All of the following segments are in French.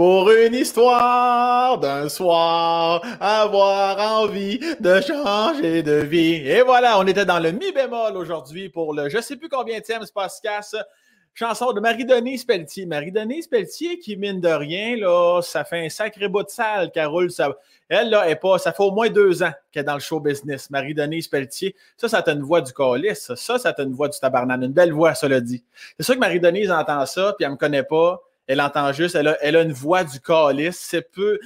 Pour une histoire d'un soir, avoir envie de changer de vie. Et voilà, on était dans le mi bémol aujourd'hui pour le je sais plus combien de ce podcast. Chanson de Marie-Denise Pelletier. Marie-Denise Pelletier qui, mine de rien, là, ça fait un sacré bout de salle qu'elle. Ça, elle, là, est pas, ça fait au moins deux ans qu'elle est dans le show business. Marie-Denise Pelletier. Ça, ça a une voix du calice. Ça, ça a une voix du tabarnan. Une belle voix, le dit. C'est sûr que Marie-Denise entend ça, puis elle me connaît pas elle entend juste, elle a, une voix du calice. C'est peu,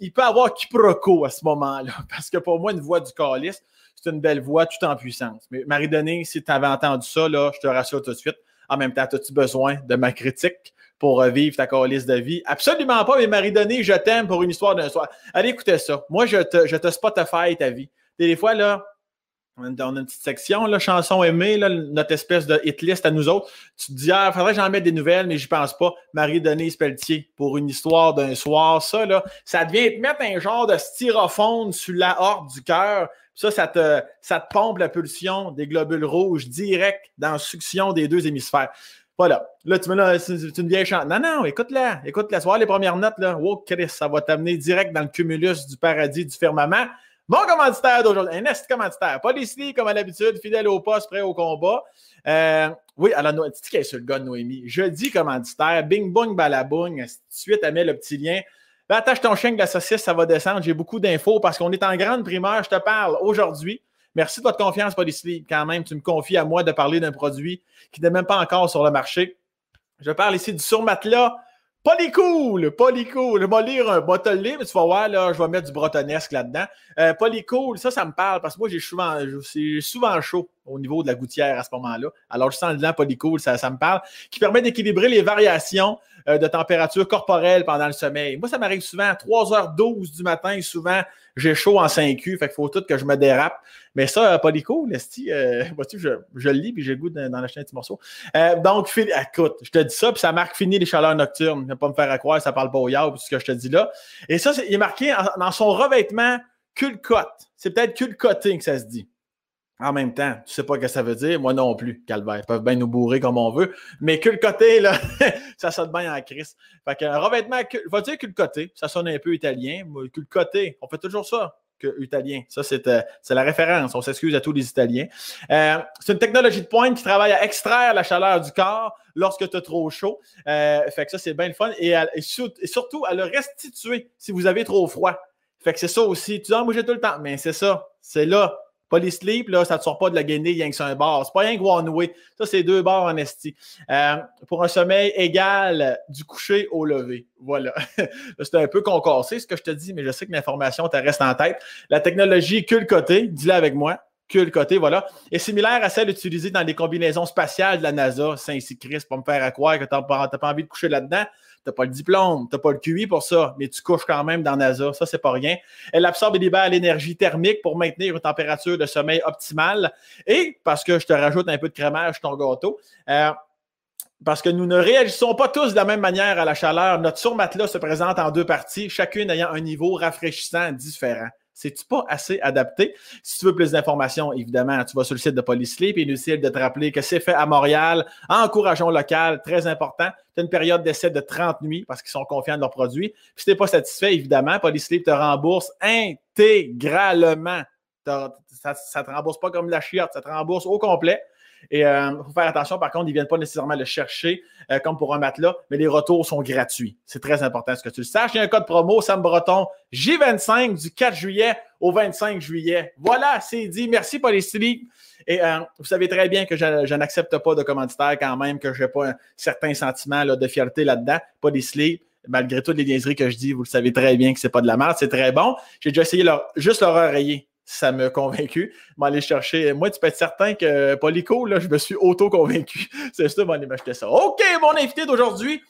il peut avoir quiproquo à ce moment-là, parce que pour moi, une voix du calice, c'est une belle voix tout en puissance. Mais Marie-Denis, si tu avais entendu ça, là, je te rassure tout de suite. En même temps, as-tu besoin de ma critique pour vivre ta calice de vie? Absolument pas, mais Marie-Denis, je t'aime pour une histoire d'un soir. Allez, écoutez ça. Moi, je te, je te Spotify ta vie. Des fois, là, on a une petite section, là, chansons aimées, là, notre espèce de hit list à nous autres. Tu te dis, ah, faudrait que j'en mette des nouvelles, mais j'y pense pas. Marie-Denise Pelletier, pour une histoire d'un soir, ça, là, ça devient te mettre un genre de styrofoam sur la horde du cœur. Ça, ça te, ça te pompe la pulsion des globules rouges direct dans la succion des deux hémisphères. Voilà. Là, tu me là, c'est une vieille chante. Non, non, écoute-la. Écoute-la. Tu les premières notes, là. Oh, Chris, ça va t'amener direct dans le cumulus du paradis du firmament. Mon commanditaire d'aujourd'hui, un est commanditaire. Policy, comme à l'habitude, fidèle au poste, prêt au combat. Euh, oui, alors, tu dis qu'elle est sur le gars de Noémie? Je dis commanditaire, bing bong balaboung. Suite, elle met le petit lien? Ben, attache ton chien de la saucisse, ça va descendre. J'ai beaucoup d'infos parce qu'on est en grande primeur. Je te parle aujourd'hui. Merci de votre confiance, Policy. Quand même, tu me confies à moi de parler d'un produit qui n'est même pas encore sur le marché. Je parle ici du surmatelas Polycool, Polycool. Je vais lire un bottle mais tu vas voir, là, je vais mettre du bretonnesque là-dedans. Euh, Polycool, ça, ça me parle parce que moi, j'ai souvent, souvent chaud au niveau de la gouttière à ce moment-là. Alors, je sens le lent Polycool, ça, ça me parle, qui permet d'équilibrer les variations de température corporelle pendant le sommeil. Moi, ça m'arrive souvent à 3h12 du matin, souvent, j'ai chaud en 5Q, fait qu'il faut tout que je me dérape. Mais ça, Polycool, Lesti, euh, je, je le lis puis j'ai le goût d'en acheter un petit morceau. Euh, donc, écoute, je te dis ça, puis ça marque fini les chaleurs nocturnes. Ne pas me faire à croire, ça parle pas au yard, ce que je te dis là. Et ça, il est marqué dans son revêtement culcote. C'est peut-être culcoté que ça se dit. En même temps, tu sais pas ce que ça veut dire. Moi non plus, Calvaire. Ils peuvent bien nous bourrer comme on veut. Mais culcoté, là, ça sonne bien en crise. Fait qu'un revêtement, va dire culcoté, ça sonne un peu italien. Culcoté, on fait toujours ça que italien. Ça, euh, c'est la référence. On s'excuse à tous les Italiens. Euh, c'est une technologie de pointe qui travaille à extraire la chaleur du corps lorsque tu as trop chaud. Euh, fait que ça, c'est bien le fun. Et, surtout, à le restituer si vous avez trop froid. Fait que c'est ça aussi. Tu dis, ah, moi, j'ai tout le temps. Mais c'est ça. C'est là. Polysleep, là, ça ne te sort pas de la guinée rien que sur un bar. C'est pas rien que one way. Ça, c'est deux bars en esti. Euh, pour un sommeil égal du coucher au lever. Voilà. c'est un peu concassé ce que je te dis, mais je sais que l'information te reste en tête. La technologie côté, dis-le avec moi. Côté, voilà, est similaire à celle utilisée dans les combinaisons spatiales de la NASA. Saint-Christ, pour me faire croire que tu n'as pas, envie de coucher là-dedans tu pas le diplôme, tu pas le QI pour ça, mais tu couches quand même dans NASA. Ça, c'est pas rien. Elle absorbe et libère l'énergie thermique pour maintenir une température de sommeil optimale. Et parce que je te rajoute un peu de crémage ton gâteau, euh, parce que nous ne réagissons pas tous de la même manière à la chaleur. Notre surmatelas se présente en deux parties, chacune ayant un niveau rafraîchissant différent. C'est-tu pas assez adapté? Si tu veux plus d'informations, évidemment, tu vas sur le site de Polysleep. Inutile de te rappeler que c'est fait à Montréal, encourageons local, très important. Tu as une période d'essai de 30 nuits parce qu'ils sont confiants de leurs produits. Puis si tu n'es pas satisfait, évidemment, Polysleep te rembourse intégralement. Ça ne te rembourse pas comme la chiotte, ça te rembourse au complet. Et il euh, faut faire attention, par contre, ils ne viennent pas nécessairement le chercher euh, comme pour un matelas, mais les retours sont gratuits. C'est très important ce que tu le saches. Il y a un code promo, Sam Breton, J25 du 4 juillet au 25 juillet. Voilà, c'est dit. Merci, Polystylene. Et euh, vous savez très bien que je, n'accepte pas de commanditaire quand même, que je n'ai pas un certain sentiment de fierté là-dedans. Polystylene malgré toutes les niaiseries que je dis, vous le savez très bien que c'est pas de la merde, c'est très bon. J'ai déjà essayé juste leur oreiller ça m'a convaincu. aller chercher. Moi, tu peux être certain que Polyco, là, je me suis auto-convaincu. C'est ça, aller m'acheter ça. OK, mon invité d'aujourd'hui,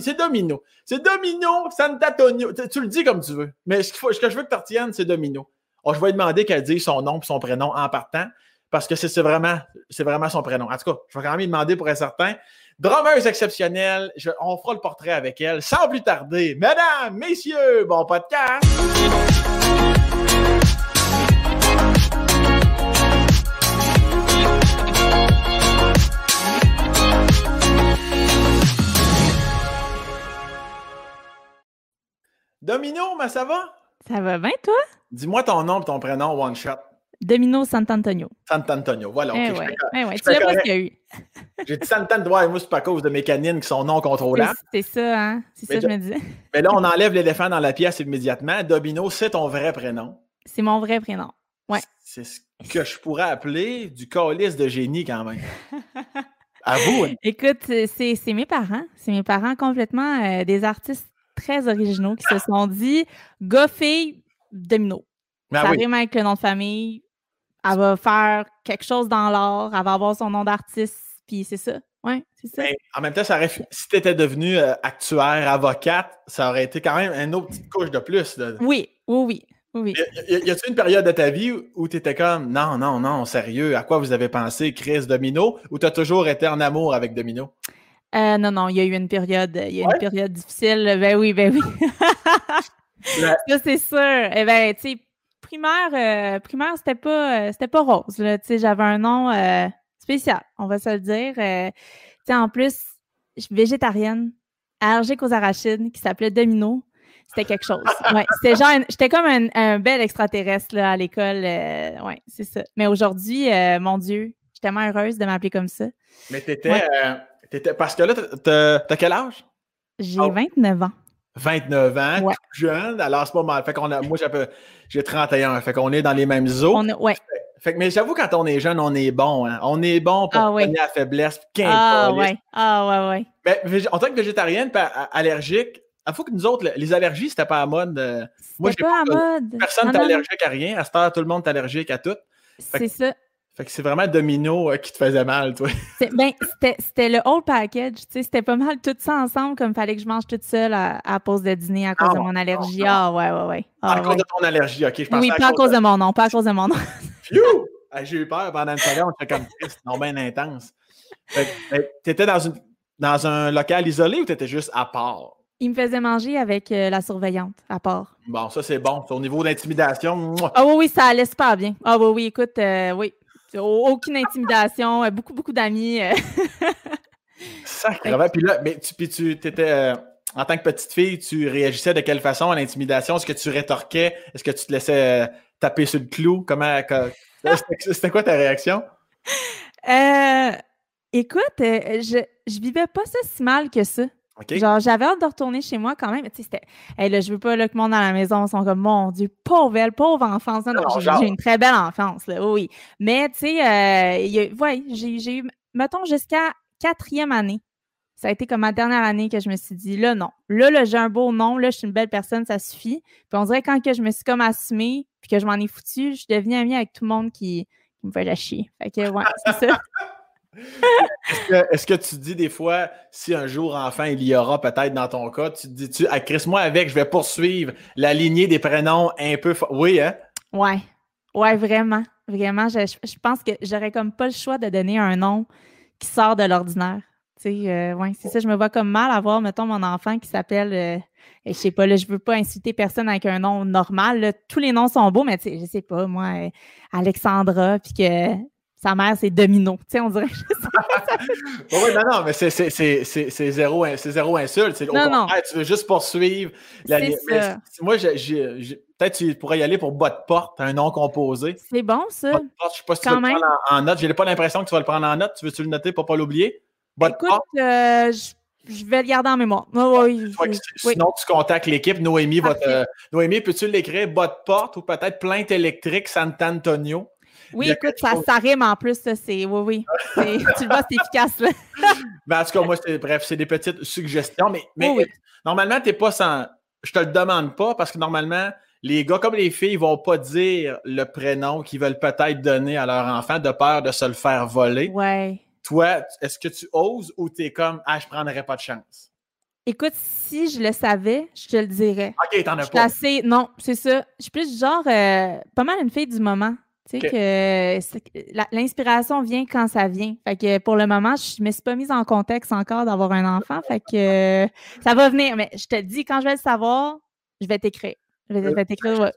c'est Domino. C'est Domino Santatonio. Tu, le dis comme tu veux. Mais ce, que je veux que tu retiennes, c'est Domino. Oh, je vais lui demander qu'elle dise son nom et son prénom en partant. Parce que c'est vraiment, vraiment son prénom. En tout cas, je vais quand même lui demander pour être certain. Drummeuse exceptionnelle, on fera le portrait avec elle sans plus tarder. Mesdames, messieurs, bon podcast! Domino, mais ça va? Ça va bien, toi? Dis-moi ton nom et ton prénom, one shot. Domino Sant'Antonio. Sant'Antonio, voilà. Eh ok, ouais, je fais- eh ouais, je Tu l'as fais presque eu. J'ai dit Sant'Antonio, ouais, moi, c'est pas à cause de mes canines qui sont non contrôlables. C'est ça, hein? C'est ça que je me disais. Mais là, on enlève l'éléphant dans la pièce immédiatement. Domino, c'est ton vrai prénom. C'est mon vrai prénom. Ouais. C'est ce que je pourrais appeler du calice de génie quand même. À vous. hein. Écoute, c'est c'est mes parents. C'est mes parents complètement euh, des artistes très originaux qui se sont dit fille, Domino. Ben ça oui. rime avec le nom de famille. Elle va faire quelque chose dans l'art. Elle va avoir son nom d'artiste. Puis c'est ça. Ouais, c'est ça. Ben, en même temps, ça aurait, fu- si tu étais devenue euh, actuaire, avocate, ça aurait été quand même une autre petite couche de plus. là. Oui, oui, oui. oui. Y, y- y a-t-il une période de ta vie où tu étais comme non, non, non, sérieux, à quoi vous avez pensé, Chris Domino, ou tu as toujours été en amour avec Domino? Euh, non, non, il y a eu une période, il y a Ouais? une période difficile. Ben oui, ben oui. Ça, c'est sûr. Eh ben, tu sais, primaire, euh, primaire, c'était pas, euh, c'était pas rose. Là. Tu sais, j'avais un nom euh, spécial, on va se le dire. Tu sais, en plus, je suis végétarienne, allergique aux arachides, qui s'appelait Domino. C'était quelque chose. Ouais, c'était genre, j'étais comme un, un bel extraterrestre là, à l'école. ouais, c'est ça. Mais aujourd'hui, mon Dieu, tellement heureuse de m'appeler comme ça. Mais t'étais, Ouais. euh, t'étais- parce que là, t'as- quel âge? J'ai Oh. 29 ans. 29 ans, Ouais. tout jeune, alors c'est pas mal. Fait qu'on a, moi, j'ai- j'ai 31, fait qu'on est dans les mêmes eaux. On a- ouais. Fait que, mais j'avoue, quand on est jeune, on est bon. Hein? On est bon pour Ah oui. la faiblesse. Ah qu'importe. ouais. Ah ouais, ouais. Mais en tant que végétarienne allergique, il faut que nous autres, le- les allergies, c'était pas à mode. euh, Moi, j'ai pas à pas- mode. personne n'est allergique à rien. À cette heure, tout le monde est allergique à tout. C'est ça. Fait que c'est vraiment Domino euh, qui te faisait mal, toi. Ben, c'était le whole package. tu sais, C'était pas mal tout ça ensemble, comme fallait que je mange toute seule à, à pause de dîner à cause Ah, de mon allergie. non. Ah, ouais, ouais, ouais. Ah, à cause de ton allergie, OK? Je Oui, pas à cause de mon nom, pas à cause de mon nom. Phew! Ah, J'ai eu peur pendant une seconde. J'étais comme triste, non, bien intense. Fait que, que t'étais dans, une, dans un local isolé ou t'étais juste à part? Il me faisait manger avec euh, la surveillante, à part. Bon, ça, c'est bon. Au niveau d'intimidation. Ah oui, oui, ça allait super bien. Ah oui, oui, écoute, euh, oui. Au- Aucune intimidation, euh, beaucoup, beaucoup d'amis. euh. sacrément. Puis là, mais tu, puis tu étais, euh, en tant que petite fille, tu réagissais de quelle façon à l'intimidation? Est-ce que tu rétorquais? Est-ce que tu te laissais euh, taper sur le clou? Comment, c'était quoi ta réaction? Euh, écoute, je, je vivais pas ça si mal que ça. Genre, j'avais hâte de retourner chez moi quand même. mais Tu sais, c'était. Hey, là, je veux pas là, que le monde dans la maison sont comme, mon Dieu, pauvre elle, pauvre enfance. Non, non, Non, j'ai une très belle enfance, là, oui. Mais, tu sais, euh, ouais, j'ai eu, mettons, jusqu'à quatrième année. Ça a été comme ma dernière année que je me suis dit, là, non. Là, là, j'ai un beau nom, là, je suis une belle personne, ça suffit. Puis on dirait quand que je me suis comme assumée, puis que je m'en ai foutu, je devenue amie avec tout le monde qui, qui me faisait chier. Fait que, ouais, c'est ça. Est-ce que, tu dis des fois, si un jour, enfin, il y aura peut-être dans ton cas, tu dis-tu, ah, Chris, moi avec, je vais poursuivre la lignée des prénoms un peu. Oui, hein? Ouais. Ouais, vraiment. Vraiment. Je, je- pense que j'aurais comme pas le choix de donner un nom qui sort de l'ordinaire. Tu sais, euh, c'est ça. Je me vois comme mal avoir, mettons, mon enfant qui s'appelle, euh, je sais pas, là, je veux pas insulter personne avec un nom normal. Tous les noms sont beaux, mais tu sais, je sais pas, moi, euh, Alexandra, puis que sa mère, c'est Domino. Tu sais, on dirait, je Oui, non, non, mais c'est, c'est, c'est, c'est, c'est zéro, zéro insulte. Au Non, non. tu veux juste poursuivre la. Mais Moi, peut-être tu pourrais y aller pour bas de porte, un nom composé. C'est bon, ça. Bas de porte, je sais pas si tu vas le prendre en, en note. J'ai pas l'impression que tu vas le prendre en note. Tu veux-tu le noter pour pas l'oublier? Bas de Écoute, porte. euh, je, je vais le garder en mémoire. Oui, oui, oui. Sinon, tu contactes l'équipe. Noémie va te. Parfait. Noémie, peux-tu l'écrire bas de porte ou peut-être plainte électrique Sant'Antonio? Oui, écoute, ça, rime en plus, ça, c'est. Oui, oui. Tu le vois, c'est efficace, là. Mais en tout cas, moi, c'est bref, c'est des petites suggestions. Mais, mais Oui, oui. normalement, tu n'es pas sans. Je te le demande pas parce que normalement, les gars comme les filles vont pas dire le prénom qu'ils veulent peut-être donner à leur enfant de peur de se le faire voler. Ouais. Toi, est-ce que tu oses ou tu es comme Ah, je prendrais pas de chance? Écoute, si je le savais, je te le dirais. OK, t'en as pas. assez. Non, c'est ça. Je suis plus genre euh, pas mal une fille du moment. Tu sais que l'inspiration vient quand ça vient. Fait que pour le moment, je me suis pas mise en contexte encore d'avoir un enfant. Fait que euh, ça va venir. Mais je te dis, quand je vais le savoir, je vais t'écrire. Je vais, t'écrire. ouais.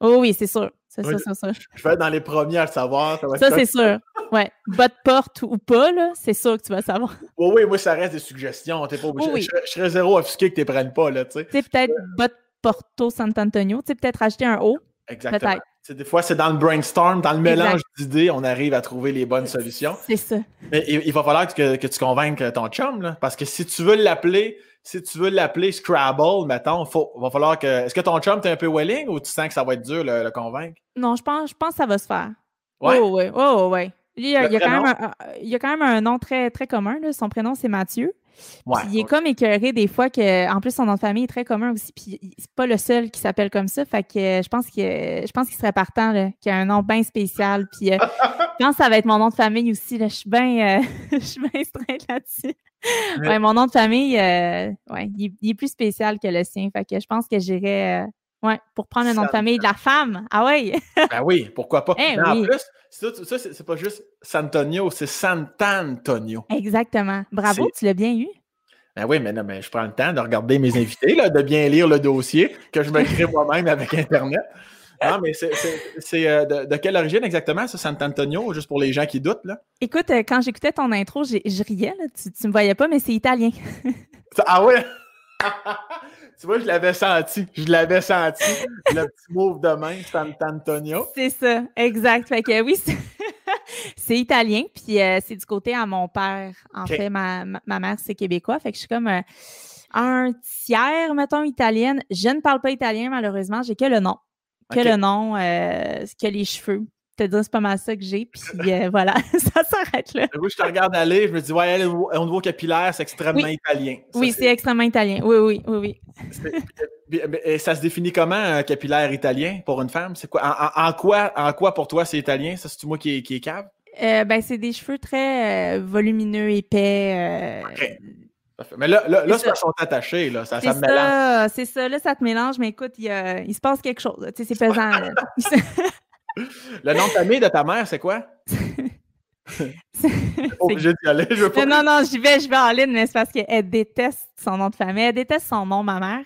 Oh oui, c'est sûr. C'est ça, c'est. Je vais être dans les premiers à le savoir. Ça, c'est sûr. Ouais. Bas de porte ou pas, là, c'est sûr que tu vas savoir. Oui, oui, moi, ça reste des suggestions. T'es pas obligé. Oui, oui. Je, serais- je serais zéro offusqué que tu les prennes pas, là, tu sais. Tu sais, peut-être bas de Porto Sant'Antonio. Tu sais, peut-être acheter un O. Exactement. Des fois, c'est dans le brainstorm, dans le mélange d'idées, on arrive à trouver les bonnes solutions. C'est ça. Mais il, va falloir que, tu convainques ton chum, là, parce que si tu veux l'appeler, si tu veux l'appeler Scrabble, mettons, il va falloir que. Est-ce que ton chum t'es un peu willing ou tu sens que ça va être dur le, le convaincre? Non, je pense, je pense que ça va se faire. Oui, oui, oui, oui. Il y, a, il, y a quand même un, il y a quand même un nom très, très commun. Là. Son prénom, c'est Mathieu il est comme écœuré des fois que, en plus, son nom de famille est très commun aussi, puis c'est pas le seul qui s'appelle comme ça. Fait que je pense que je pense qu'il serait partant, qu'il a un nom bien spécial. Puis euh, je pense que ça va être mon nom de famille aussi. Là. Je suis bien euh, là-dessus. Ouais, mon nom de famille, euh, ouais, il, est plus spécial que le sien. Fait que je pense que j'irais Ouais, pour prendre le nom de famille de la femme. Ah oui. ben oui, pourquoi pas. Eh en plus, ça, c'est pas juste Santonio, c'est Sant'Antonio. Exactement. Bravo, tu l'as bien eu. Ben oui, mais non, mais je prends le temps de regarder mes invités, là, de bien lire le dossier que je me crée moi-même avec Internet. Non, mais c'est euh, de, quelle origine exactement, ça, Sant'Antonio, juste pour les gens qui doutent? Là? Écoute, euh, quand j'écoutais ton intro, je riais, là, tu, tu me voyais pas, mais c'est italien. ah ouais? Tu vois, je l'avais senti. Je l'avais senti. le petit move de main, Sant'Antonio. C'est ça, exact. Fait que oui, c'est italien. Puis euh, c'est du côté à mon père. En fait, ma, mère, c'est québécois. Fait que je suis comme euh, un tiers, mettons, italienne. Je ne parle pas italien, malheureusement. J'ai que le nom. Que le nom, euh, que les cheveux te dire c'est pas mal ça que j'ai, puis voilà, ça s'arrête là. je te regarde aller, je me dis, ouais, au niveau capillaire, c'est extrêmement italien. oui, c'est extrêmement italien. Oui, oui, oui, oui. Et ça se définit comment, un capillaire italien pour une femme? C'est quoi? En, quoi, en quoi pour toi c'est italien? Ça, c'est moi qui est, qui est cave? Euh, ben, c'est des cheveux très euh, volumineux, épais. Euh, mais là, là, là c'est sont attachés, là. Ça, ça me mélange. C'est ça, là, ça te mélange, mais écoute, il, il se passe quelque chose. Tu sais, c'est pesant. Le nom de famille de ta mère, c'est quoi? obligé d'y aller. Je veux pas... Non, non, j'y vais, je vais en ligne, mais c'est parce qu'elle déteste son nom de famille. Elle déteste son nom, ma mère.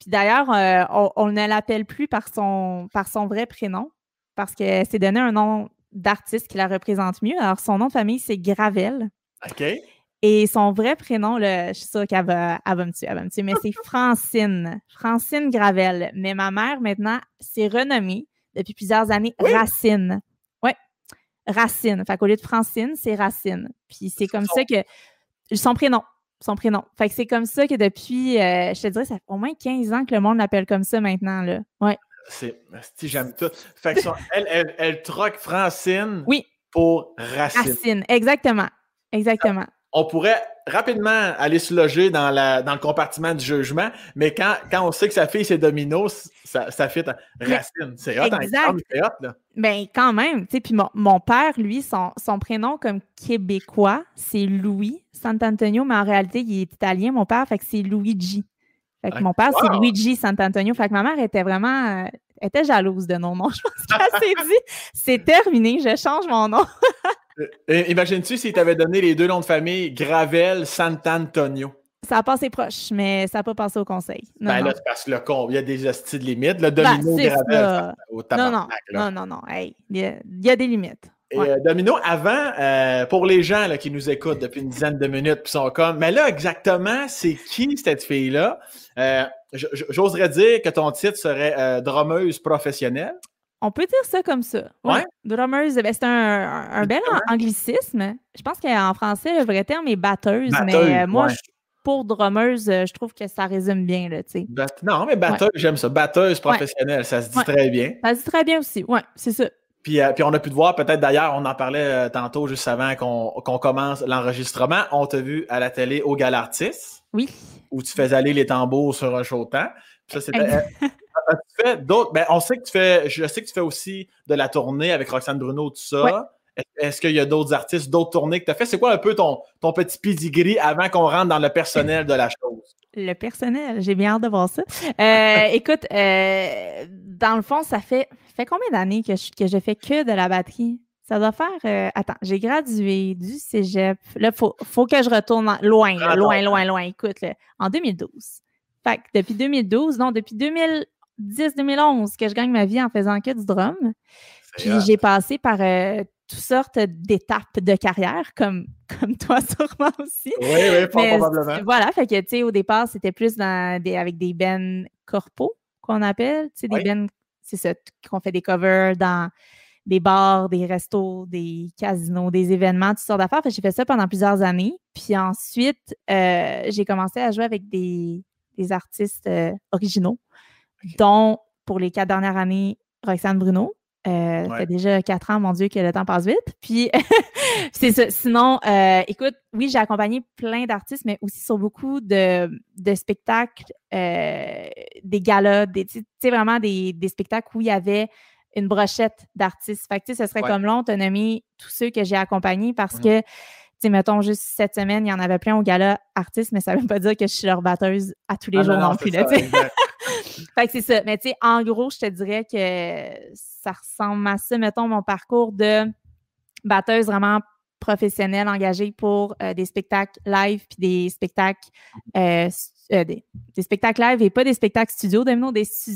Puis d'ailleurs, euh, on, ne l'appelle plus par son, par son vrai prénom parce qu'elle s'est donné un nom d'artiste qui la représente mieux. Alors, son nom de famille, c'est Gravel. OK. Et son vrai prénom, là, je suis sûre qu'elle va, me tuer, elle va me tuer, mais c'est Francine. Francine Gravel. Mais ma mère, maintenant, s'est renommée depuis plusieurs années, Racine. Ouais, Racine. Fait qu'au lieu de Francine, c'est Racine. Puis c'est comme ça que. Son prénom. Son prénom. Fait que c'est comme ça que depuis, euh, je te dirais, ça fait au moins 15 ans que le monde l'appelle comme ça maintenant. Là. Ouais. C'est, j'aime tout. Fait que elle, elle, troque Francine oui. pour Racine. Racine, exactement. Exactement on pourrait rapidement aller se loger dans, la, dans le compartiment du jugement, mais quand, quand on sait que sa fille, c'est Domino, ça, ça fit racine. C'est hot, hein, c'est hot, là. Ben, quand même. Puis mon, mon, père, lui, son, son prénom comme québécois, c'est Louis Sant'Antonio, mais en réalité, il est italien, mon père, fait que c'est Luigi. Fait que mon père, c'est Luigi Sant'Antonio. Fait que ma mère était vraiment. Euh, était jalouse de nos noms. Je pense qu'elle s'est dit c'est terminé, je change mon nom. Euh, imagines-tu s'il t'avait donné les deux noms de famille, Gravel, Sant'Antonio? Ça a passé proche, mais ça n'a pas passé au conseil. Non, ben là, parce que le con, il y a des styles de limites. Le ben, domino Gravel, au non, non, non, non, non, il, y a, des limites. Et euh, Domino, avant, euh, pour les gens là, qui nous écoutent depuis une dizaine de minutes, puis sont comme, mais là, exactement, c'est qui cette fille-là? J'oserais dire que ton titre serait drummeuse professionnelle. On peut dire ça comme ça. Ouais. Drummers, ben, c'est un, bel anglicisme. Je pense qu'en français, le vrai terme est batteuse, mais euh, moi, pour drummeuse, euh, je trouve que ça résume bien. Là, non, mais batteuse, j'aime ça. Batteuse professionnelle, ça se dit très bien. Ça se dit très bien aussi, ouais, c'est ça. Puis, euh, puis on a pu te voir, peut-être d'ailleurs, on en parlait tantôt juste avant qu'on commence l'enregistrement. On t'a vu à la télé au Galartis. Oui. Où tu fais aller les tambours sur un chaud temps. Ça, c'était tu fais d'autres. Ben, on sait que tu fais. Je sais que tu fais aussi de la tournée avec Roxane Bruno, tout ça. Est-ce qu'il y a d'autres artistes, d'autres tournées que tu as fait? C'est quoi un peu ton, ton petit pedigree avant qu'on rentre dans le personnel de la chose? Le personnel, j'ai bien hâte de voir ça. Euh, écoute, euh, dans le fond, ça fait, fait combien d'années que je, que fais que de la batterie? Ça doit faire. Euh, attends, j'ai gradué du cégep. Là, il faut, faut, que je retourne loin, loin, loin, loin. Écoute, en 2012. Fait que depuis 2012, non, depuis 2000, 2010-2011 que je gagne ma vie en faisant que du drum. Puis j'ai passé par euh, toutes sortes d'étapes de carrière, comme, comme toi sûrement aussi. Oui, oui, probablement. Voilà, fait que, tu sais, au départ, c'était plus dans des, avec des bennes corpos. qu'on appelle, tu sais, des bands, c'est ça, qu'on fait des covers dans des bars, des restos, des casinos, des événements, toutes sortes d'affaires. J'ai fait ça pendant plusieurs années. Puis ensuite, euh, j'ai commencé à jouer avec des, artistes euh, originaux, dont pour les quatre dernières années, Roxane Bruno. Euh, ça fait déjà quatre ans, mon Dieu, que le temps passe vite. Puis, c'est ça. Sinon, écoute, oui, j'ai accompagné plein d'artistes, mais aussi sur beaucoup de, spectacles, des galas, des, vraiment des, des, spectacles où il y avait une brochette d'artistes. Fait que, ce serait comme long, de nommer tous ceux que j'ai accompagnés parce que, tu sais, mettons, juste cette semaine, il y en avait plein au gala artistes, mais ça ne veut pas dire que je suis leur batteuse à tous les ah jours non, plus. Fait que c'est ça. Mais tu sais, en gros, je te dirais que ça ressemble à ça, mettons, mon parcours de batteuse vraiment professionnelle engagée pour euh, des spectacles live puis des spectacles euh, euh, des, spectacles live et pas des spectacles studio, des,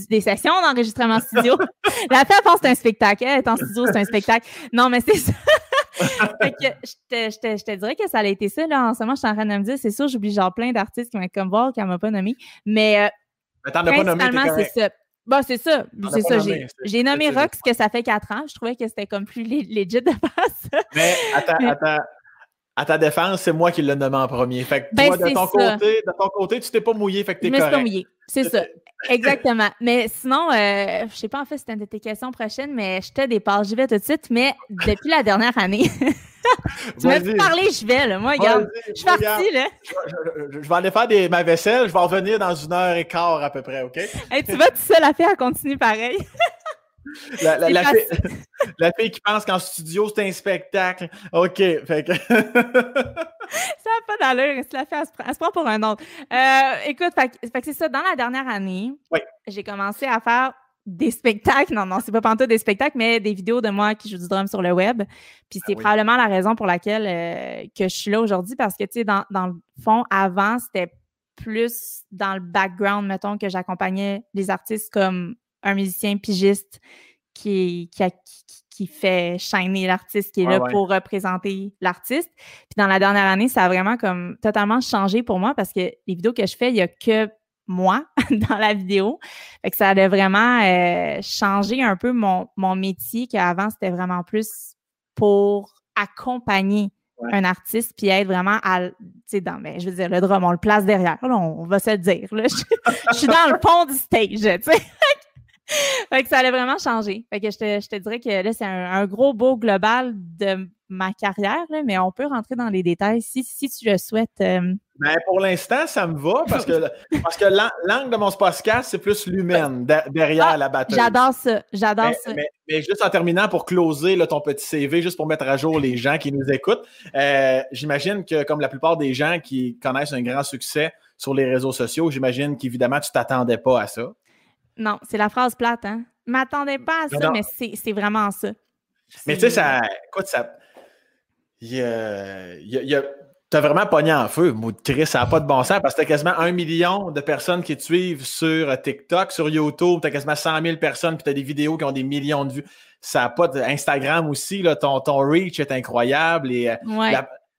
des, sessions d'enregistrement studio. la fille pense que c'est un spectacle. Elle est en studio, c'est un spectacle. Non, mais c'est ça. fait que je, te, je, te, dirais que ça a été ça. Là, en ce moment, je suis en train de me dire, c'est sûr, j'oublie genre plein d'artistes qui être comme voir, qui ne m'a pas nommé. Mais, euh, principalement, c'est ça. Bon, c'est ça. C'est ça. J'ai nommé Rox que ça fait quatre ans. Je trouvais que c'était comme plus legit de faire. Mais attends, attends à ta défense, c'est moi qui l'ai nommé en premier. Fait que ben, toi, de ton, côté, de ton côté, tu t'es pas mouillé, fait que t'es correct. Je me suis pas mouillé, c'est ça. Exactement. Mais sinon, euh, je sais pas en fait si c'était une de tes questions prochaines, mais je te dépasse. J'y vais tout de suite. Mais depuis la dernière année, tu m'as parlé, je vais, là. Moi, regarde, je suis partie, là. Je, vais aller faire des, ma vaisselle. Je vais revenir dans une heure et quart à peu près, OK? Hey, tu vas tout seul à faire, continue pareil. La, fille, qui pense qu'en studio, c'est un spectacle. OK. Fait que... ça n'a pas d'allure. Elle, elle, se prend pour un autre. Euh, écoute, c'est ça. Dans la dernière année, j'ai commencé à faire des spectacles. Non, non, c'est pas pantoute des spectacles, mais des vidéos de moi qui joue du drum sur le web. Puis c'est ah probablement la raison pour laquelle euh, que je suis là aujourd'hui parce que, tu sais, dans, dans, le fond, avant, c'était plus dans le background, mettons, que j'accompagnais les artistes comme un musicien pigiste qui, qui, qui fait shiner l'artiste, qui est là pour représenter l'artiste. Puis dans la dernière année, ça a vraiment comme totalement changé pour moi parce que les vidéos que je fais, il n'y a que moi dans la vidéo. Fait que ça a vraiment euh, changé un peu mon, mon métier qu'avant, c'était vraiment plus pour accompagner un artiste puis être vraiment à tu sais dans ben, je veux dire le drum on le place derrière on, va se le dire je, je, suis dans le fond du stage tu sais fait que ça allait vraiment changer. Fait que je te, je te dirais que là, c'est un, gros beau global de ma carrière, mais on peut rentrer dans les détails si, si tu le souhaites. Euh. Ben, pour l'instant, ça me va parce que, parce que l'angle de mon podcast, c'est plus l'humaine derrière ah, la bataille. J'adore ça. J'adore ça. Mais, juste en terminant, pour closer ton petit CV, juste pour mettre à jour les gens qui nous écoutent, euh, j'imagine que comme la plupart des gens qui connaissent un grand succès sur les réseaux sociaux, j'imagine qu'évidemment, tu ne t'attendais pas à ça. Non, c'est la phrase plate, hein? M'attendais pas à ça, mais c'est vraiment ça. Mais tu sais, ça. Écoute, ça. Il y a. T'as vraiment pogné en feu, Chris, ça n'a pas de bon sens parce que t'as quasiment un million de personnes qui te suivent sur TikTok, sur YouTube, t'as quasiment 100 000 personnes, puis t'as des vidéos qui ont des millions de vues. Ça n'a pas de... Instagram aussi, là, ton, ton reach est incroyable et euh,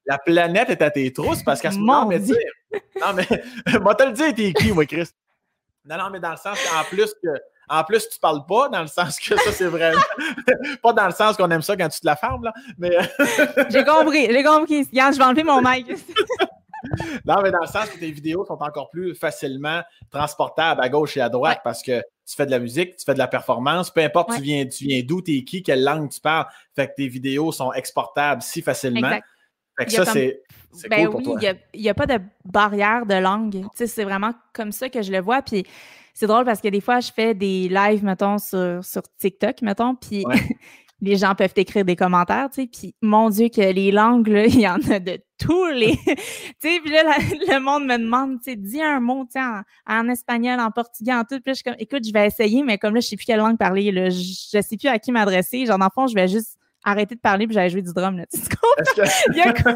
la, planète est à tes trousses parce qu'à ce moment, mais non, mais moi, te le dire, t'es qui, moi, Chris? Non, non, mais dans le sens qu'en plus que. En plus, tu parles pas, dans le sens que ça, c'est vraiment. pas dans le sens qu'on aime ça quand tu te la fermes, là. Mais. j'ai compris, j'ai compris. Yann, je vais enlever mon mic. non, mais dans le sens que tes vidéos sont encore plus facilement transportables à gauche et à droite parce que tu fais de la musique, tu fais de la performance, peu importe tu viens, tu viens d'où, t'es qui, quelle langue tu parles. Fait que tes vidéos sont exportables si facilement. Fait que ça, c'est. Ben oui, il n'y a, pas de barrière de langue. c'est vraiment comme ça que je le vois. Puis c'est drôle parce que des fois, je fais des lives, mettons, sur, sur TikTok, mettons, puis les gens peuvent écrire des commentaires, tu sais. Puis mon Dieu, que les langues, là, il y en a de tous les. tu sais, puis là, le monde me demande, tu sais, dis un mot, tu sais, en, espagnol, en portugais, en tout. Puis là, je suis comme, écoute, je vais essayer, mais comme là, je sais plus quelle langue parler, là, je, je sais plus à qui m'adresser. Genre, dans le fond, je vais juste arrêter de parler puis j'allais jouer du drum. Là. Tu Il y a quoi?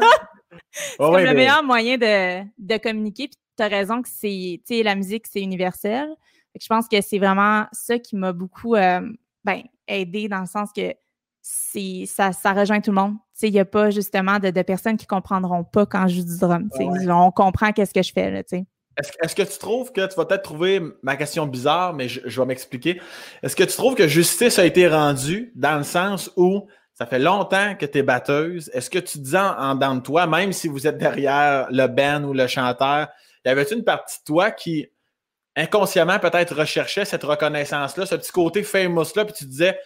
c'est le meilleur moyen de, de communiquer. Puis tu as raison que c'est, tu sais, la musique, c'est universel. Je pense que c'est vraiment ça qui m'a beaucoup euh, ben, aidé dans le sens que c'est ça, ça rejoint tout le monde. Il n'y a pas justement de, de, personnes qui comprendront pas quand je joue du drum. On comprend qu'est-ce que je fais. Là, Est-ce que tu trouves que tu vas peut-être trouver ma question bizarre, mais je, vais m'expliquer. Est-ce que tu trouves que justice a été rendue dans le sens où ça fait longtemps que tu es batteuse? Est-ce que tu dis en, en de toi, même si vous êtes derrière le band ou le chanteur, y avait-tu une partie de toi qui inconsciemment peut-être recherchait cette reconnaissance-là, ce petit côté famous-là, puis tu disais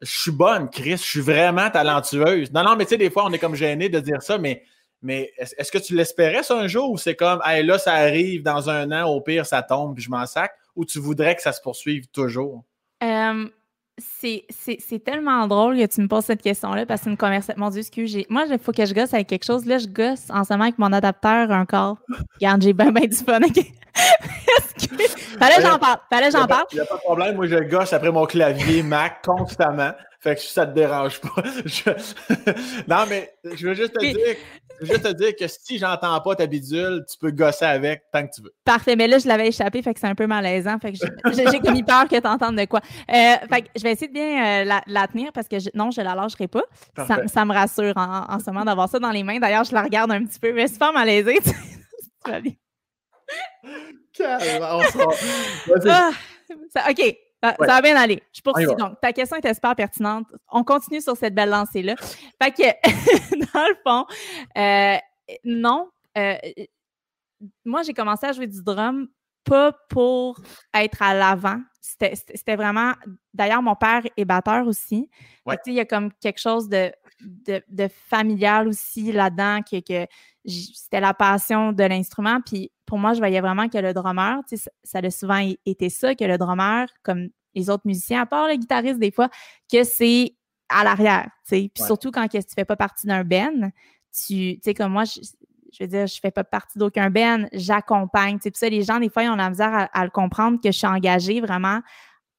je suis bonne, Chris, je suis vraiment talentueuse. Non, non, mais tu sais, des fois, on est comme gêné de dire ça, mais est-ce que tu l'espérais ça un jour ou c'est comme, hey, là, ça arrive dans un an, au pire, ça tombe puis je m'en sac ou tu voudrais que ça se poursuive toujours? C'est tellement drôle que tu me poses cette question-là parce que c'est une conversation. Mon Dieu, excuse, moi, il faut que je gosse avec quelque chose. Là, je gosse en ce moment avec mon adapteur un corps. Regarde, j'ai bien, bien du fun. Fallait j'en parle. Fallait j'en parle. Il n'y a pas de problème. Moi, je gosse après mon clavier Mac constamment. Fait que ça te dérange pas. non, mais je veux juste te dire je veux juste te dire que si j'entends pas ta bidule, tu peux gosser avec tant que tu veux. Parfait, mais là, je l'avais échappé, fait que c'est un peu malaisant. Fait que j'ai comme peur que tu entendes de quoi. Euh, fait que je vais essayer de bien euh, la, tenir parce que non, je la lâcherai pas. Ça, me rassure en, ce moment d'avoir ça dans les mains. D'ailleurs, je la regarde un petit peu, mais c'est pas malaisé. tu vas bien. Ah, OK. Ça, va bien aller. Je poursuis. Donc, ta question était super pertinente. On continue sur cette belle lancée-là. Fait que, dans le fond, euh, non. Euh, moi, j'ai commencé à jouer du drum pas pour être à l'avant. C'était vraiment. D'ailleurs, mon père est batteur aussi. Il y a comme quelque chose de, de, familial aussi là-dedans, que, que c'était la passion de l'instrument. Puis pour moi, je voyais vraiment que le drummer, ça, a souvent été ça, que le drummer, comme les autres musiciens, à part le guitariste des fois, que c'est à l'arrière. Puis surtout quand tu ne fais pas partie d'un band, tu sais, comme moi, je, veux dire, je fais pas partie d'aucun band, j'accompagne. Puis ça, les gens, des fois, ils ont la misère à, le comprendre que je suis engagée vraiment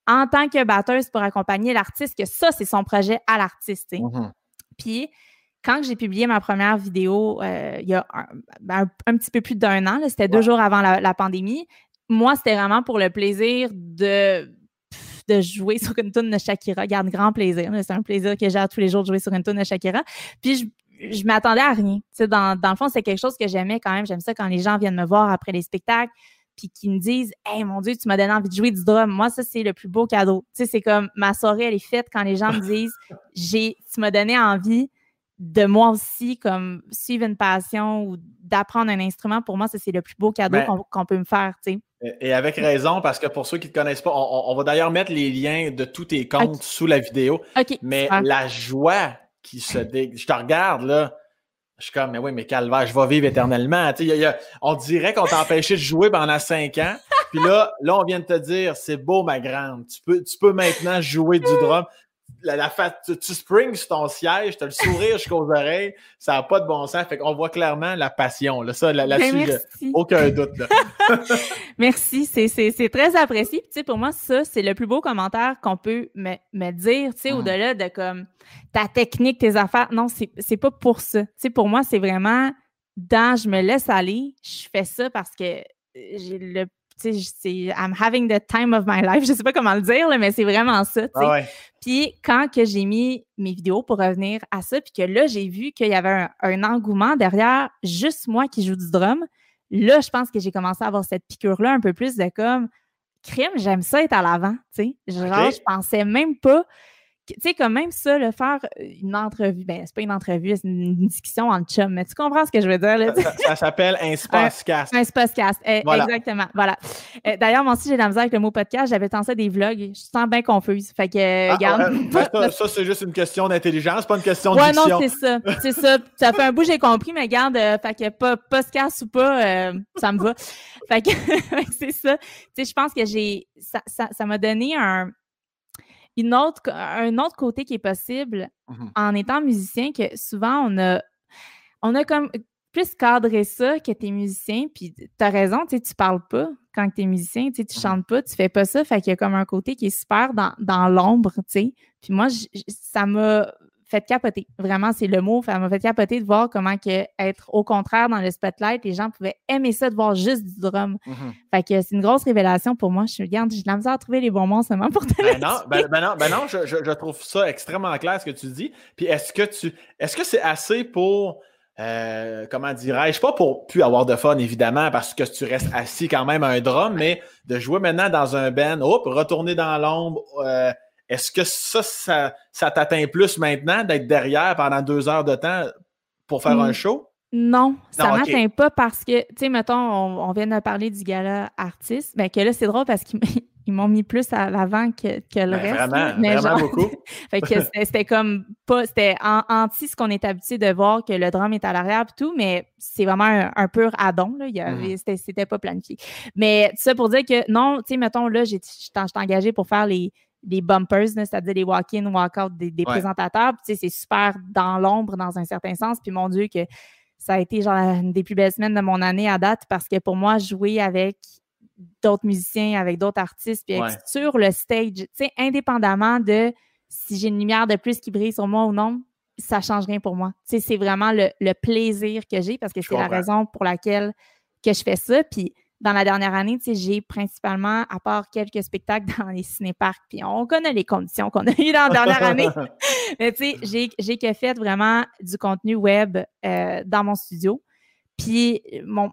en tant que batteuse pour accompagner l'artiste, que ça, c'est son projet à l'artiste. Mm-hmm. Puis quand j'ai publié ma première vidéo euh, il y a ben, un, petit peu plus d'un an, c'était deux jours avant la, pandémie, moi, c'était vraiment pour le plaisir de, de jouer sur une tune de Shakira. Garde grand plaisir. C'est un plaisir que j'ai tous les jours de jouer sur une tune de Shakira. Puis je, je m'attendais à rien. Dans, dans le fond, c'est quelque chose que j'aimais quand même. J'aime ça quand les gens viennent me voir après les spectacles puis qui me disent Hey mon Dieu, tu m'as donné envie de jouer du drum. Moi, ça, c'est le plus beau cadeau. Tu sais, c'est comme ma soirée, elle est faite quand les gens me disent J'ai tu m'as donné envie de moi aussi, comme suivre une passion ou d'apprendre un instrument, pour moi, ça, c'est le plus beau cadeau ben qu'on peut me faire, tu sais. Et avec raison, parce que pour ceux qui ne te connaissent pas, on, va d'ailleurs mettre les liens de tous tes comptes sous la vidéo. mais la joie Je te regarde, là. Je suis comme, mais oui, mais calvaire, je vais vivre éternellement. on dirait qu'on t'a empêché de jouer pendant cinq ans. Puis là, là, on vient de te dire, c'est beau, ma grande. Tu peux, tu peux maintenant jouer du drum la, la tu, tu, springs sur ton siège, tu as le sourire jusqu'aux oreilles, ça n'a pas de bon sens. Fait qu'on voit clairement la passion. Là, ça, là, ben, aucun doute. merci, c'est très apprécié. Tu sais, pour moi, ça, c'est le plus beau commentaire qu'on peut me, me dire, tu sais, mm. au-delà de comme ta technique, tes affaires. Non, c'est pas pour ça. Tu sais, pour moi, c'est vraiment dans je me laisse aller, je fais ça parce que j'ai le sais, I'm having the time of my life. Je sais pas comment le dire, mais c'est vraiment ça. Ah puis quand que j'ai mis mes vidéos pour revenir à ça, puis que là, j'ai vu qu'il y avait un, engouement derrière juste moi qui joue du drum, là, je pense que j'ai commencé à avoir cette piqûre-là un peu plus de comme crime, j'aime ça être à l'avant. Genre, je pensais même pas tu sais, comme même ça, le faire euh, une entrevue, ben, c'est pas une entrevue, c'est une, discussion en chum, mais tu comprends ce que je veux dire, là? Ça, s'appelle un spacecast. Un, spacecast, eh, exactement, voilà. Eh, d'ailleurs, moi aussi, j'ai la misère avec le mot podcast, j'avais tenté des vlogs, je sens bien confuse, fait que, ah, regarde. Ça, c'est juste une question d'intelligence, pas une question de Ouais, non, c'est ça, c'est ça. Ça fait un bout, j'ai compris, mais regarde, euh, fait que pas, podcast ou pas, euh, ça me va. Fait que, c'est ça. Tu sais, je pense que j'ai, ça m'a ça, m'a donné un, autre, un autre côté qui est possible mmh en étant musicien, que souvent on a, on a comme plus cadré ça que t'es musicien, puis t'as raison, tu tu parles pas quand t'es musicien, tu mmh chantes pas, tu fais pas ça, fait qu'il y a comme un côté qui est super dans, dans l'ombre, tu sais. Puis moi, ça m'a fait capoter. Vraiment, c'est le mot. Ça m'a fait capoter de voir comment que être au contraire dans le spotlight, les gens pouvaient aimer ça de voir juste du drum. Mm-hmm. Fait que c'est une grosse révélation pour moi. Je regarde, j'ai la misère à trouver les bons mots seulement pour te ben non, ben, ben, non, ben non, je, je, trouve ça extrêmement clair ce que tu dis. Puis est-ce que tu est-ce que c'est assez pour euh, comment dirais-je, pas pour plus avoir de fun, évidemment, parce que tu restes assis quand même à un drum, mais de jouer maintenant dans un band, hop, retourner dans l'ombre. Euh, est-ce que ça, ça, t'atteint plus maintenant d'être derrière pendant deux heures de temps pour faire un show? Non, ça ne m'atteint pas parce que, tu sais, mettons, on, vient de parler du gala artiste. Ben, que là, c'est drôle parce qu'ils m'ont mis plus à l'avant que, que, le ben, reste. Vraiment, mais vraiment beaucoup. fait que c'était comme pas, c'était anti ce qu'on est habitué de voir que le drum est à l'arrière et tout, mais c'est vraiment un, pur addon, là. Mmh. C'était pas planifié. Mais ça pour dire que non, tu sais, mettons, là, j'étais engagée pour faire les, les bumpers, c'est-à-dire les walk-in, walk-out des, présentateurs. Tu sais, c'est super dans l'ombre dans un certain sens. Puis mon Dieu, que ça a été genre une des plus belles semaines de mon année à date parce que pour moi, jouer avec d'autres musiciens, avec d'autres artistes, puis sur le stage, tu sais, indépendamment de si j'ai une lumière de plus qui brille sur moi ou non, ça change rien pour moi. Tu sais, c'est vraiment le, plaisir que j'ai parce que c'est la raison pour laquelle que je fais ça. Puis dans la dernière année, j'ai principalement, à part quelques spectacles dans les cinéparcs, puis on connaît les conditions qu'on a eues dans la dernière année. Mais tu sais, j'ai que fait vraiment du contenu web euh, dans mon studio. Puis, mon,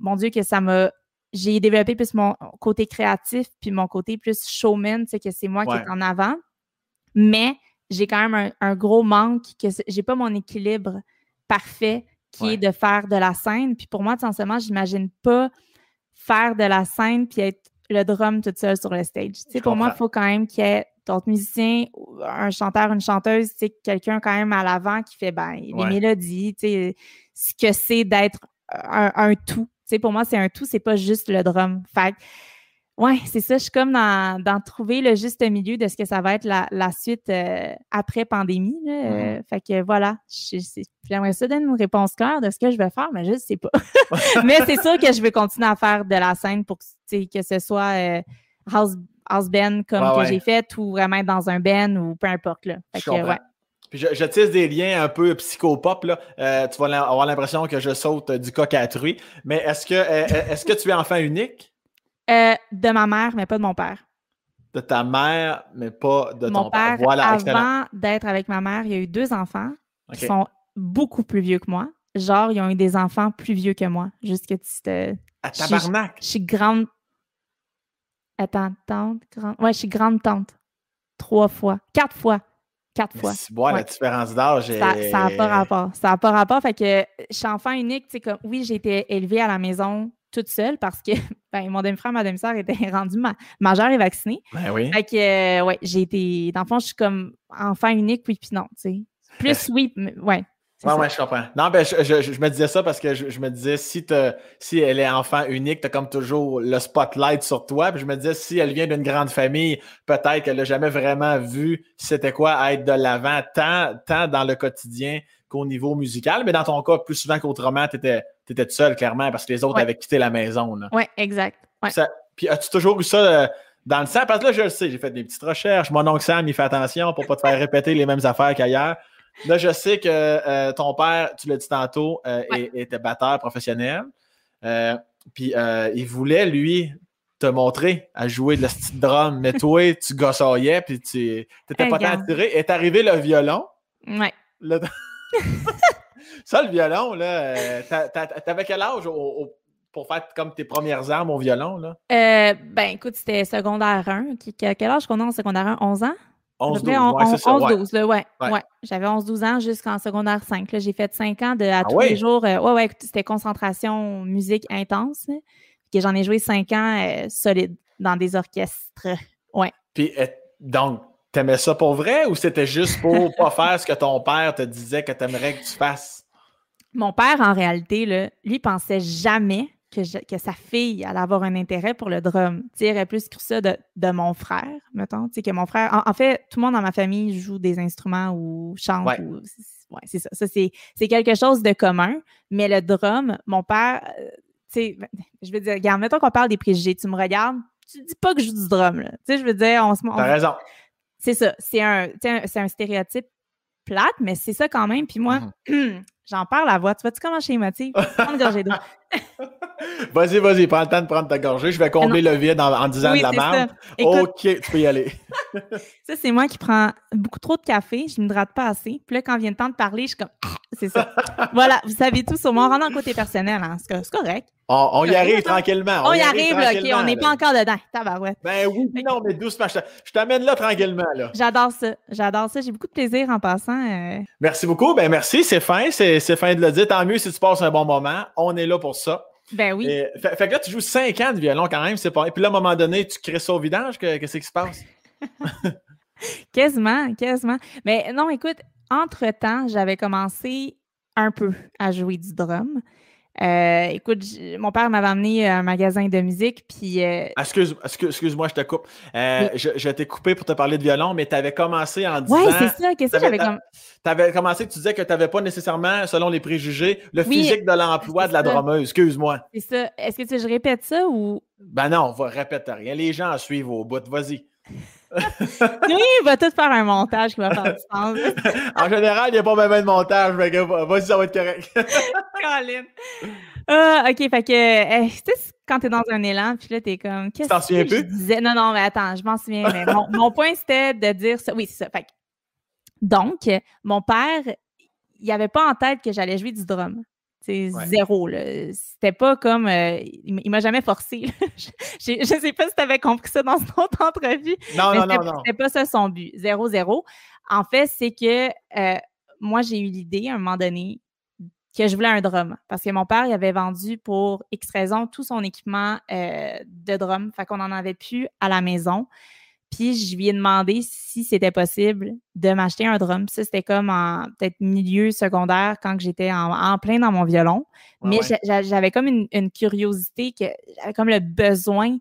mon Dieu, que ça m'a. J'ai développé plus mon côté créatif, puis mon côté plus showman, tu sais, que c'est moi qui est en avant. Mais j'ai quand même un, gros manque, que j'ai pas mon équilibre parfait qui est de faire de la scène. Puis pour moi, tout simplement, j'imagine pas faire de la scène puis être le drum toute seule sur le stage. Tu pour moi, il faut quand même qu'il y ait d'autres musiciens, un chanteur, une chanteuse, tu quelqu'un quand même à l'avant qui fait ben, les mélodies, tu ce que c'est d'être un, tout. Tu pour moi, c'est un tout, c'est pas juste le drum. Fait oui, c'est ça. Je suis comme dans, trouver le juste milieu de ce que ça va être la, suite euh, après pandémie. Mm-hmm. Euh, fait que voilà, j'aimerais ça donner une réponse claire de ce que je vais faire, mais je ne sais pas. mais c'est sûr que je vais continuer à faire de la scène pour que ce soit euh, house, house band comme que j'ai fait ou vraiment dans un band ou peu importe. Là. je Puis je, tisse des liens un peu psychopop. Là. tu vas avoir l'impression que je saute du coq à truie. Mais est-ce que, est-ce que tu es enfant unique? Euh, de ma mère, mais pas de mon père. De ta mère, mais pas de ton père. Voilà, avant d'être avec ma mère, il y a eu deux enfants qui sont beaucoup plus vieux que moi. Genre, ils ont eu des enfants plus vieux que moi. Juste que tu te. À tabarnak! Je suis grande. Attends, tante, grande. Ouais, je suis grande tante. Trois fois. Quatre fois. Quatre fois. C'est bon, la différence d'âge est... Ça n'a pas rapport. Ça n'a pas rapport. Fait que je suis enfant unique. Tu sais, comme, oui, j'ai été élevée à la maison toute seule parce que ben, mon demi-frère, ma demi-sœur étaient rendus ma majeur et vaccinés. Ben oui. Fait que, euh, ouais, j'ai été. Dans le fond, je suis comme enfant unique, oui, puis non, tu sais. Plus oui, ouais. Oui, ouais, je comprends. Non, ben, je, je, me disais ça parce que je, me disais, si, si elle est enfant unique, tu as comme toujours le spotlight sur toi. Puis je me disais, si elle vient d'une grande famille, peut-être qu'elle n'a jamais vraiment vu c'était quoi être de l'avant, tant, tant dans le quotidien qu'au niveau musical. Mais dans ton cas, plus souvent qu'autrement, tu étais seul, clairement, parce que les autres avaient quitté la maison. Oui, exact. puis as-tu toujours eu ça euh, dans le sang? Parce que là, je le sais, j'ai fait des petites recherches. Mon oncle Sam, il fait attention pour ne pas te faire répéter les mêmes affaires qu'ailleurs. Là, je sais que euh, ton père, tu l'as dit tantôt, euh, était batteur professionnel. puis il voulait, lui, te montrer à jouer de la petite drum, mais toi, tu gossoyais, puis tu n'étais pas attiré. Est arrivé le violon. Oui. Ça, le violon, là, euh, t'avais quel âge pour faire comme tes premières armes au violon? Là? Euh, ben, écoute, c'était secondaire 1. Quel âge qu'on a en secondaire 1? 11 ans? 11-12, ouais, ouais. ouais. J'avais 11-12 ans jusqu'en secondaire 5. J'ai fait 5 ans de, à ah tous les jours. Euh, ouais, ouais, c'était concentration musique intense. J'en ai joué 5 ans solide dans des orchestres. Ouais. Puis, donc, t'aimais ça pour vrai ou c'était juste pour pas faire ce que ton père te disait que t'aimerais que tu fasses? Mon père, en réalité, là, lui, pensait jamais que, que, sa fille allait avoir un intérêt pour le drum. il aurait plus que ça de, mon frère, mettons. Que mon frère. En, fait, tout le monde dans ma famille joue des instruments ou chante. Ouais. c'est ça. Ça, c'est quelque chose de commun. Mais le drum, mon père, euh, tu sais, je veux dire, regarde, mettons qu'on parle des préjugés. Tu me regardes, tu dis pas que je joue du drum, Tu sais, je veux dire, on se. T'as raison. C'est ça. C'est un, un stéréotype plate, mais c'est ça quand même. Puis moi, mm-hmm. J'en parle à voix. Tu vois-tu comment je suis émotive? Vas-y, vas-y, prends le temps de prendre ta gorgée. Je vais combler le vide en, disant de la merde. OK, tu peux y aller. ça, c'est moi qui prends beaucoup trop de café, je ne m'hydrate pas assez. Puis là, quand vient le temps de parler, je suis comme ah, c'est ça. voilà, vous savez tout sur moi. On rentre dans le côté personnel, hein. c'est correct. On, y arrive tranquillement. On, y arrive, là, OK, on n'est pas encore dedans. Tabarouette. Ben oui, non, mais doucement. Je t'amène là tranquillement. là. J'adore ça. J'adore ça. J'ai beaucoup de plaisir en passant. Euh. Merci beaucoup. Ben merci, c'est fin. C'est fin de le dire. Tant mieux si tu passes un bon moment. On est là pour ça. Ben oui. fait, que là, tu joues cinq ans de violon quand même, c'est pas. Et puis là, à un moment donné, tu crées ça au vidange, qu'est-ce qui se passe? quasiment, quasiment. Mais non, écoute, entre-temps, j'avais commencé un peu à jouer du drum. Euh, écoute, mon père m'avait amené à un magasin de musique, puis... Euh, ah, excuse, moi je te coupe. Euh, je, t'ai coupé pour te parler de violon, mais tu avais commencé en disant... Oui, c'est ça. Qu'est-ce que j'avais comme... Tu avais commencé, tu disais que tu n'avais pas nécessairement, selon les préjugés, le physique de l'emploi de la drameuse. Excuse-moi. C'est ça. Est-ce que tu je répète ça ou... Ben non, va, répète rien. Les gens suivent au bout. Vas-y. oui, il va tout faire un montage qui va faire du sens. en général, il n'y a pas même de montage, mais vas-y, ça va être correct. Colin. Ah, OK, fait que, tu sais, quand t'es dans un élan, puis là, t'es comme, qu'est-ce que souviens je disais? Non, non, mais attends, je m'en souviens. Mais mon, point, c'était de dire ça. Oui, c'est ça. Fait que, donc, mon père, il avait pas en tête que j'allais jouer du drum. C'est zéro. C'était pas comme. Euh, il m'a jamais forcé. je, ne sais pas si tu avais compris ça dans autre entrevue. Non, non, non, non. C'était pas ça son but. Zéro, zéro. En fait, c'est que euh, moi, j'ai eu l'idée à un moment donné que je voulais un drum. Parce que mon père, il avait vendu pour X raison tout son équipement euh, de drum. Fait qu'on en avait plus à la maison. Puis je lui ai demandé si c'était possible de m'acheter un drum. Ça, c'était comme en peut-être milieu secondaire quand j'étais en, plein dans mon violon. Mais j'avais comme une, curiosité, que j'avais comme le besoin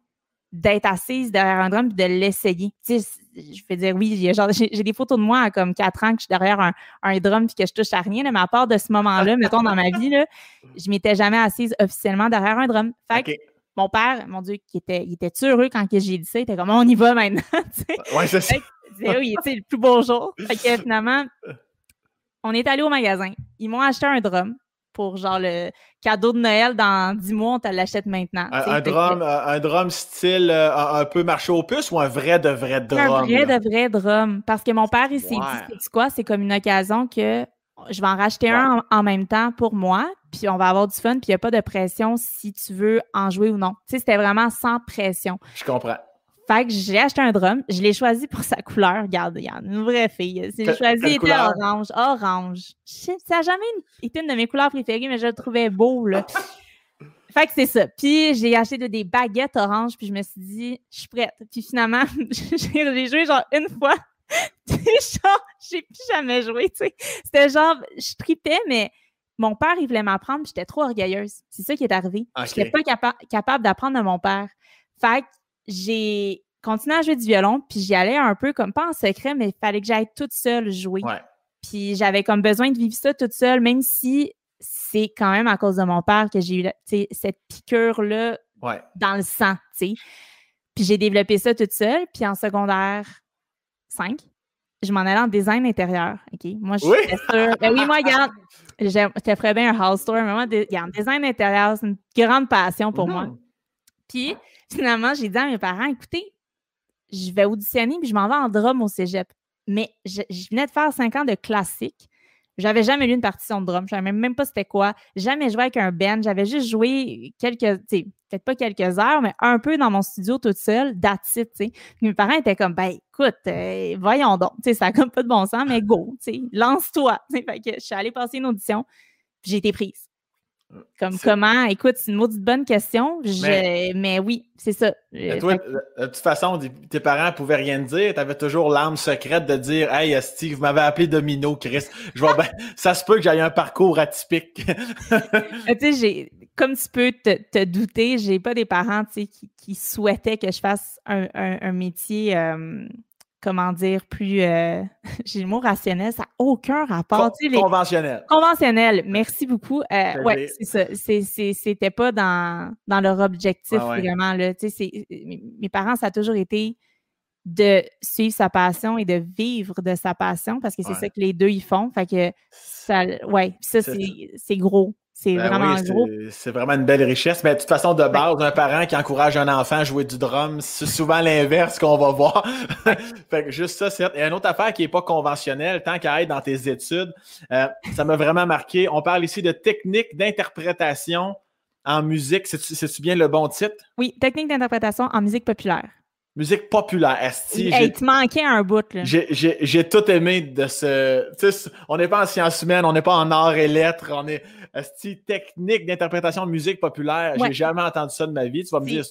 d'être assise derrière un drum et de l'essayer. Tu sais, je vais dire oui, j'ai des photos de moi à comme quatre ans que je suis derrière un, drum et que je touche à rien. mais à part de ce moment-là, mettons dans ma vie, là, je m'étais jamais assise officiellement derrière un drum. Fait mon père, mon Dieu, qui était, il était heureux quand j'ai dit ça. Il était comme, on y va maintenant. oui, c'est ça. oui, le plus beau jour. Fait que finalement, on est allé au magasin. Ils m'ont acheté un drum pour genre le cadeau de Noël dans 10 mois, on te l'achète maintenant. Un, drum, un drum style euh, un peu marché aux puces ou un vrai de vrai drum? Un vrai de vrai drum. Parce que mon père, il s'est dit, c'est quoi? C'est comme une occasion que je vais en racheter un en, même temps pour moi, puis on va avoir du fun, puis il n'y a pas de pression si tu veux en jouer ou non. Tu sais, c'était vraiment sans pression. Je comprends. Fait que j'ai acheté un drum, je l'ai choisi pour sa couleur. Regarde, regarde, une vraie fille. J'ai choisi, il était orange. Orange. Ça n'a jamais été une de mes couleurs préférées, mais je le trouvais beau, là. Fait que c'est ça. Puis j'ai acheté des baguettes oranges, puis je me suis dit, je suis prête. Puis finalement, j'ai joué genre une fois. genre, j'ai plus jamais joué, tu sais. C'était genre, je tripais, mais mon père, il voulait m'apprendre, puis j'étais trop orgueilleuse. C'est ça qui est arrivé. Je n'étais pas capable d'apprendre de mon père. Fait que j'ai continué à jouer du violon, puis j'y allais un peu comme pas en secret, mais il fallait que j'aille toute seule jouer. Puis j'avais comme besoin de vivre ça toute seule, même si c'est quand même à cause de mon père que j'ai eu cette piqûre-là dans le sang, tu sais. Puis j'ai développé ça toute seule, puis en secondaire 5, je m'en allais en design intérieur. OK? Moi, je suis sûre. Ben oui, moi, regarde, je te ferais bien un house tour, mais moi, regarde, design intérieur, c'est une grande passion pour moi. Puis, finalement, j'ai dit à mes parents, écoutez, je vais auditionner, puis je m'en vais en drum au cégep. Mais je, venais de faire cinq ans de classique. J'avais jamais lu une partition de drum. Je savais même pas c'était quoi. Jamais joué avec un band. J'avais juste joué quelques, peut-être pas quelques heures, mais un peu dans mon studio toute seule, that's it, tu sais. Mes parents étaient comme, ben, écoute, euh, voyons donc, tu sais, ça n'a comme pas de bon sens, mais go, tu sais, lance-toi. Fait que je suis allée passer une audition, j'ai été prise. Comme comment? Écoute, c'est une maudite bonne question. Mais, oui, c'est ça. Euh, toi, de toute façon, tes parents ne pouvaient rien dire. Tu avais toujours l'âme secrète de dire Hey, Steve, vous m'avez appelé Domino, Chris. Je vois ben, ça se peut que j'aille un parcours atypique. Euh, tu sais, comme tu peux te, te douter, j'ai pas des parents qui, qui, souhaitaient que je fasse un, métier. Euh, comment dire, plus, euh, j'ai le mot rationnel, ça n'a aucun rapport. Conventionnel. Conventionnel, merci beaucoup. Euh, ouais, c'est ça. C'était pas dans, dans leur objectif, vraiment. Là. Mes parents, ça a toujours été de suivre sa passion et de vivre de sa passion parce que c'est ça que les deux ils font. Fait que ça, ouais, ça, c'est gros. C'est Ben vraiment oui, gros. c'est- vraiment une belle richesse. Mais de toute façon, de base, un parent qui encourage un enfant à jouer du drum, c'est souvent l'inverse qu'on va voir. fait que juste ça, c'est. Et une autre affaire qui n'est pas conventionnelle, tant qu'à être dans tes études, euh, ça m'a vraiment marqué. On parle ici de technique d'interprétation en musique. C'est-tu bien le bon titre? Oui, technique d'interprétation en musique populaire. Musique populaire. Esti, Hey, tu manquais un bout, là. J'ai- J'ai j'ai tout aimé de ce. tu sais, on n'est pas en sciences humaines, on n'est pas en arts et lettres, on est esti, technique d'interprétation de musique populaire. Ouais. J'ai jamais entendu ça de ma vie. Tu vas me dire,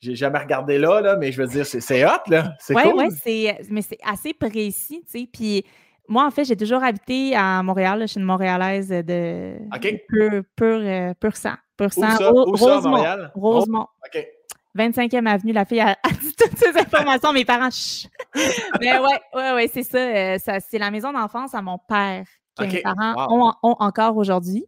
j'ai jamais regardé là, là, mais je veux dire, c'est hot, là. C'est Oui, cool. oui, c'est, mais c'est assez précis, tu sais. Puis moi, en fait, j'ai toujours habité à Montréal. là. Je suis une Montréalaise de OK. de pur, pur, euh, pur sang. Pur sang. Où ça, Rosemont. Montréal? Rosemont. OK. 25e avenue, la fille a, a dit toutes ces informations. Mes parents, chut. Mais ouais, ouais, ouais, c'est ça, euh, ça. C'est la maison d'enfance à mon père que mes parents Wow. ont, ont encore aujourd'hui.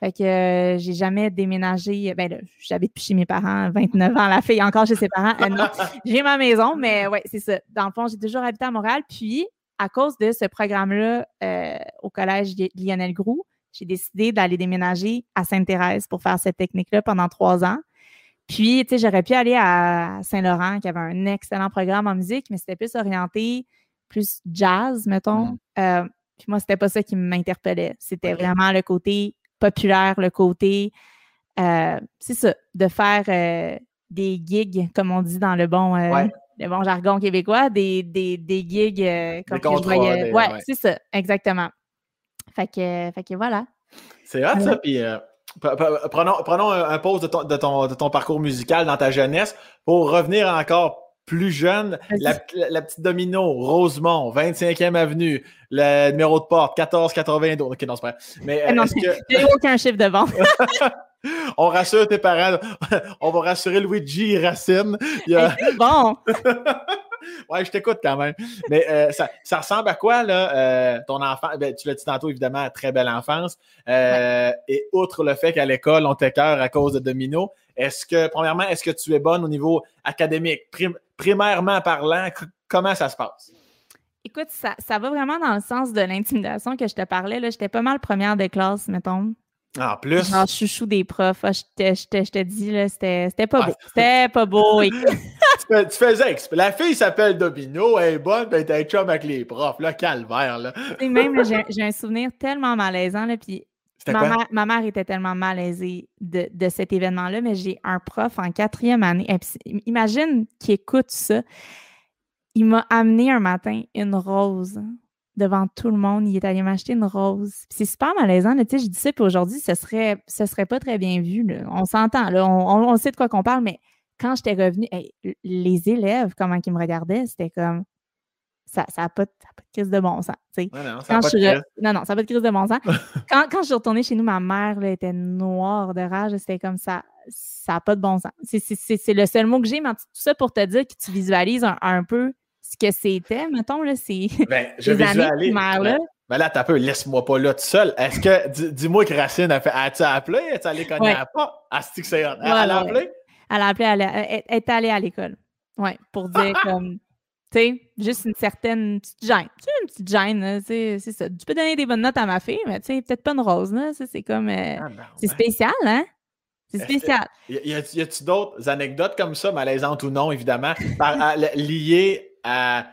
Fait que euh, j'ai jamais déménagé. Ben là, j'habite chez mes parents, 29 ans, la fille encore chez ses parents. Euh, non, j'ai ma maison, mais ouais, c'est ça. Dans le fond, j'ai toujours habité à Montréal. Puis, à cause de ce programme-là euh, au collège Li- Lionel Groux, j'ai décidé d'aller déménager à Sainte-Thérèse pour faire cette technique-là pendant trois ans. Puis, tu sais, j'aurais pu aller à Saint-Laurent, qui avait un excellent programme en musique, mais c'était plus orienté, plus jazz, mettons. Mm. Euh, puis moi, c'était pas ça qui m'interpellait. C'était vraiment le côté populaire, le côté, euh, c'est ça, de faire euh, des gigs, comme on dit dans le bon, Ouais. le bon jargon québécois, des, des, des gigs comme que je contrats, voyais. des- ouais, ouais. c'est ça, exactement. Fait que, fait que voilà. C'est hot, ça. Puis, euh, prenons, prenons un, pause de ton, de, ton, de ton parcours musical dans ta jeunesse pour revenir encore plus jeune. La, la- la petite domino, Rosemont, 25e avenue, le numéro de porte, 1492. Ok, non, c'est pas. Mais euh, Ah non, est-ce que J'ai eu aucun chiffre de vente. on rassure tes parents? on va rassurer Luigi Racine. Il y a- Hey, c'est bon. Ouais, je t'écoute quand même. Mais euh, ça, ça ressemble à quoi, là, euh, ton enfant? Ben, tu l'as dit tantôt, évidemment, très belle enfance. Euh, Et outre le fait qu'à l'école, on t'écœure à cause de Domino, est-ce que, premièrement, est-ce que tu es bonne au niveau académique? Prim- primairement parlant, comment ça se passe? Écoute, ça, ça va vraiment dans le sens de l'intimidation que je te parlais. J'étais pas mal première de classe, mettons. En plus, Genre chouchou des profs. Ah, je, te, je, te, je te dis, là, c'était c'était pas Ah, beau. C'était pas beau. Tu, fais- tu faisais exp- La fille s'appelle Domino, elle est bonne, ben t'es chum avec les profs, là, calvaire, là. même, j'ai un souvenir tellement malaisant. Là, puis ma, mère, ma mère était tellement malaisée de, de cet événement-là, mais j'ai un prof en quatrième année. Puis, imagine qu'il écoute ça. Il m'a amené un matin une rose devant tout le monde. Il est allé m'acheter une rose. C'est super malaisant. tu sais, je dis ça, puis aujourd'hui, ce serait, ce serait pas très bien vu. là. On s'entend, là, on, on- on sait de quoi qu'on parle, mais quand j'étais revenue, hey, les élèves, comment ils me regardaient, c'était comme ça n'a pas, ça pas de crise de bon sens. Ouais, non, ça Quand je pas de suis re-. Non, non, ça n'a pas de crise de bon sens. quand, quand je suis retournée chez nous, ma mère là, était noire de rage. C'était comme ça. Ça n'a pas de bon sens. C'est- le seul mot que j'ai, mais tout ça pour te dire que tu visualises un, un peu ce que c'était, mettons, là, c'est Ben, je les années visualise. primaires, là. Ben là, t'as un peu, laisse-moi pas là tout seul. Est-ce que, dis- dis-moi que Racine a fait, as-tu appelé? As-tu allé cogner Ouais. porte? Ah, c'est que c'est hot. Elle, Ouais, elle a appelé? Elle a appelé, elle elle est allée à l'école. Ouais, pour dire comme, tu sais, juste une certaine petite gêne. Tu sais, une petite gêne, là, tu sais, c'est ça. Tu peux donner des bonnes notes à ma fille, mais tu sais, peut-être pas une rose, là. ça, C'est comme, euh, Ah, ben, c'est spécial, hein? C'est spécial. Y, y a- d'autres anecdotes comme ça, malaisantes ou non, évidemment, par- à- li- liées à,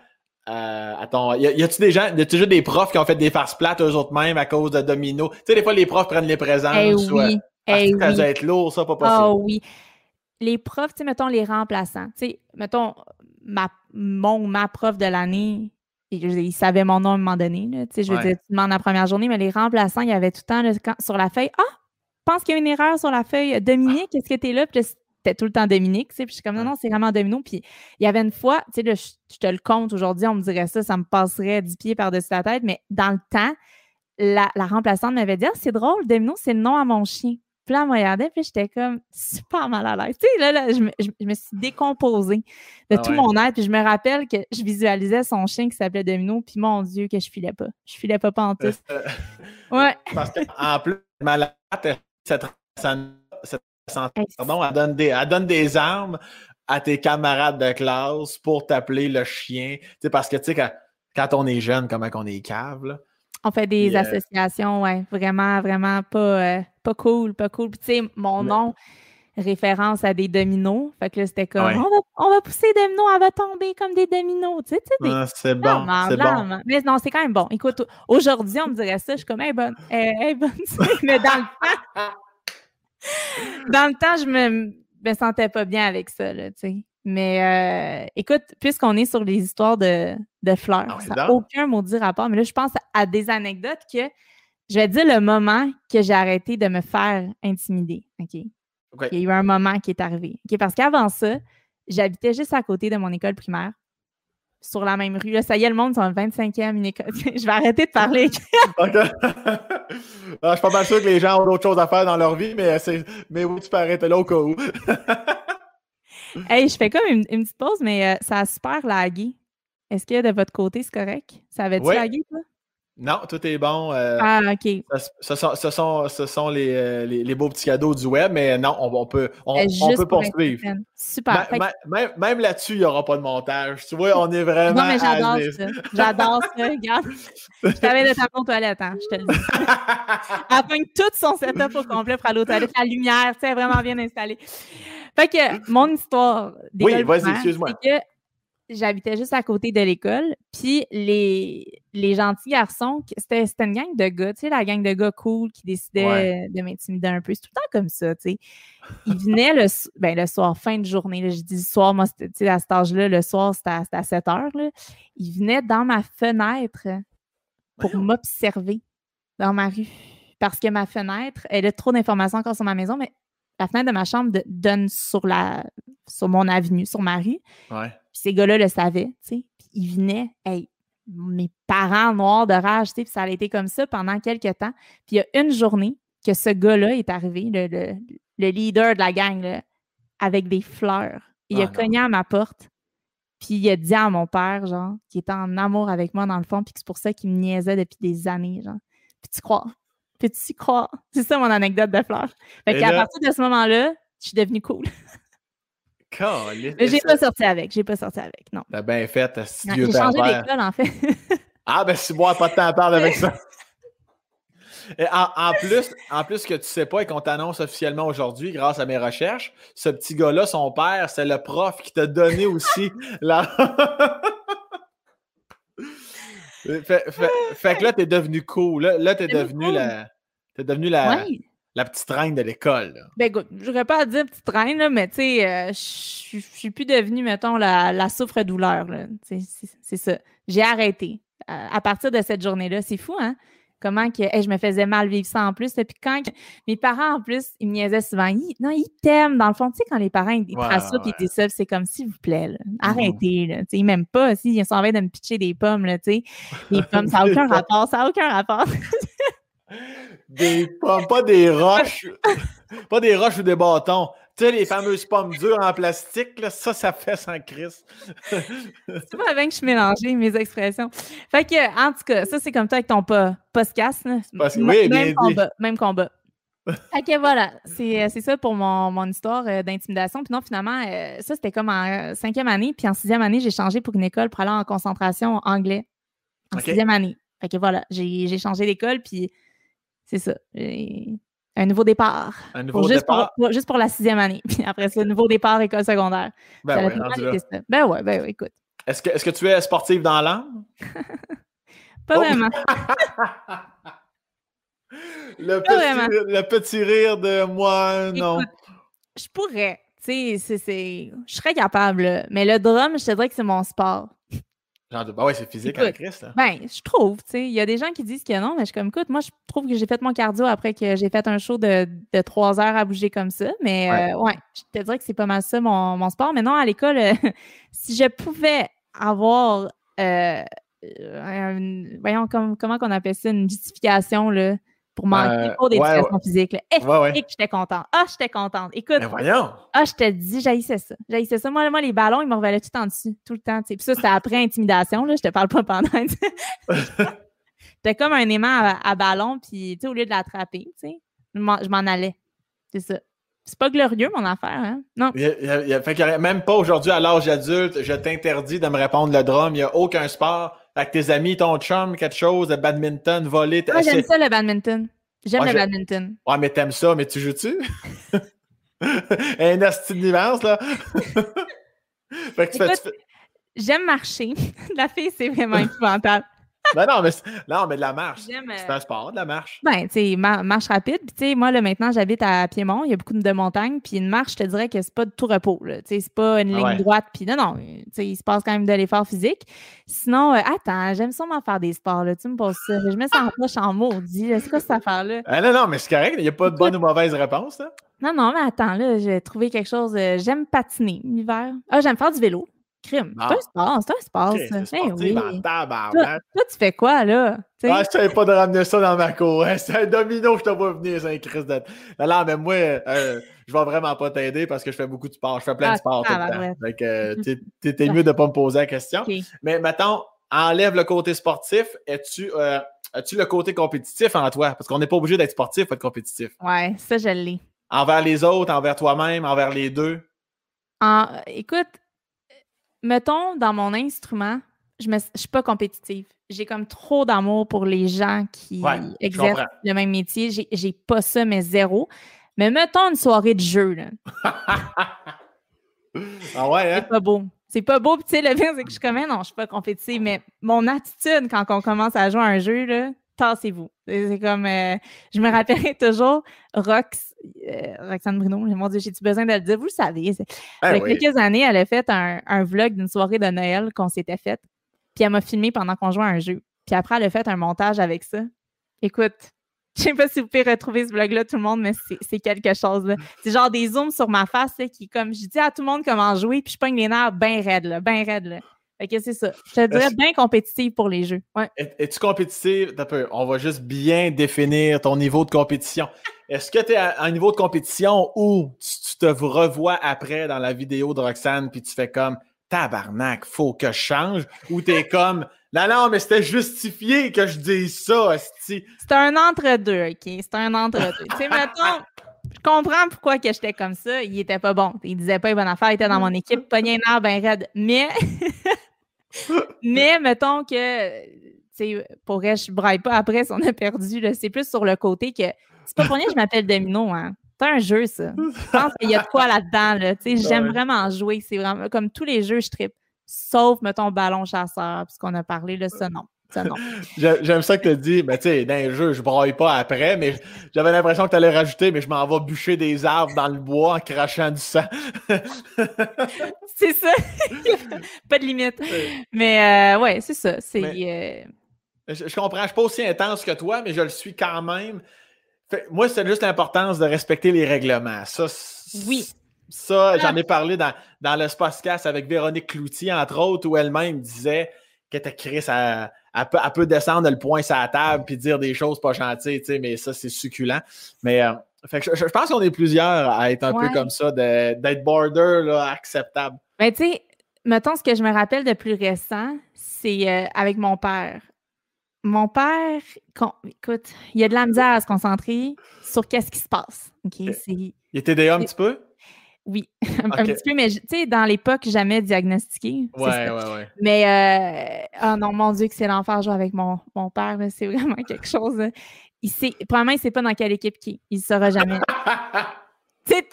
ton. Y, a-tu des gens, y a toujours des profs qui ont fait des farces plates eux-mêmes à cause de Domino? Tu sais, des fois, les profs prennent les présences. Eh ou, euh, oui, ah, eh ça oui. doit être lourd, ça, pas possible. Ah oui. Les profs, tu sais, mettons les remplaçants. Tu sais, mettons, ma, mon, ma prof de l'année, il, il savait mon nom à un moment donné. là. Tu sais, je veux dire, tu demandes la première journée, mais les remplaçants, il y avait tout le temps là, quand- sur la feuille. Ah, je pense qu'il y a une erreur sur la feuille. Dominique, est-ce que tu es là? Puis là, c'était tout le temps Dominique. tu sais, Puis je suis comme, non, non, c'est vraiment Domino. Puis il y avait une fois, tu sais, là, je, je te le compte aujourd'hui, on me dirait ça, ça me passerait dix pieds par-dessus la tête, mais dans le temps, la, la remplaçante m'avait dit Ah, c'est drôle, Domino, c'est le nom à mon chien. Puis là, elle me regardait, puis j'étais comme super mal à l'aise. Tu sais, là, là, je, me, je- je me suis décomposée de Ah tout ouais. mon être. Puis je me rappelle que je visualisais son chien qui s'appelait Domino, puis mon Dieu, que je filais pas. Je filais pas en tout. Euh, Ouais. Parce qu'en plus, malade, cette, cette, pardon, elle, donne des, elle donne des armes à tes camarades de classe pour t'appeler le chien. Tu sais, parce que, tu sais, quand, quand on est jeune, comment qu'on est cave, là. On fait des euh, associations, ouais, vraiment, vraiment pas, euh, pas cool, pas cool. Puis, tu sais, mon Mais- nom référence à des dominos. Fait que là, c'était comme, Ouais. on, va, on va pousser les dominos, elle va tomber comme des dominos. Tu sais, tu sais, des Ah, c'est bon, c'est bon. Mais non, c'est quand même bon. Écoute, aujourd'hui, on me dirait ça, je suis comme, hey, bonne, hey, hey, bonne. Mais dans le temps, dans le temps, je me, me sentais pas bien avec ça, là, tu sais. Mais euh, écoute, puisqu'on est sur les histoires de, de fleurs, Ah ça n'a aucun maudit rapport, mais là, je pense à des anecdotes que je vais dire le moment que j'ai arrêté de me faire intimider. OK? Il y a eu un moment qui est arrivé. OK? Parce qu'avant ça, j'habitais juste à côté de mon école primaire, sur la même rue. Là, ça y est, le monde, c'est en 25e, une école. je vais arrêter de parler. OK. Ah, je suis pas mal sûr que les gens ont d'autres choses à faire dans leur vie, mais, mais oui, tu peux arrêter là au cas où. hey, je fais comme une, une petite pause, mais euh, ça a super lagué. Est-ce que de votre côté, c'est correct? Ça avait-tu Oui. lagué, toi? Non, tout est bon. euh, Ah, OK. ce, ce sont, ce sont, ce sont les, euh, les, les beaux petits cadeaux du web, mais non, on, on peut, on, on poursuivre. Super. Ma- ma- même, même là-dessus, il n'y aura pas de montage. Tu vois, on est vraiment. non, mais j'adore ça. J'adore ça. Regarde. Je t'avais de ta aux toilette, hein, je te le dis. Elle pogne tout son setup au complet pour aller aux toilettes. La lumière, tu sais, vraiment bien installée. Fait que mon histoire Oui, d'école vas-y, excuse-moi. C'est que j'habitais juste à côté de l'école, puis les, les gentils garçons, c'était une gang de gars, tu sais, la gang de gars cool qui décidaient Ouais. de m'intimider un peu. C'est tout le temps comme ça, tu sais. Ils venaient le, ben, le soir, fin de journée. Là, je dis soir, moi, tu sais, à cet âge-là, le soir, c'était à, c'était à 7 heures. Là. Ils venaient dans ma fenêtre pour m'observer dans ma rue. Parce que ma fenêtre, elle a trop d'informations encore sur ma maison, mais la fenêtre de ma chambre de- donne sur, la, sur mon avenue, sur ma rue. Ouais. Puis ces gars-là le savaient, tu sais. Puis ils venaient, hey, mes parents noirs de rage, tu sais, puis ça a été comme ça pendant quelques temps. Puis il y a une journée que ce gars-là est arrivé, le, le- le leader de la gang, là, avec des fleurs. Il Ah a non. cogné à ma porte, puis il a dit à mon père, genre, qui était en amour avec moi dans le fond, puis que c'est pour ça qu'il me niaisait depuis des années, genre. Puis tu crois? Peux-tu croire? C'est ça mon anecdote de fleurs. Fait qu'à là- partir de ce moment-là, je suis devenue cool. Caliste. Mais j'ai pas sorti avec, j'ai pas sorti avec, non. T'as bien fait, si Non, Dieu J'ai changé d'école, en fait. Ah, ben si moi, pas de temps à perdre avec ça. Et en, en plus, en plus que tu sais pas et qu'on t'annonce officiellement aujourd'hui, grâce à mes recherches, ce petit gars-là, son père, c'est le prof qui t'a donné aussi la. fait, fait- fait que là, t'es devenu cool. Là, là t'es Devenu cool. la. T'es devenu la, la petite reine de l'école. Ben écoute, je n'aurais pas à dire petite reine, là, mais tu sais, euh, je suis- plus devenue, mettons, la, la souffre-douleur. C'est c'est ça. J'ai arrêté. À, à partir de cette journée-là, c'est fou, hein? Comment que hey, je me faisais mal vivre ça en plus. Et puis quand mes parents, en plus, ils me niaisaient souvent. Ils- non, ils t'aiment, dans le fond. Tu sais, quand les parents, ils, ça puis ouais. ils disent ça, c'est comme, s'il vous plaît, là, arrêtez. Là, Tu sais, ils m'aiment pas. Si, ils sont en train de me pitcher des pommes, là, tu sais. Des pommes, ça n'a aucun rapport. Ça n'a aucun rapport. Des pommes, pas des roches. pas des roches ou des bâtons. Tu sais, les fameuses pommes dures en plastique, là, ça, ça fait sans crise. C'est pas avant que je suis mélangée, mes expressions. Fait que, en tout cas, ça, c'est comme toi avec ton po- podcast. là. Parce que- bien même dit. combat. Même combat. fait que voilà, c'est euh, c'est ça pour mon, mon histoire euh, d'intimidation. Puis non, finalement, euh, ça, c'était comme en euh, cinquième année. Puis en sixième année, j'ai changé pour une école pour aller en concentration anglais. En sixième année. Fait que voilà, j'ai j'ai changé d'école. Puis c'est ça. Un nouveau départ. Un Pour- nouveau juste, pour, départ. pour- juste pour la sixième année. Puis après ça, nouveau départ, école secondaire. Ben ça. Ben ouais, ben ouais, écoute. Est-ce que, est-ce que tu es sportive dans l'âme? Pas Oh. vraiment. Le Pas vraiment. petit, le petit rire de moi, non. Écoute, je pourrais. Tu sais, je serais capable. Mais le drum, je te dirais que c'est mon sport. Genre, de- bah ouais, c'est physique en Écoute, Christ. là. Ben, je trouve. Tu sais, il y a des gens qui disent que non, mais je suis comme, écoute, moi, je trouve que j'ai fait mon cardio après que j'ai fait un show de, de trois heures à bouger comme ça. Mais Ouais. euh, ouais, je te dirais que c'est pas mal ça, mon, mon sport. Mais non, à l'école, euh, si je pouvais avoir, euh, un- voyons, comme- comment qu'on appelle ça, une justification, là, pour manquer Euh, pour d'éducation ouais, physique, là. Ouais, ouais. et que j'étais contente? Ah, j'étais contente. Écoute, Ben voyons. ah, je te dis, j'haïssais ça. J'haïssais ça. Moi, moi, les ballons, ils me revelaient tout en dessus, tout le temps. tu sais. Puis ça, c'était après intimidation, là. Je te parle pas pendant. C'était comme un aimant à, à ballon, puis au lieu de l'attraper, tu sais, je m'en allais. C'est ça. C'est pas glorieux, mon affaire, hein? Non. Il il il fait même pas aujourd'hui, à l'âge adulte, je t'interdis de me répondre le drum. Il n'y a aucun sport avec tes amis, ton chum, quelque chose, de badminton, voler. Ah, j'aime ça le badminton. J'aime Ouais, le badminton. Ouais, mais t'aimes ça, mais tu joues-tu? Un asti de nuance, là. fait que tu fais- J'aime marcher. La fille, c'est vraiment épouvantable. Ben non, mais, c'est- non, mais de la marche. Euh, C'est un sport, de la marche. Ben, tu sais, ma- marche rapide. Puis, tu sais, moi, là, maintenant, j'habite à Piémont. Il y a beaucoup de montagnes. Puis, une marche, je te dirais que c'est pas de tout repos. là. Tu sais, c'est pas une Ah ligne ouais. droite. Puis, non, non. Tu sais, il se passe quand même de l'effort physique. Sinon, euh, attends, j'aime sûrement faire des sports. Là. Tu me poses ça. Je me sens en poche en maudit. C'est quoi cette affaire-là? Ah, non, non, mais c'est correct. Il n'y a pas de bonne ou mauvaise réponse, là. Non, non, mais attends, là, j'ai trouvé quelque chose. euh, j'aime patiner l'hiver. Ah, j'aime faire du vélo. Crime. Ah. C'est un sport. C'est un sport, ça. Ben oui. Toi, tu fais quoi, là? Tu sais? Ah, je savais pas de ramener ça dans ma cour. hein. C'est un domino, je te vois venir, c'est un Christ de... Non, mais moi, euh, je vais vraiment pas t'aider parce que je fais beaucoup de sport. Je fais plein Ah, de sport tout le temps. Que euh, t'es- mieux de pas me poser la question. Mais mettons, enlève le côté sportif. Es-tu euh, as-tu le côté compétitif en toi? Parce qu'on n'est pas obligé d'être sportif pour être compétitif. Ouais, ça, je l'ai. Envers les autres, envers toi-même, envers les deux? En- écoute, mettons, dans mon instrument, je ne suis pas compétitive. J'ai comme trop d'amour pour les gens qui Ouais, exercent le même métier. J'ai- J'ai pas ça, mais zéro. Mais mettons une soirée de jeu, là. Ah ouais, hein? C'est pas beau. C'est pas beau. Puis, tu sais, le pire, c'est que je suis comme, non, je suis pas compétitive, mais mon attitude quand on commence à jouer à un jeu, là, tassez-vous. C'est c'est comme, euh, je me rappellerai toujours, Rox, euh, Roxane Bruno, mon Dieu, j'ai-tu besoin de le dire? Vous le savez. Ben il y a oui. quelques années, elle a fait un, un vlog d'une soirée de Noël qu'on s'était faite. Puis elle m'a filmé pendant qu'on jouait à un jeu. Puis après, elle a fait un montage avec ça. Écoute, je sais pas si vous pouvez retrouver ce vlog-là, tout le monde, mais c'est- quelque chose. là. C'est genre des zooms sur ma face, là, qui, comme je dis à tout le monde comment jouer, puis je pogne les nerfs bien raides, là, bien raides. Là. Fait que c'est ça. Je te dirais bien compétitive pour les jeux. Ouais. Es- Es-tu compétitive? On va juste bien définir ton niveau de compétition. Est-ce que tu es à un niveau de compétition où tu, tu te revois après dans la vidéo de Roxane puis tu fais comme tabarnak, faut que je change? Ou tu es comme non, non, mais c'était justifié que je dise ça. C'est un entre-deux, OK? C'est un entre-deux. tu sais, mettons, je comprends pourquoi que j'étais comme ça. Il était pas bon. Il disait pas une bonne affaire. Il était dans mon équipe, pognait un bien raide. Mais, mais mettons que, tu sais, pour vrai, je braille pas après si on a perdu. là. C'est plus sur le côté que, c'est pas pour rien que je m'appelle Domino, hein. C'est un jeu, ça. Je pense qu'il y a de quoi là-dedans, là. Tu sais, j'aime Ouais. vraiment jouer. C'est vraiment, comme tous les jeux, je tripe. Sauf, mettons, ballon chasseur, puisqu'on a parlé, là, ça, non. Ça, non. J'ai- J'aime ça que tu dis, mais tu sais, dans les jeux, je braille pas après, mais j'avais l'impression que tu allais rajouter, mais je m'en vais bûcher des arbres dans le bois en crachant du sang. C'est ça. pas de limite. Mais euh, ouais, c'est ça. C'est. euh, Je, je comprends, je suis pas aussi intense que toi, mais je le suis quand même. Fait- moi, c'est juste l'importance de respecter les règlements. Ça, Oui. Ça, j'en ai parlé dans, dans le podcast avec Véronique Cloutier, entre autres, où elle-même disait qu'elle était Chris, elle, elle peut, elle peut descendre le poing sur la table puis dire des choses pas gentilles, tu sais, mais ça, c'est succulent. Mais euh, fait que je, je pense qu'on est plusieurs à être un Ouais. peu comme ça, d'être border là, acceptable. Ben, tu sais, mettons, ce que je me rappelle de plus récent, c'est euh, avec mon père. Mon père, écoute, il y a de la misère à se concentrer sur qu'est-ce qui se passe. C'est. Il était DA un petit peu? Oui, un, petit peu, mais tu sais, dans l'époque, jamais diagnostiqué. Ouais, ouais, ouais. Mais, euh, oh non, mon Dieu, que c'est l'enfer jouer avec mon, mon père. C'est vraiment quelque chose. là. Il sait, probablement, il ne sait pas dans quelle équipe qui est. Il ne saura jamais. tu sais,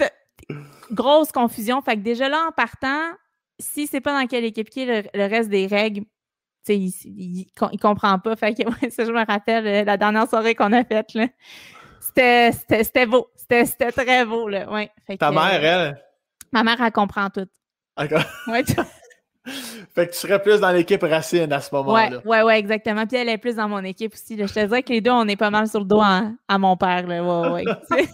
grosse confusion. Fait que déjà là, en partant, si c'est pas dans quelle équipe qui est, le, le reste des règles, tu sais, il, il, il com- il comprend pas. Fait que, ouais, ça, je me rappelle, euh, la dernière soirée qu'on a faite, c'était beau. C'était, très beau, là. Ouais. Fait Ta que, mère, euh, elle? Ma mère, elle comprend tout. D'accord. Ouais, Fait que tu serais plus dans l'équipe Racine à ce Ouais, moment-là. ouais, ouais, exactement. Puis elle est plus dans mon équipe aussi. là. Je te dirais que les deux, on est pas mal sur le dos à, à mon père. Là. Ouais, ouais.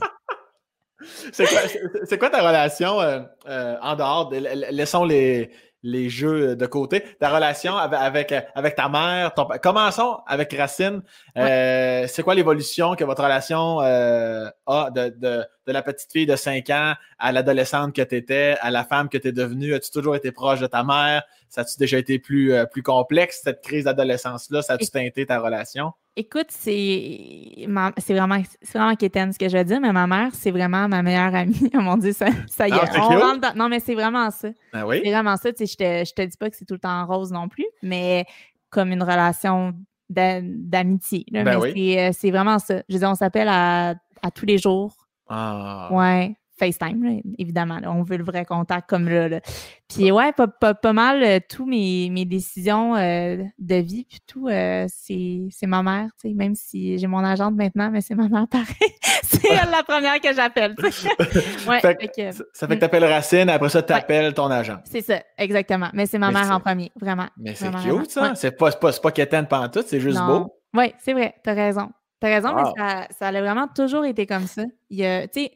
C'est- quoi, quoi ta relation euh, euh, en dehors? de- la- laissons les, les jeux de côté. Ta relation avec, avec, euh, avec ta mère. ton commençons avec Racine. Euh, c'est quoi l'évolution que votre relation euh, a de, de, de la petite fille de 5 ans à l'adolescente que tu étais, à la femme que tu es devenue? As-tu toujours été proche de ta mère? Ça a-tu déjà été plus, euh, plus complexe, cette crise d'adolescence-là? Ça a-tu teinté ta relation? Écoute, c'est vraiment, c'est vraiment quétaine ce que je vais dire, mais ma mère, c'est vraiment ma meilleure amie. Oh mon Dieu, ça, ça y est. Ah, c'est on cute. rentre dans- Non, mais c'est vraiment ça. Ah oui? C'est vraiment ça. Tu sais, je te, je te dis pas que c'est tout le temps rose non plus, mais comme une relation d'amitié. Ben euh, c'est vraiment ça. Je veux on s'appelle à, à, tous les jours. Ah. Ouais. FaceTime, évidemment. on veut le vrai contact comme là. Puis ouais, pas, pas, mal euh, tous mes, mes décisions euh, de vie, puis tout, euh, c'est ma mère, tu sais, même si j'ai mon agente maintenant, mais c'est ma mère pareil. c'est elle la première que j'appelle. ouais, ça fait que hmm. tu appelles Racine, après ça, tu appelles ton agent. C'est ça, exactement. Mais c'est ma mère en premier, vraiment. Mais c'est cute, ça. C'est pas, pas, pas quétaine pendant tout, c'est juste beau. Oui, c'est vrai, t'as raison. T'as raison, mais ça, ça a vraiment toujours été comme ça. Il y a, tu sais,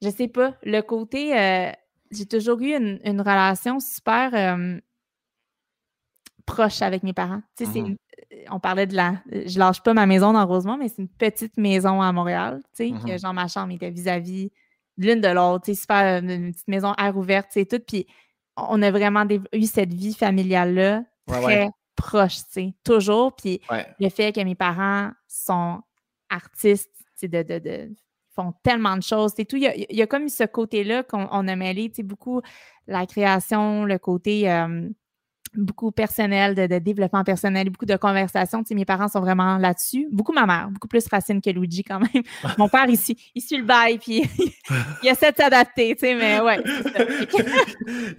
je sais pas, le côté, euh, j'ai toujours eu une, relation super euh, proche avec mes parents. Tu sais, mmh euh, on parlait de la, je lâche pas ma maison dans Rosemont, mais c'est une petite maison à Montréal, tu sais, que mmh genre ma chambre était vis-à-vis l'une de l'autre, tu sais, super, une petite maison air ouverte, tu sais, tout, puis on a vraiment eu cette vie familiale-là très proche, tu sais, toujours, puis le fait que mes parents sont artistes, tu sais, de, de, de font tellement de choses. C'est tout. Il y, a, comme ce côté-là qu'on a mêlé, beaucoup la création, le côté euh, beaucoup personnel, de, développement personnel, beaucoup de conversations. mes parents sont vraiment là-dessus. Beaucoup ma mère, beaucoup plus Racine que Luigi quand même. Mon père, il suit, il suit le bail, puis il essaie de s'adapter, mais ouais.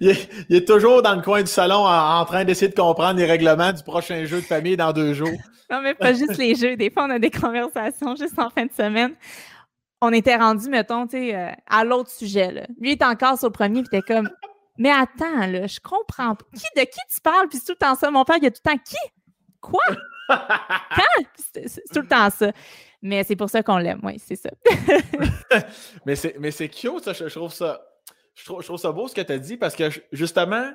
il, est, toujours dans le coin du salon en, train d'essayer de comprendre les règlements du prochain jeu de famille dans deux jours. Non, mais pas juste les jeux. Des fois, on a des conversations juste en fin de semaine on était rendu, mettons, tu sais, euh, à l'autre sujet. Là. Lui il était encore sur le premier, puis était comme Mais attends, là, je comprends pas. Qui, de qui tu parles? Puis c'est tout le temps ça. Mon père, il a tout le temps qui? Quoi? Quand? C'est tout le temps ça. Mais c'est pour ça qu'on l'aime, oui, c'est ça. mais c'est cute, ça. Je, trouve ça. Je trouve, je trouve ça beau ce que tu as dit parce que justement,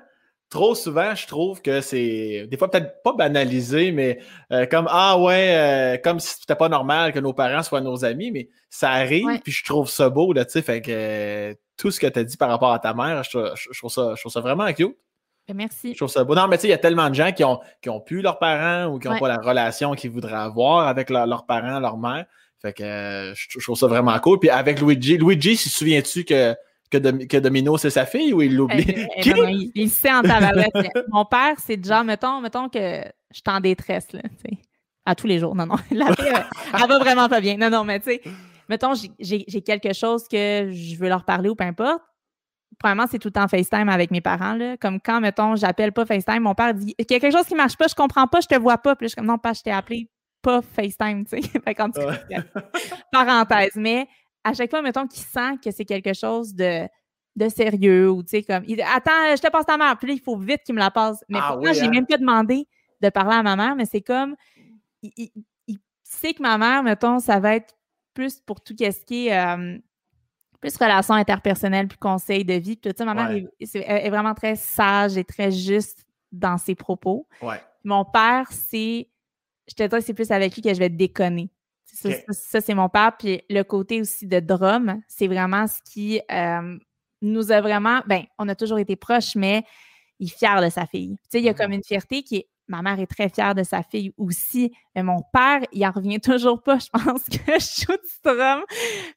trop souvent, je trouve que c'est des fois peut-être pas banalisé, mais euh, comme ah ouais, euh, comme si c'était pas normal que nos parents soient nos amis, mais ça arrive, puis je trouve ça beau, là, tu sais, fait que euh, tout ce que tu as dit par rapport à ta mère, je, trouve, ça, je trouve ça vraiment cute. Ben, merci. Je trouve ça beau. Non, mais tu sais, il y a tellement de gens qui ont, qui ont pu leurs parents ou qui n'ont pas la relation qu'ils voudraient avoir avec leurs parents, leur mère. Fait que je, trouve ça vraiment cool. Puis avec Luigi, Luigi, si souviens-tu que que, Domino, c'est sa fille ou il l'oublie? Eh, eh, il, sait en tabarouette. Mon père, c'est déjà, mettons, mettons que je suis en détresse, là, à tous les jours. Non, non. La fille, elle, va vraiment pas bien. Non, non, mais tu sais, mettons, j'ai quelque chose que je veux leur parler ou peu importe. Premièrement, c'est tout le temps FaceTime avec mes parents. Là. Comme quand, mettons, j'appelle pas FaceTime, mon père dit qu'il y a quelque chose qui marche pas, je comprends pas, je te vois pas. Puis je suis comme non, pas, je t'ai appelé pas FaceTime, tu sais. fait parenthèse. Mais à chaque fois, mettons, qu'il sent que c'est quelque chose de, de sérieux ou, tu sais, comme, il, attends, je te passe ta mère. Puis là, il faut vite qu'il me la passe. Mais ah, pourtant, j'ai hein? même pas demandé de parler à ma mère, mais c'est comme, il, sait que ma mère, mettons, ça va être plus pour tout ce qui est euh, plus relation interpersonnelle, plus conseil de vie. Puis, tu sais, ma mère est, vraiment très sage et très juste dans ses propos. Mon père, c'est, je te dis, c'est plus avec lui que je vais déconner. Ça, c'est mon père. Puis le côté aussi de drum, c'est vraiment ce qui euh, nous a vraiment. Ben, on a toujours été proches, mais il est fier de sa fille. Tu sais, il y a comme une fierté qui est. Ma mère est très fière de sa fille aussi. Mais mon père, il en revient toujours pas. Je pense que je joue du drum,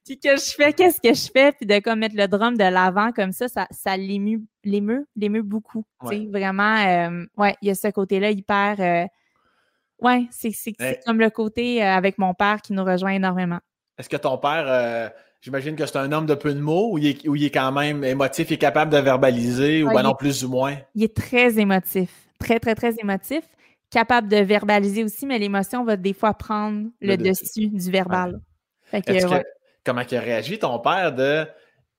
puis que je fais qu'est-ce que je fais, puis de comme mettre le drum de l'avant comme ça, ça, ça l'émeut, l'émeut, l'émeut beaucoup. Tu sais, vraiment, euh, ouais, il y a ce côté-là hyper. Euh, oui, c'est comme le côté euh, avec mon père qui nous rejoint énormément. Est-ce que ton père, euh, j'imagine que c'est un homme de peu de mots ou il, est, il est quand même émotif, il est capable de verbaliser ou ben non, plus ou moins? Il est très émotif, très, très, très émotif, capable de verbaliser aussi, mais l'émotion va des fois prendre le, dessus. du verbal. comment il a réagi ton père de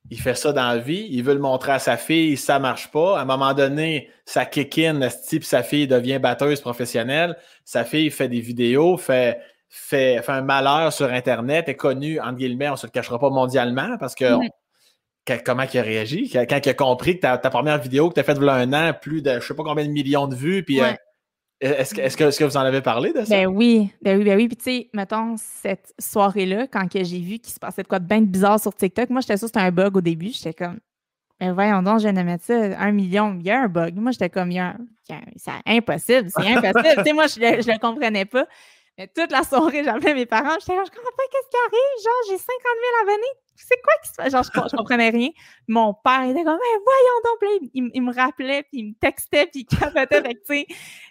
il fait ça dans la vie, il veut le montrer à sa fille, ça marche pas. À un moment donné, ça kick in, ce type, sa fille devient batteuse professionnelle. Sa fille fait des vidéos, fait, fait, fait un malheur sur Internet, est connu, entre guillemets, on ne se le cachera pas mondialement parce que comment il a réagi? Quand, il a compris que ta, première vidéo que tu as faite il y a un an, plus de je sais pas combien de millions de vues, puis euh, est-ce que, est que, que, vous en avez parlé de ça? Ben oui, ben oui, ben oui. Puis tu sais, mettons, cette soirée-là, quand j'ai vu qu'il se passait de quoi de bien bizarre sur TikTok, moi, j'étais sûr que c'était un bug au début. J'étais comme, mais voyons donc, je viens de mettre ça, un million, il y a un bug. Moi, j'étais comme, c'est impossible, c'est impossible. tu sais, moi, je ne le comprenais pas. Mais toute la soirée, j'appelais mes parents. J'étais là, je comprends pas qu'est-ce qui arrive. Genre, j'ai 50 000 abonnés. C'est quoi qui se passe? Genre, je, je, comprenais rien. Mon père était comme, voyons donc. Il, il, me rappelait, puis il me textait, puis il capotait. tu sais,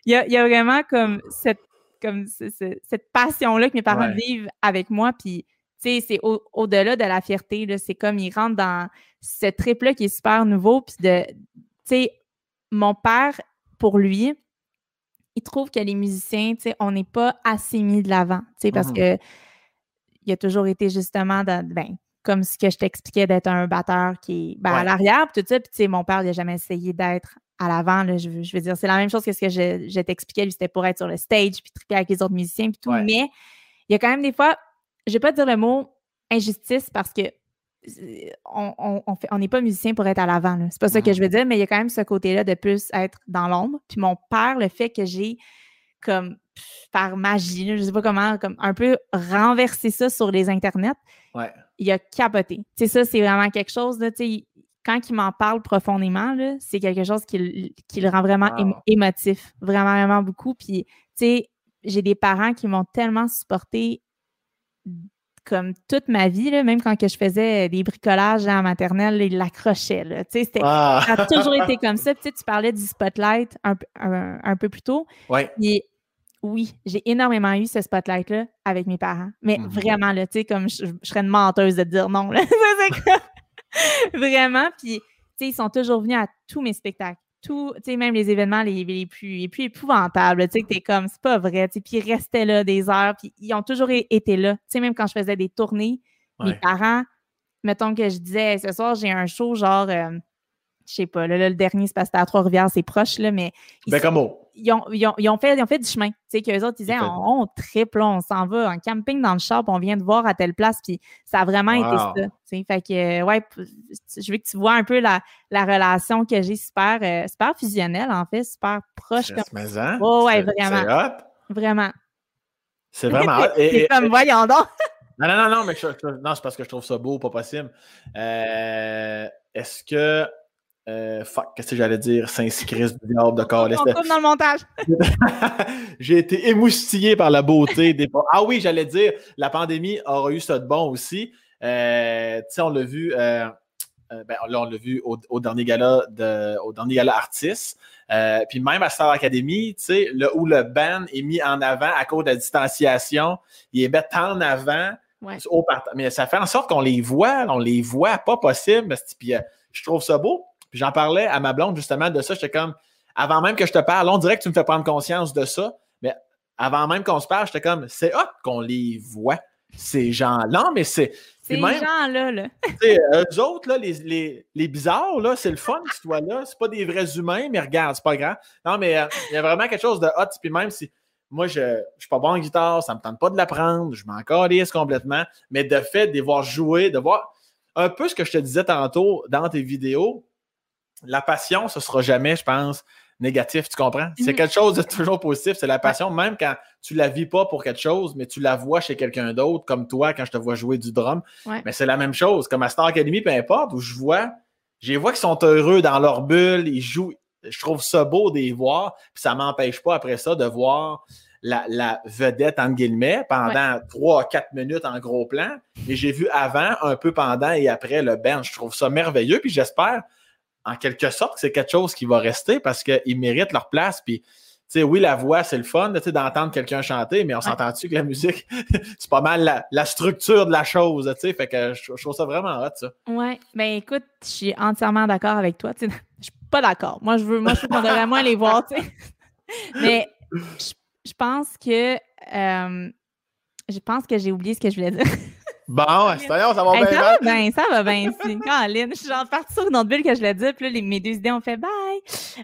il y a, il y a vraiment comme cette, comme cette passion-là que mes parents Ouais. vivent avec moi. Puis, tu sais, c'est au- au-delà de la fierté. là. C'est comme ils rentrent dans ce trip-là qui est super nouveau. Puis, de, tu sais, mon père, pour lui, il trouve que les musiciens, tu sais, on n'est pas assez mis de l'avant, tu sais, parce Mhm. que il a toujours été justement dans, ben, comme ce que je t'expliquais d'être un batteur qui est ben, à l'arrière, tout ça. Puis, tu sais, mon père, il n'a jamais essayé d'être à l'avant. là. Je, veux- je veux dire, c'est la même chose que ce que je, je t'expliquais. Lui, c'était pour être sur le stage, puis triper avec les autres musiciens, puis tout. Ouais. Mais il y a quand même des fois, je vais pas dire le mot injustice parce que euh, on on- on on n'est pas musicien pour être à l'avant. C'est pas ça que Mhm. je veux dire, mais il y a quand même ce côté-là de plus être dans l'ombre. Puis mon père, le fait que j'ai comme par magie, je sais pas comment, comme un peu renversé ça sur les internets, Ouais. Il a capoté. Tu sais, ça, c'est vraiment quelque chose, là, quand il m'en parle profondément, c'est quelque chose qui, le- qui le rend vraiment Wow. émotif, vraiment, vraiment beaucoup. Puis, tu sais, j'ai des parents qui m'ont tellement supporté comme toute ma vie, là, même quand que je faisais des bricolages en maternelle, ils l'accrochaient. Ah. ça a toujours été comme ça. Tu sais, tu parlais du spotlight un, peu- un- un peu plus tôt. Ouais. Oui, j'ai énormément eu ce spotlight-là avec mes parents. Mais Mhm. vraiment, là, tu sais, comme je, je serais une menteuse de dire non. Là. Comme- vraiment. Puis, tu sais, ils sont toujours venus à tous mes spectacles. Tout, tu sais, même les événements les, les plus, les plus épouvantables, tu sais, que t'es comme, c'est pas vrai, tu sais, puis ils restaient là des heures, puis ils ont toujours été là. Tu sais, même quand je faisais des tournées, mes parents, mettons que je disais, ce soir, j'ai un show, genre, euh, je sais pas, là, là, le dernier, c'est parce que à Trois-Rivières, c'est proche, là, mais ils, Ben, ils ont, ils ont- ils ont fait, ils ont fait du chemin. Tu sais, qu'eux autres, ils disaient, on, on triple, on s'en va en camping dans le puis on vient de voir à telle place, puis ça a vraiment été ça. tu sais. Fait que, euh, ouais, je veux que tu vois un peu la, la relation que j'ai super, euh, super fusionnelle, en fait, super proche, comme, Chris, mais hein? Oh, ouais, vraiment. Vraiment. C'est vraiment C'est comme, voyons donc. Non, non, non, non, mais je- je- non, c'est parce que je trouve ça beau, pas possible. Euh, Est-ce que. Euh, fuck, qu'est-ce que j'allais dire? Saint-Christ du diable de Calais. On coupe dans le montage. J'ai été émoustillé par la beauté des. Ah oui, j'allais dire, la pandémie aura eu ça de bon aussi. Euh, tu sais, on l'a vu. euh, euh, ben, là, on l'a vu au, au dernier gala de, au dernier gala artiste. Puis même à Star Academy, tu sais, là où le band est mis en avant à cause de la distanciation, il est mis en avant Ouais. au part- Mais ça fait en sorte qu'on les voit, on les voit pas possible. Puis je trouve ça beau. Puis j'en parlais à ma blonde justement de ça. J'étais comme, avant même que je te parle, on dirait que tu me fais prendre conscience de ça. Mais avant même qu'on se parle, j'étais comme, c'est hot qu'on les voit, ces gens-là. Mais c'est. Ces gens-là, là. tu sais, eux autres, là, les, les, les bizarres, là, c'est le fun qu'ils soient là. C'est pas des vrais humains, mais regarde, c'est pas grave. Non, mais euh, il y a vraiment quelque chose de hot. Puis même si moi, je ne suis pas bon en guitare, ça me tente pas de l'apprendre, je m'en calisse complètement. Mais de fait, de les voir jouer, de voir un peu ce que je te disais tantôt dans tes vidéos, la passion, ce sera jamais, je pense, négatif, tu comprends? C'est Mhm. quelque chose de toujours positif, c'est la passion, même quand tu la vis pas pour quelque chose, mais tu la vois chez quelqu'un d'autre, comme toi, quand je te vois jouer du drum. Ouais. Mais c'est la même chose, comme à Star Academy, peu importe, où je vois, je vois qu'ils sont heureux dans leur bulle, ils jouent, je trouve ça beau de les voir, puis ça m'empêche pas après ça de voir la, la vedette, entre guillemets, pendant trois, quatre minutes en gros plan. Et j'ai vu avant, un peu pendant et après le band. Je trouve ça merveilleux, puis j'espère en quelque sorte c'est quelque chose qui va rester parce qu'ils méritent leur place. Puis, tu sais, oui, la voix, c'est le fun d'entendre quelqu'un chanter, mais on s'entend-tu que la musique, c'est pas mal la, la structure de la chose, tu sais. Fait que je, je trouve ça vraiment hot, ça. Ouais, ben écoute, je suis entièrement d'accord avec toi. Sais, je suis pas d'accord. Moi, je veux, moi, je qu'on devrait moins les voir, tu sais. Mais je, je pense que euh, je pense que j'ai oublié ce que je voulais dire. Bon, c'est ça va Hey, bien. ça va bien, ça va bien ici. Caroline, je suis genre partie sur une autre bulle que je voulais dire, puis là, les- mes deux idées ont fait bye.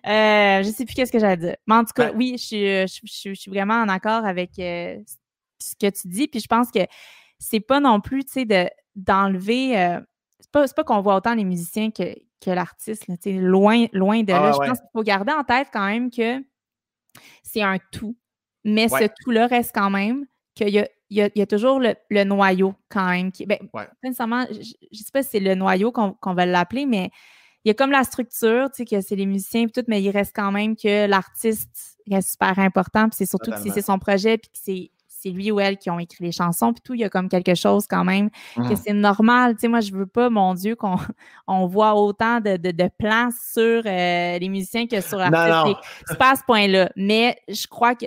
Euh, je sais plus qu'est-ce que j'allais dire. Mais en tout cas, Ouais. oui, je suis, je, je- je suis vraiment en accord avec euh, ce que tu dis, puis je pense que c'est pas non plus, tu sais, de, d'enlever. euh, c'est pas, c'est pas qu'on voit autant les musiciens que, que l'artiste, là, tu sais, loin, loin de là. Ah, je ouais. pense qu'il faut garder en tête quand même que c'est un tout, mais Ouais. ce tout-là reste quand même qu'il y a, il y a, il y a toujours le, le noyau quand même. Qui, ben, Ouais. pas nécessairement, je, je sais pas si c'est le noyau qu'on qu'on va l'appeler, mais il y a comme la structure, tu sais, que c'est les musiciens et tout, mais il reste quand même que l'artiste reste super important. Puis c'est surtout que si c'est son projet, puis que c'est c'est lui ou elle qui ont écrit les chansons, puis tout, il y a comme quelque chose quand même que Mhm. c'est normal. Tu sais, moi, je veux pas, mon Dieu, qu'on on voit autant de, de, de plans sur euh, les musiciens que sur l'artiste. C'est pas à ce point-là. Mais je crois que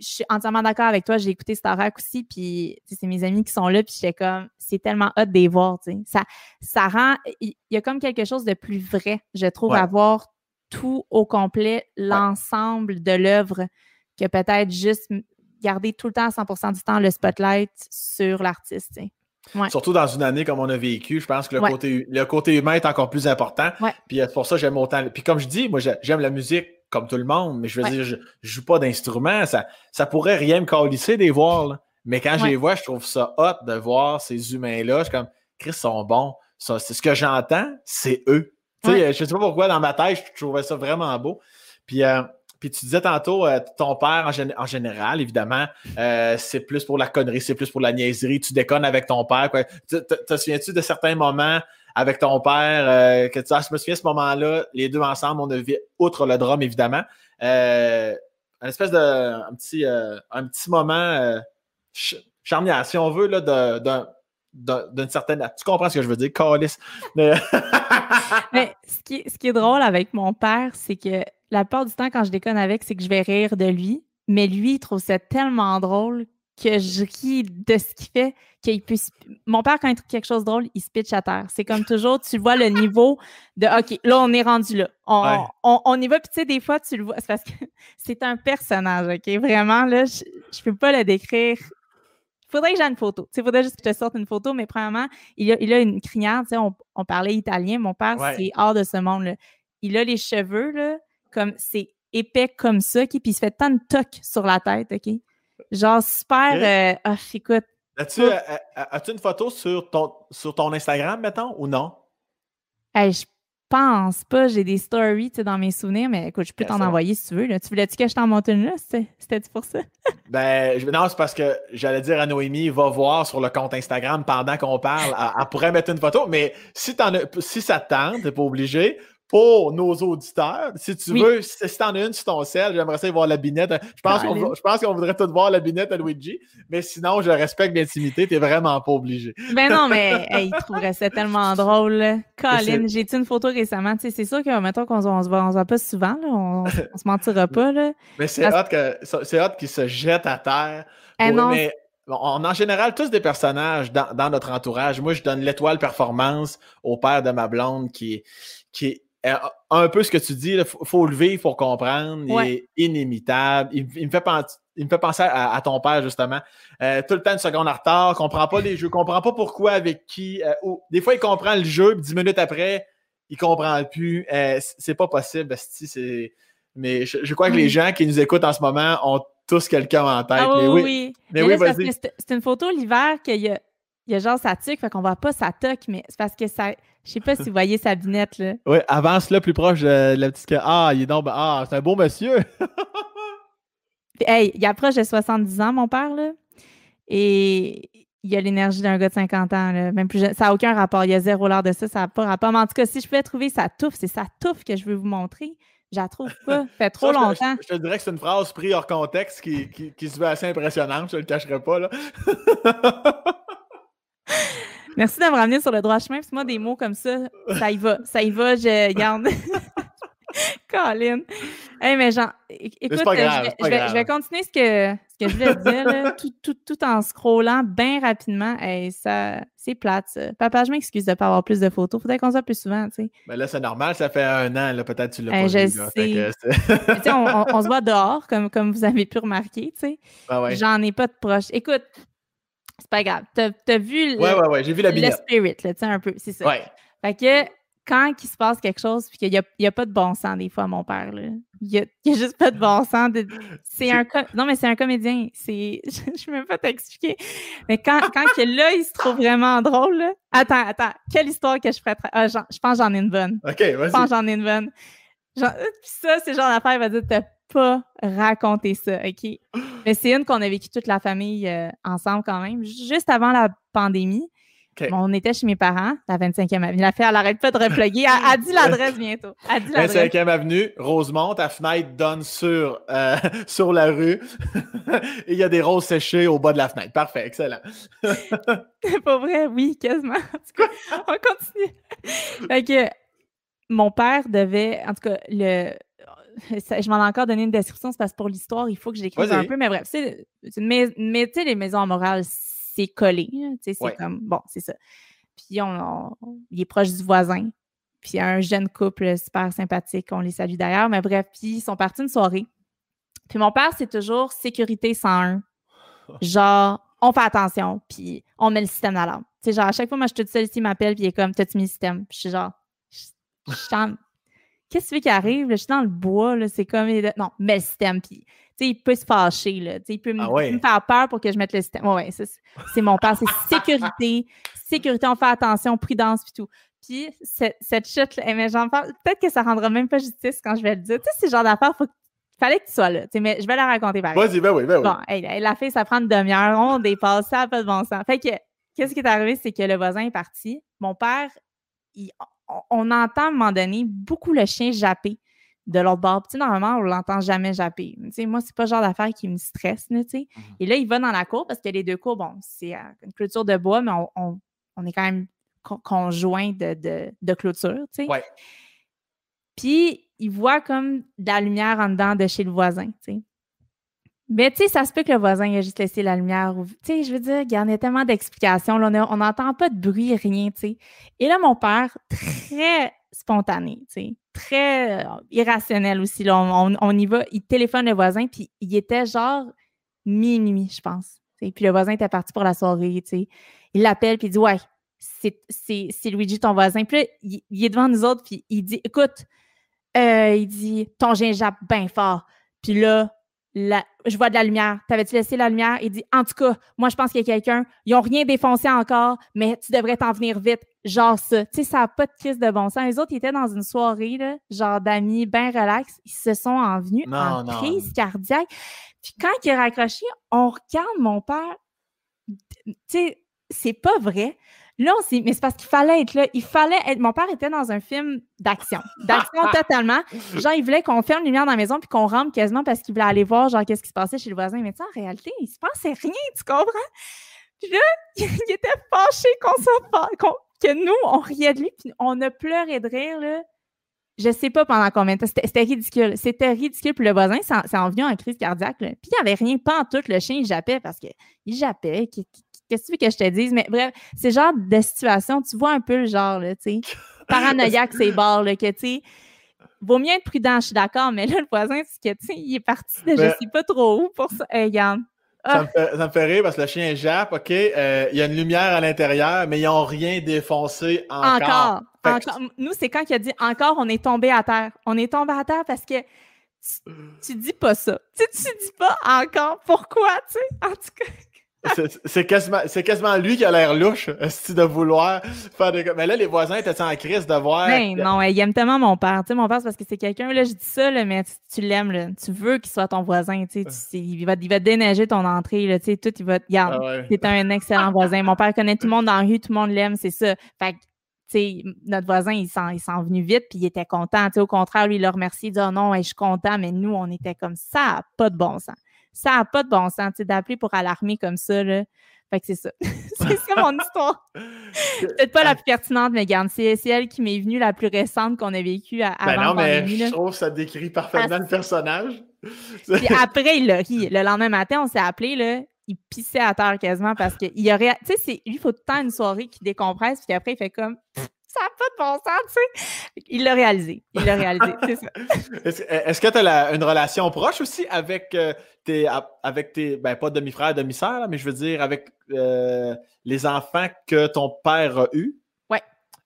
je suis entièrement d'accord avec toi. J'ai écouté Starac aussi, puis c'est mes amis qui sont là, puis j'étais comme, c'est tellement hot de les voir, tu sais. Ça, ça rend, il y a comme quelque chose de plus vrai, je trouve, Ouais. à voir tout au complet, l'ensemble de l'œuvre, que peut-être juste garder tout le temps à 100% du temps le spotlight sur l'artiste, tu sais. Ouais. Surtout dans une année comme on a vécu, je pense que le, Ouais. côté, le côté humain est encore plus important. Ouais. Puis euh, c'est pour ça que j'aime autant. Puis comme je dis, moi j'ai- j'aime la musique comme tout le monde, mais je veux Ouais. dire, je, je joue pas d'instrument. Ça, ça pourrait rien me calisser des voir. là. Mais quand je les vois, je trouve ça hot de voir ces humains-là. Je suis comme, Chris sont bons. Ça, c'est ce que j'entends, c'est eux. Sais, Ouais. je sais pas pourquoi, dans ma tête, je trouvais ça vraiment beau. Puis, euh, puis tu disais tantôt, euh, ton père, en, gén- en général, évidemment, euh, c'est plus pour la connerie, c'est plus pour la niaiserie. Tu déconnes avec ton père. Quoi. Te souviens-tu de certains moments avec ton père euh, que tu ah, je me souviens ce moment-là, les deux ensemble, on a vu, outre le drum, évidemment, euh, un espèce de un petit, euh, un petit moment euh, ch- charnière, si on veut, là, d'une certaine. Tu comprends ce que je veux dire, Calice. Mais- ce qui, ce qui est drôle avec mon père, c'est que la plupart du temps, quand je déconne avec, c'est que je vais rire de lui. Mais lui, il trouve ça tellement drôle que je ris de ce qu'il fait qu'il peut. se- Mon père, quand il trouve quelque chose de drôle, il se pitch à terre. C'est comme toujours, tu vois le niveau de OK, là, on est rendu là. On, Ouais. on, on y va. Puis tu sais, des fois, tu le vois. C'est parce que c'est un personnage, OK? Vraiment, là, je, je peux pas le décrire. Il faudrait que j'ai une photo. Il faudrait juste que je te sorte une photo, mais premièrement, il a, il a une crinière. tu sais, On, on parlait italien. Mon père, Ouais. c'est hors de ce monde. Là. Il a les cheveux, là, comme c'est épais comme ça, OK? puis il se fait tant de tocs sur la tête, OK? Genre super. Euh, ah, écoute, As-tu euh, euh, as-tu une photo sur ton, sur ton Instagram, mettons, ou non? hey, je pense pas, j'ai des stories dans mes souvenirs, mais écoute, je peux t'en envoyer si tu veux. Là. Tu voulais-tu que je t'en monte une là? C'était- C'était-tu pour ça? Ben, je- non, c'est parce que j'allais dire à Noémie, va voir sur le compte Instagram pendant qu'on parle. Elle, elle pourrait mettre une photo, mais si, t'en as- si ça te tente, t'es pas obligé. Pour nos auditeurs, si tu Oui. veux, si, t'en as une sur ton sel, j'aimerais ça y voir la binette. Je pense qu'on Colin. va- je pense qu'on voudrait tous voir la binette à Luigi, mais sinon, je respecte l'intimité, t'es vraiment pas obligé. Ben non, mais hey, il trouverait ça tellement drôle. Colin, j'ai-tu une photo récemment? C'est sûr que, mettons qu'on se on se voit, on se voit pas souvent, là, on, on se mentira pas. Là. Mais c'est Parce- hot que c'est hot qu'ils se jettent à terre. Eh pour- non, mais on a en général tous des personnages dans, dans notre entourage. Moi, je donne l'étoile performance au père de ma blonde qui est, qui est un peu ce que tu dis. Il faut, faut le vivre, il faut comprendre. Il Ouais. est inimitable. Il, il me fait penser. Il me fait penser à, à ton père, justement. Euh, tout le temps une seconde en retard, comprend pas les jeux, comprend pas pourquoi, avec qui. euh, ou- des fois, il comprend le jeu, puis dix minutes après, il comprend plus. Euh, c'est pas possible, c'est. Mais je, je crois que les Oui. gens qui nous écoutent en ce moment ont tous quelqu'un en tête. Ah mais oui, oui, mais Mais oui, c'est parce vas-y. que c'est c'est une photo l'hiver qu'il y a, il y a genre sa tuque, fait qu'on voit pas sa toque, mais c'est parce que ça. Je sais pas si vous voyez sa binette, là. Oui, avance là, plus proche de la petite. Ah, il est donc. Ah, c'est un beau monsieur. Puis, hey, il approche de 70 ans, mon père, là. Et il a l'énergie d'un gars de 50 ans, là. Même plus jeune. Ça n'a aucun rapport. Il y a zéro l'heure de ça, ça n'a pas rapport. Mais en tout cas, si je pouvais trouver sa touffe, c'est sa touffe que je veux vous montrer. Je la trouve pas. Ça fait trop Ça, je te- longtemps. Je, te dirais que c'est une phrase prise hors contexte qui, qui, qui se veut assez impressionnante, je ne le cacherai pas. Là. Merci de me ramener sur le droit chemin, que moi, des mots comme ça, ça y va. Ça y va, je garde. Colin. Hey, mais genre, écoute, euh, grave, je, vais, pas je vais- grave. je vais continuer ce que, ce que je voulais dire, là, tout, tout, tout en scrollant bien rapidement. Hey, ça, c'est plate, ça. Papa, je m'excuse de ne pas avoir plus de photos. Faudrait qu'on soit plus souvent, tu sais. Mais là, c'est normal, ça fait un an, là, peut-être tu l'as Eh, pas je vu. là. Que sais, on, on- on se voit dehors, comme, comme vous avez pu remarquer, tu sais. Ah ouais. J'en ai pas de proche. Écoute, c'est pas grave. T'as as vu le, ouais, ouais, ouais, j'ai vu la le spirit, là, tu sais, un peu. C'est ça. Ouais. Fait que quand il se passe quelque chose, puis qu'il n'y a, a pas de bon sens des fois, mon père, là. Il n'y a, a juste pas de bon sens. de- C'est un com- Non, mais c'est un comédien. C'est. Je ne peux même pas t'expliquer. Mais quand, quand que là, il se trouve vraiment drôle, là. Attends, attends. Quelle histoire que je ferais. tra- Ah, je pense que j'en ai une bonne. OK, Je pense vas-y. que j'en ai une bonne. Genre, euh, puis ça, c'est genre d'affaire, il va dire, t'as pas raconté ça, OK? Mais c'est une qu'on a vécue toute la famille euh, ensemble quand même, juste avant la pandémie. On était chez mes parents, la 25e avenue. La fille, elle n'arrête pas de reploguer. Elle, a dit l'adresse bientôt. 25e avenue, Rosemont, ta fenêtre donne sur, euh, sur la rue. Et il y a des roses séchées au bas de la fenêtre. Parfait, excellent. C'est pas vrai? Oui, quasiment. En tout cas, on continue. Fait que mon père devait, en tout cas, le, je m'en ai encore donné une description, c'est parce que pour l'histoire, il faut que j'écrive un peu, mais bref, mais, mais tu sais, les maisons en morale, c'est collé. C'est comme, bon, c'est ça. Puis on, il est proche du voisin. Puis il y a un jeune couple super sympathique, on les salue d'ailleurs. Mais bref, puis ils sont partis une soirée. Puis mon père, c'est toujours sécurité 101. Genre, on fait attention, puis on met le système d'alarme. Tu sais, genre, à chaque fois, moi, je suis toute seule ici, il m'appelle, puis il est comme, t'as-tu mis le système? Puis je suis genre, je, qu'est-ce que qui arrive? je suis dans le bois, c'est comme. Non, mets le système. Puis, il peut se fâcher, là. Il peut ah me faire peur pour que je mette le système. Ouais, c'est mon père. C'est sécurité. sécurité, on fait attention, prudence, puis tout. Puis, cette, cette chute-là, eh, mais j'en parle. Peut-être que ça rendra même pas justice quand je vais le dire. Tu sais, ce genre d'affaires, faut fallait que tu sois là. mais je vais la raconter par Vas-y, ben oui, ben oui. Bon, la fille, ça prend une demi-heure. On dépasse ça, pas de bon sens. Fait que, qu'est-ce qui est arrivé? C'est que le voisin est parti. Mon père, il, on entend à un moment donné beaucoup le chien japper de l'autre bord. Normalement, on ne l'entend jamais japper. Tu sais, moi, c'est pas le genre d'affaire qui me stresse. tu sais. Mmh Et là, il va dans la cour parce que les deux cours, bon, c'est euh, une clôture de bois, mais on, est quand même conjoint de, de, clôture. Tu sais. Puis, il voit comme de la lumière en dedans de chez le voisin. Mais tu sais, ça se peut que le voisin ait juste laissé la lumière. Tu sais, je veux dire, il y en a tellement d'explications. on n'entend pas de bruit, rien, tu sais. Et là, mon père, très spontané, tu sais, très euh, irrationnel aussi. Là, on, y va, il téléphone le voisin, puis il était genre minuit, je pense. Puis le voisin était parti pour la soirée, tu sais. Il l'appelle, puis il dit Ouais, c'est Luigi, ton voisin. Puis là, il, est devant nous autres, puis il dit Écoute, euh, il dit Ton gingembre bien fort. Puis là, je vois de la lumière. T'avais-tu laissé la lumière? Il dit, en tout cas, moi, je pense qu'il y a quelqu'un. Ils n'ont rien défoncé encore, mais tu devrais t'en venir vite. Genre ça. Tu sais, ça n'a pas de crise de bon sens. Les autres, ils étaient dans une soirée, là, genre d'amis bien relax. Ils se sont en venus en crise cardiaque. Puis quand il est raccroché, on regarde mon père. Tu sais, c'est pas vrai. Là, on s'est. Mais c'est parce qu'il fallait être là. Il fallait être. Mon père était dans un film d'action. D'action totalement. Genre, il voulait qu'on ferme les lumières dans la maison puis qu'on rentre quasiment parce qu'il voulait aller voir, genre, qu'est-ce qui se passait chez le voisin. Mais tu en réalité, il se passait rien, tu comprends? Puis là, il était fâché qu'on soit que nous, on riait de lui, puis on a pleuré de rire, là. Je sais pas pendant combien de temps. C'était ridicule. C'était ridicule. Puis le voisin, c'est en venu en crise cardiaque. Puis il n'y avait rien, pas en tout. Le chien, il jappait parce qu'il jappait. Qu'est-ce que tu veux que je te dise? Mais bref, c'est genre de situation, tu vois un peu le genre, là, tu sais. Paranoïaque, c'est barres, là, que, tu sais, vaut mieux être prudent, je suis d'accord, mais là, le voisin, c'est que, tu sais, il est parti de je je sais pas trop où pour ça. regarde. Ça, me fait, ça, me fait, rire parce que le chien jappe, OK, euh, il y a une lumière à l'intérieur, mais ils n'ont rien défoncé encore. Encore. Nous, c'est quand il a dit encore, on est tombé à terre. On est tombé à terre parce que tu, tu dis pas ça. Tu, tu dis pas encore pourquoi, tu sais? En tout cas. C'est quasiment, quasiment, lui qui a l'air louche, de vouloir faire des. Mais là, les voisins étaient en crise de voir? Ben, non, il aime tellement mon père. Tu sais, mon père, c'est parce que c'est quelqu'un, là, je dis ça, là, mais tu, l'aimes, tu veux qu'il soit ton voisin. Tu sais, il, va, il va déneiger ton entrée. Là, tu sais, tout, il va. Regarde, ah c'est un excellent voisin. Mon père connaît tout le monde dans la rue, tout le monde l'aime, c'est ça. Fait que, tu sais, notre voisin, il s'en venu vite, puis il était content. Tu sais, au contraire, lui, il l'a remercié, il dit oh non, je suis content, mais nous, on était comme ça, pas de bon sens. Ça n'a pas de bon sens, d'appeler pour alarmer comme ça, là. Fait que c'est ça. c'est ça mon histoire. Peut-être pas la plus pertinente, mais garde, c'est elle qui m'est venue la plus récente qu'on a vécue avant ben non, mais je trouve que ça décrit parfaitement le personnage. Puis après, il a ri. Le lendemain matin, on s'est appelé, là, il pissait à terre quasiment parce qu'il aurait. Tu sais, lui, il faut tout le temps une soirée qui décompresse, puis après, il fait comme ça n'a pas de bon sens, tu sais. Il l'a réalisé. Il l'a réalisé, c'est ça. Est-ce que tu as une relation proche aussi avec euh, tes, avec tes, ben pas demi-frères, demi-sœurs, mais je veux dire avec euh, les enfants que ton père a eus? Oui.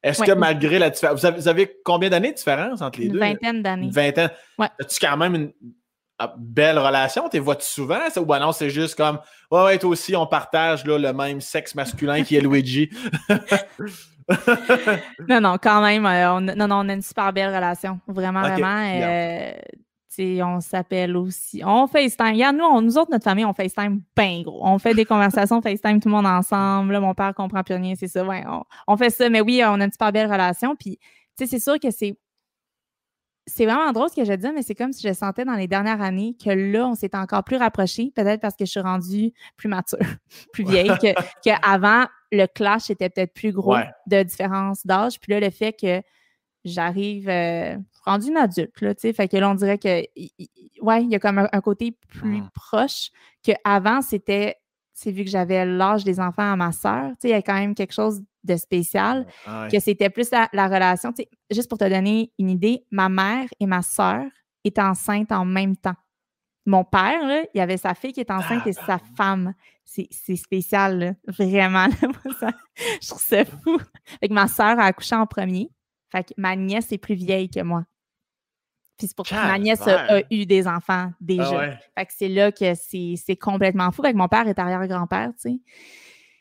Est-ce que malgré la différence, vous avez, combien d'années de différence entre les deux? Vingtaine d'années. Une vingtaine. Ouais. As-tu quand même une ah, belle relation? T'es vois-tu souvent? Ou ben non, c'est juste comme, ouais, ouais, toi aussi, on partage là, le même sexe masculin qui est Luigi. non, non, quand même. Euh, on, non, non, on a une super belle relation. Vraiment, vraiment. Euh, on s'appelle aussi. On FaceTime. Regarde, nous, nous autres, notre famille, on FaceTime bien gros. On fait des conversations FaceTime tout le monde ensemble. Là, mon père comprend plus rien, c'est ça. Ouais, on, fait ça. Mais oui, on a une super belle relation. Puis, tu sais, c'est sûr que c'est. C'est vraiment drôle ce que je dis, mais c'est comme si je sentais dans les dernières années que là, on s'est encore plus rapprochés, peut-être parce que je suis rendue plus mature, plus vieille, qu'avant, le clash était peut-être plus gros de différence d'âge. Puis là, le fait que j'arrive euh, rendue une adulte, là, tu sais. Fait que là, on dirait que, ouais, il y a comme un, côté plus mmh. proche qu'avant, c'était, c'est vu que j'avais l'âge des enfants à ma sœur, tu sais, il y a quand même quelque chose de spécial, ah que c'était plus la, relation, tu sais, juste pour te donner une idée, ma mère et ma sœur étaient enceintes en même temps. Mon père, là, il y avait sa fille qui est enceinte et sa femme. C'est spécial, là. vraiment. je trouve ça fou. Fait que ma sœur a accouché en premier. Fait que ma nièce est plus vieille que moi. Puis c'est pour ça que ma nièce a, eu des enfants déjà. Ah fait que c'est là que c'est complètement fou. Fait que mon père est arrière-grand-père, tu sais.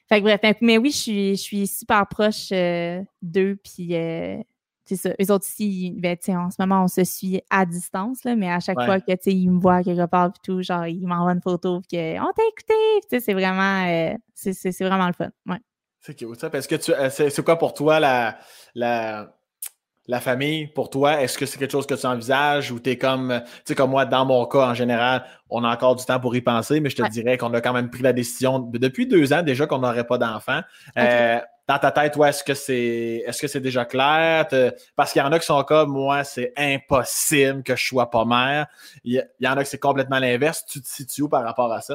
Fait que bref, mais oui, je suis, je suis super proche euh, d'eux. Puis euh, c'est ça. Eux autres aussi, ben, en ce moment, on se suit à distance, là, mais à chaque fois que ils me voient quelque part, puis tout, genre, ils m'envoient une photo, puis que, on t'a écouté. c'est vraiment, euh, c'est vraiment le fun. Ouais. C'est cool, ça. Parce que tu, c'est quoi pour toi la, la la famille, pour toi, est-ce que c'est quelque chose que tu envisages ou tu es comme, tu sais, comme moi, dans mon cas, en général, on a encore du temps pour y penser, mais je te dirais qu'on a quand même pris la décision depuis deux ans déjà qu'on n'aurait pas d'enfants. Euh, dans ta tête, toi, est-ce que c'est est-ce que c'est déjà clair? Parce qu'il y en a qui sont comme moi, c'est impossible que je sois pas mère. Il y, en a qui c'est complètement l'inverse. Tu te situes où par rapport à ça?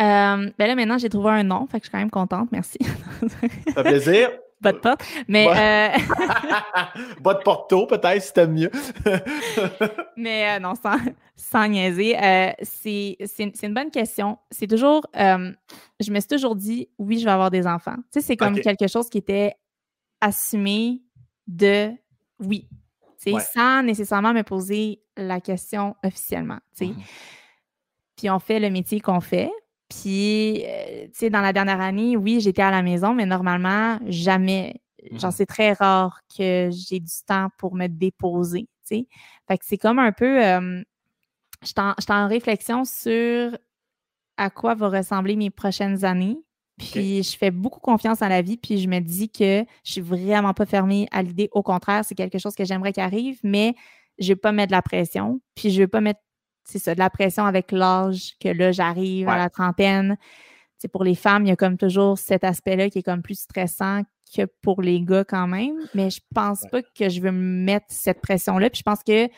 Euh, ben là, maintenant, j'ai trouvé un nom, fait que je suis quand même contente, merci. Ça fait plaisir. Pas de porte. Mais. Euh... de porto, peut-être, si t'aimes mieux. mais euh, non, sans, sans niaiser. Euh, c'est une bonne question. C'est toujours. Euh, je me suis toujours dit, oui, je vais avoir des enfants. Tu sais, c'est comme quelque chose qui était assumé de oui. Sans nécessairement me poser la question officiellement. Mhm. Puis on fait le métier qu'on fait. Puis, euh, tu sais, dans la dernière année, oui, j'étais à la maison, mais normalement, jamais. Genre, mmh c'est très rare que j'ai du temps pour me déposer, tu sais. Fait que c'est comme un peu. je suis en, réflexion sur à quoi vont ressembler mes prochaines années. Puis je fais beaucoup confiance à la vie, puis je me dis que je suis vraiment pas fermée à l'idée. Au contraire, c'est quelque chose que j'aimerais qu'il arrive, mais je vais pas mettre de la pression, puis je vais pas mettre c'est ça, de la pression avec l'âge que là, j'arrive à la trentaine. Pour les femmes, il y a comme toujours cet aspect-là qui est comme plus stressant que pour les gars quand même. Mais je pense pas que je veux me mettre cette pression-là. Puis je pense que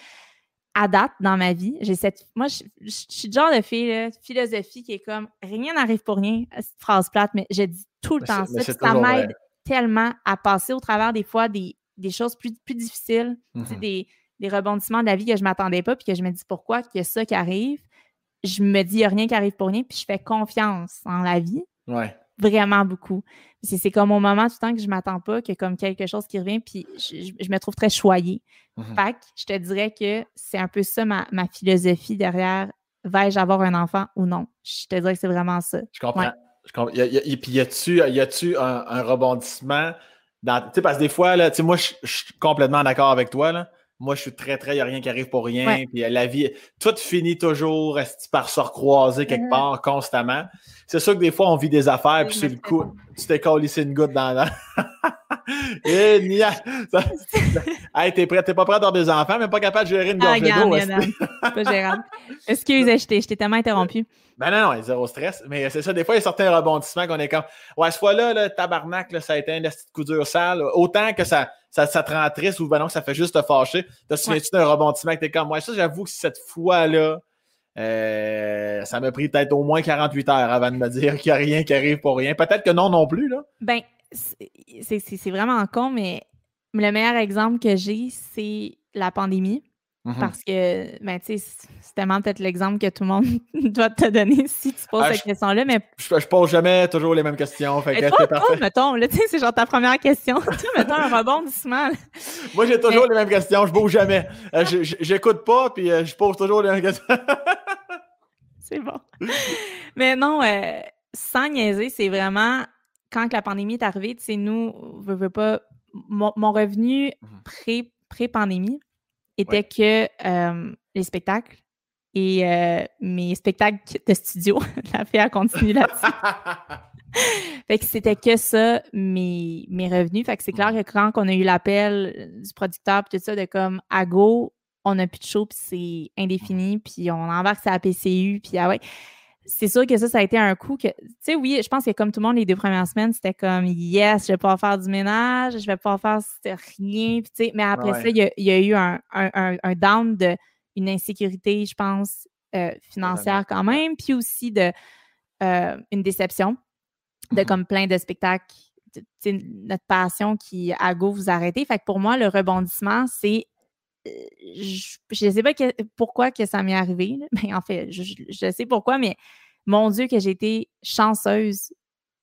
à date dans ma vie, j'ai cette. Moi, je, suis le genre de fille, là, philosophie qui est comme rien n'arrive pour rien, cette phrase plate, mais je dis tout le temps ça. Ça m'aide tellement à passer au travers des fois des, choses plus, plus difficiles, mm-hmm. des, des rebondissements de la vie que je ne m'attendais pas, puis que je me dis pourquoi qu'il y a ça qui arrive? Je me dis, il n'y a rien qui arrive pour rien, puis je fais confiance en la vie. Ouais. Vraiment beaucoup. C'est comme au moment tout le temps que je ne m'attends pas, que comme quelque chose qui revient, puis je, me trouve très choyée. Mm Fait je te dirais que c'est un peu ça ma, philosophie derrière vais-je avoir un enfant ou non? Je te dirais que c'est vraiment ça. Je comprends. Et puis, y a-tu y un, un, rebondissement dans. Tu sais, parce que des fois, là, tu sais, moi, je suis complètement d'accord avec toi, là. Moi, je suis très, très, il n'y a rien qui arrive pour rien. Puis euh, la vie, tout finit toujours par se recroiser quelque part constamment? C'est sûr que des fois, on vit des affaires, puis sur le coup, tu t'es collé une goutte dans la. Et Nia, hey, t'es prêt, t'es pas prêt à avoir des enfants, mais pas capable de gérer une gorge ah, d'eau. pas gérable. Excuse, je t'ai tellement interrompu. Ben non, non, zéro stress. Mais c'est ça, des fois, il y a certains rebondissements qu'on est comme. Ouais, ce fois-là, le tabarnak, là, ça a été un petite coup dur sale. Autant que ça, ça, ça te rend triste ou ben non, ça fait juste te fâcher. Te souviens-tu d'un rebondissement que t'es comme. Ouais, ça, j'avoue que cette fois-là, euh, ça m'a pris peut-être au moins 48 heures avant de me dire qu'il n'y a rien qui arrive pour rien. Peut-être que non non plus, là. Ben, c'est vraiment con, mais le meilleur exemple que j'ai, c'est la pandémie. Mm-hmm. Parce que, ben, tu sais, c'est tellement peut-être l'exemple que tout le monde doit te donner si tu poses ah, cette question-là, mais... Je, je, pose jamais toujours les mêmes questions, fait que toi, toi, mettons, là, tu sais, c'est genre ta première question. toi, mettons un rebondissement. Moi, j'ai toujours les mêmes questions, je bouge jamais. Euh, j'écoute pas, puis euh, je pose toujours les mêmes questions. c'est bon. Mais non, euh, sans niaiser, c'est vraiment quand la pandémie est arrivée, tu sais, nous, je veux pas, mon, revenu mm-hmm. pré-pandémie était que les spectacles et euh, mes spectacles de studio. La fille a continué là-dessus. fait que c'était que ça, mes, mes revenus. Fait que c'est clair que quand on a eu l'appel du producteur tout ça, de comme à go, on n'a plus de show, puis c'est indéfini, puis on embarque ça à PCU, puis ah ouais. C'est sûr que ça, ça a été un coup que, tu sais, oui, je pense que comme tout le monde, les deux premières semaines, c'était comme, yes, je vais pouvoir faire du ménage, je vais pouvoir faire rien, tu sais, mais après ça, il y, a, eu un, un, down de une insécurité, je pense, euh, financière quand même, puis aussi de euh, une déception de mm-hmm. comme plein de spectacles, notre passion qui, à go, vous arrêtez. Fait que pour moi, le rebondissement, c'est je ne sais pas pourquoi que ça m'est arrivé, mais en fait, je, sais pourquoi, mais mon Dieu, que j'ai été chanceuse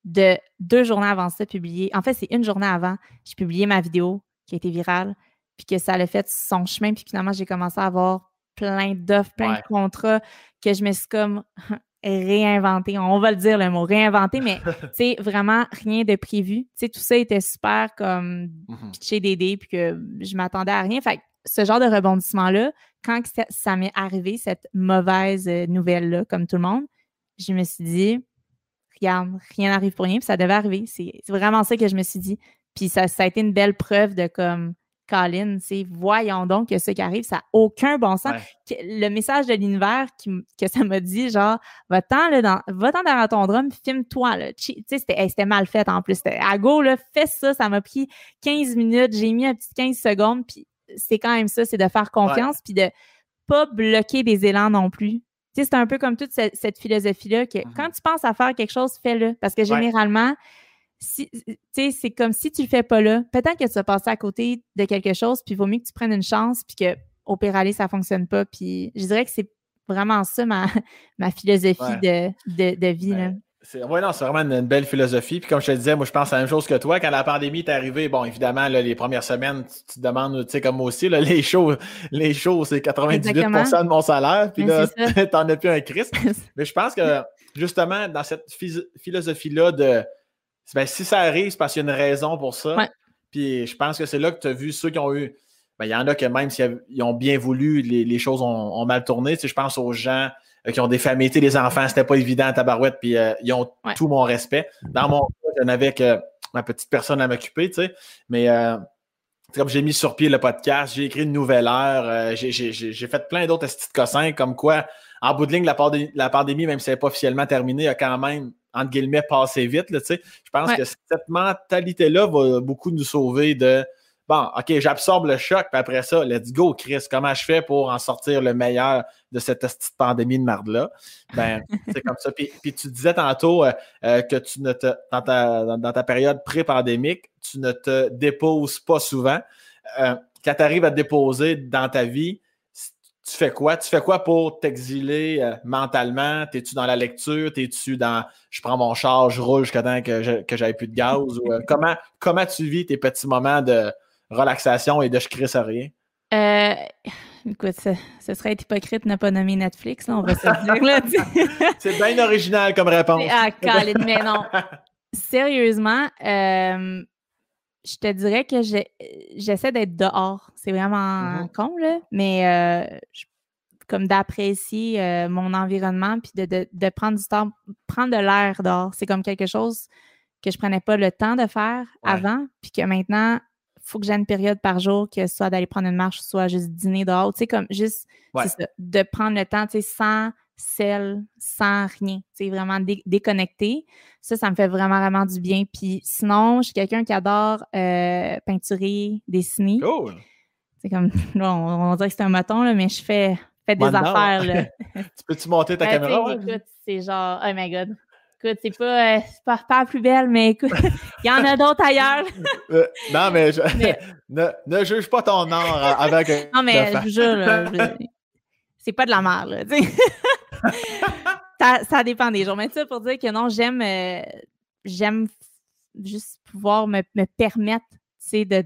de deux journées avant ça publier. En fait, c'est une journée avant, j'ai publié ma vidéo qui a été virale, puis que ça a fait son chemin, puis finalement, j'ai commencé à avoir plein d'offres, plein de contrats, que je me suis comme réinventé. On va le dire le mot réinventé, mais c'est vraiment rien de prévu. sais, tout ça était super comme pitché d'aider puis que je m'attendais à rien. Fait ce genre de rebondissement-là, quand ça, m'est arrivé, cette mauvaise euh, nouvelle-là, comme tout le monde, je me suis dit, regarde, rien n'arrive pour rien, puis ça devait arriver. C'est vraiment ça que je me suis dit. Puis ça, ça a été une belle preuve de comme Colin, c'est voyons donc que ce qui arrive, ça n'a aucun bon sens. Le message de l'univers que ça m'a dit, genre, va-t'en dans, va dans ton drum, filme-toi. Tu sais, c'était mal fait en plus. À go, là, fais ça, ça m'a pris 15 minutes, j'ai mis un petit 15 secondes, puis c'est quand même ça, c'est de faire confiance, puis de pas bloquer des élans non plus. Tu sais, c'est un peu comme toute cette, philosophie-là que mm-hmm. quand tu penses à faire quelque chose, fais-le. Parce que généralement, c'est comme si tu le fais pas là, peut-être que tu vas passer à côté de quelque chose, puis il vaut mieux que tu prennes une chance, puis que au pire aller, ça fonctionne pas. Puis je dirais que c'est vraiment ça ma, ma philosophie de, de, vie. Oui, non, c'est vraiment une, belle philosophie. Puis comme je te disais, moi, je pense à la même chose que toi. Quand la pandémie est arrivée, bon, évidemment, les premières semaines, tu, te demandes, tu sais, comme moi aussi, les shows, les shows, c'est 98% de mon salaire. Puis là, t'en as plus un Christ. Mais je pense que, justement, dans cette philosophie-là de ben, si ça arrive, c'est parce qu'il y a une raison pour ça. Puis je pense que c'est là que tu as vu ceux qui ont eu. Ben, il y en a que même s'ils ont bien voulu, les, choses ont, mal tourné. Tu je pense aux gens qui ont des familles, tu les enfants, c'était pas évident à tabarouette, puis euh, ils ont tout mon respect. Dans mon cas, je n'avais que ma petite personne à m'occuper, tu sais. Mais euh, comme j'ai mis sur pied le podcast, j'ai écrit une nouvelle heure, j'ai fait plein d'autres petites cossins, comme quoi, en bout de ligne, la, la pandémie, même si elle n'est pas officiellement terminée, a quand même entre guillemets, passer vite. Là, je pense que cette mentalité-là va beaucoup nous sauver de bon, OK, j'absorbe le choc, puis après ça, let's go, Chris, comment je fais pour en sortir le meilleur de cette petite pandémie de marde-là? Ben, c'est comme ça. Puis, tu disais tantôt euh, euh, que tu ne te, dans, ta, dans ta période pré-pandémique, tu ne te déposes pas souvent. Euh, quand tu arrives à te déposer dans ta vie, tu fais quoi? Tu fais quoi pour t'exiler euh, mentalement? T'es-tu dans la lecture? T'es-tu dans je prends mon char, je roule jusqu'à temps que, j'avais plus de gaz? ou, euh, comment, comment tu vis tes petits moments de relaxation et de je crée ça rien? Euh, écoute, ce, serait être hypocrite de ne pas nommer Netflix, on va se dire. Là, C'est bien original comme réponse. Ah, mais non. Sérieusement, je te dirais que j'essaie d'être dehors. C'est vraiment mm-hmm. con, là, mais euh, comme d'apprécier euh, mon environnement puis de, prendre du temps, prendre de l'air dehors. C'est comme quelque chose que je prenais pas le temps de faire avant, puis que maintenant, faut que j'ai une période par jour, que soit d'aller prendre une marche, soit juste dîner dehors. Tu sais, comme juste de prendre le temps, tu sais, sans sel, sans rien. C'est vraiment déconnecté. Ça, ça me fait vraiment, vraiment du bien. Puis sinon, je suis quelqu'un qui adore euh, peinturer, dessiner. Cool! C'est comme, on, dirait que c'est un maton, là, mais je fais, fais des affaires. Là. tu peux-tu monter ta caméra? Écoute, c'est genre, oh my God. Écoute, c'est pas, euh, pas, pas plus belle, mais écoute, il y en a d'autres ailleurs. Euh, non, mais, ne, ne, juge pas ton art avec. Non, mais je jure, c'est pas de la merde, ça, ça, dépend des jours. Mais ça pour dire que non, j'aime euh, j'aime juste pouvoir me, me permettre de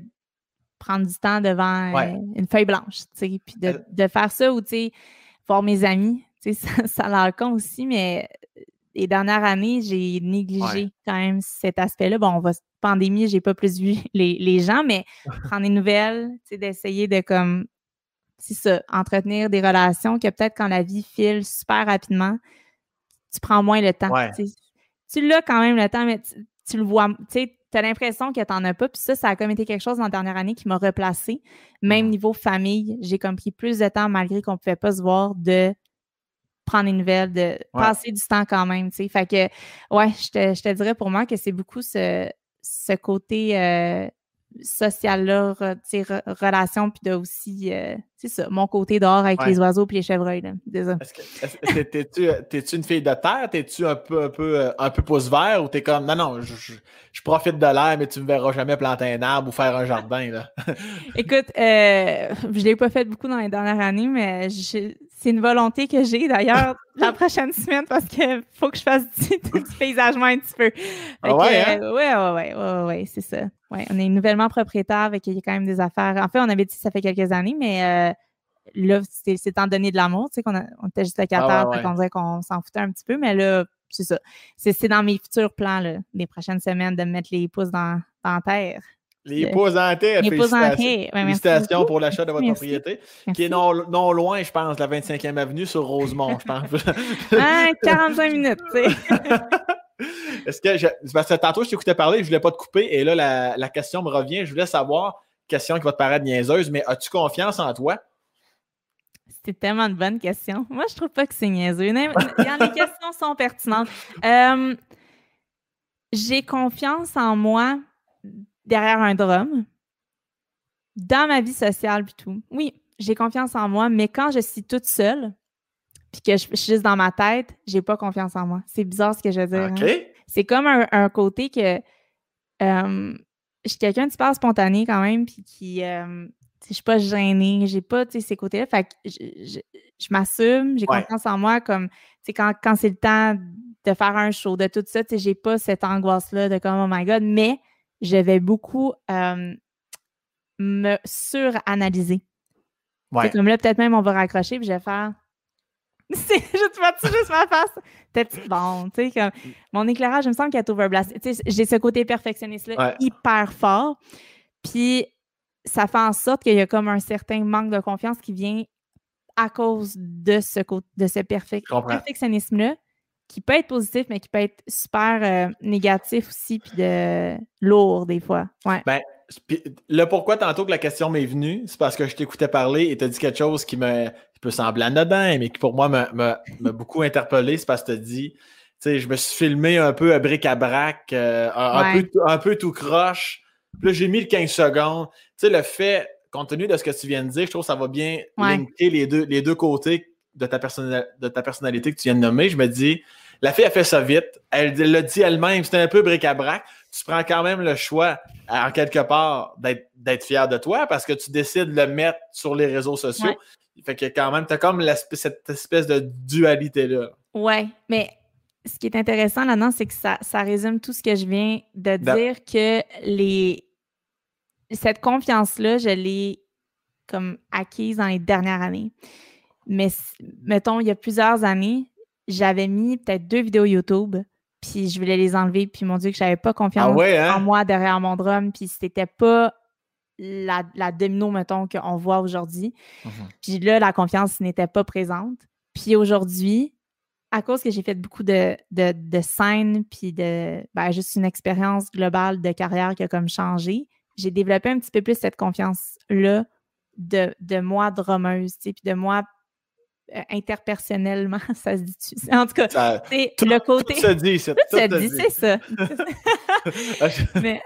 prendre du temps devant euh, une feuille blanche, puis de, euh. de, faire ça ou voir mes amis. Ça, ça l'air con aussi, mais les dernières années, j'ai négligé quand même cet aspect-là. Bon, on va pandémie, j'ai pas plus vu les, les gens, mais prendre des nouvelles, d'essayer de comme c'est ça, entretenir des relations que peut-être quand la vie file super rapidement, tu prends moins le temps. Tu l'as quand même le temps, mais tu, le vois, tu sais, tu as l'impression que tu n'en as pas. Puis ça, ça a comme été quelque chose dans la dernière année qui m'a replacé. Même niveau famille, j'ai comme pris plus de temps malgré qu'on ne pouvait pas se voir de prendre des nouvelles, de passer du temps quand même, tu sais. Fait que, ouais, je te, je te dirais pour moi que c'est beaucoup ce, ce côté euh, social-là, relation, puis de aussi, euh, c'est ça, mon côté dehors avec les oiseaux puis les chevreuils. Là. T'es-tu une fille de terre? T'es-tu un peu, un peu, euh, un peu pouce vert ou t'es comme, non, non, je, profite de l'air, mais tu me verras jamais planter un arbre ou faire un jardin, là? Écoute, euh, je l'ai pas fait beaucoup dans les dernières années, mais c'est une volonté que j'ai d'ailleurs la prochaine semaine parce qu'il faut que je fasse du, paysagement un petit peu. Ah ouais, hein? ouais, ouais, ouais, ouais, c'est ça. Ouais, on est nouvellement propriétaire, avec il y a quand même des affaires. En fait, on avait dit ça fait quelques années, mais euh, là, c'est en donner de l'amour, tu sais, qu'on on était juste locataire, ah, on dirait qu'on s'en foutait un petit peu, mais là, c'est ça. C'est dans mes futurs plans, là, les prochaines semaines, de mettre les pouces dans, dans terre. Les pouces en terre, félicitations, félicitations pour l'achat de votre propriété, qui est non, non, loin, je pense, la 25e avenue sur Rosemont, je pense. ah, 45 minutes, tu sais. Est-ce que, je, parce que tantôt, je t'écoutais parler, je ne voulais pas te couper, et là, la, la, question me revient. Je voulais savoir, question qui va te paraître niaiseuse, mais as-tu confiance en toi? C'est tellement de bonnes questions. Moi, je trouve pas que c'est niaiseux. Les questions sont pertinentes. Euh, j'ai confiance en moi derrière un drum, dans ma vie sociale puis tout. Oui, j'ai confiance en moi, mais quand je suis toute seule, puis que je, suis juste dans ma tête, j'ai pas confiance en moi. C'est bizarre ce que je veux dire. Hein. C'est comme un, côté que euh, je suis quelqu'un de super spontané quand même, puis qui. Euh, je suis pas gênée, j'ai pas ces côtés-là. Fait que je, m'assume, j'ai confiance en moi, comme quand, quand c'est le temps de faire un show, de tout ça, j'ai pas cette angoisse-là de comme oh my god, mais je vais beaucoup euh, me suranalyser. Ouais. Comme là, peut-être même on va raccrocher, puis je vais faire c'est juste, juste ma face. Peut-être bon, tu sais, comme mon éclairage, il me semble qu'il est overblast. Tu sais, j'ai ce côté perfectionniste-là hyper fort. Puis ça fait en sorte qu'il y a comme un certain manque de confiance qui vient à cause de ce, de ce perfectionnisme-là, qui peut être positif, mais qui peut être super euh, négatif aussi, puis de lourd des fois. Ouais. Ben, le pourquoi tantôt que la question m'est venue, c'est parce que je t'écoutais parler et tu as dit quelque chose qui, me, peut sembler anodin, mais qui pour moi m'a beaucoup interpellé. C'est parce que tu as dit, tu sais, je me suis filmé un peu à bric-à-brac, euh, un, peu, un peu tout croche. Puis là, j'ai mis le 15 secondes. Tu sais, le fait, compte tenu de ce que tu viens de dire, je trouve que ça va bien linker les deux, les deux côtés de ta, de ta personnalité que tu viens de nommer. Je me dis, la fille a fait ça vite. Elle l'a dit elle-même, c'était un peu bric-à-brac. Tu prends quand même le choix, en quelque part, d'être fier de toi parce que tu décides de le mettre sur les réseaux sociaux. Fait que quand même, tu as comme cette espèce de dualité-là. Ouais, mais ce qui est intéressant là-dedans, c'est que ça, ça, résume tout ce que je viens de dire que les cette confiance-là, je l'ai comme acquise dans les dernières années. Mais mettons, il y a plusieurs années, j'avais mis peut-être deux vidéos YouTube, puis je voulais les enlever, puis mon Dieu, que j'avais pas confiance ah hein? en moi derrière mon drum, puis c'était pas la, la domino, mettons, qu'on voit aujourd'hui. Mhm. Puis là, la confiance n'était pas présente. Puis aujourd'hui, à cause que j'ai fait beaucoup de, de, scènes, puis de ben, juste une expérience globale de carrière qui a comme changé, j'ai développé un petit peu plus cette confiance-là de, de moi drummeuse, puis de moi interpersonnellement, ça se dit En tout cas, c'est le côté. Tout se dit, c'est tout, se dit, c'est ça. mais,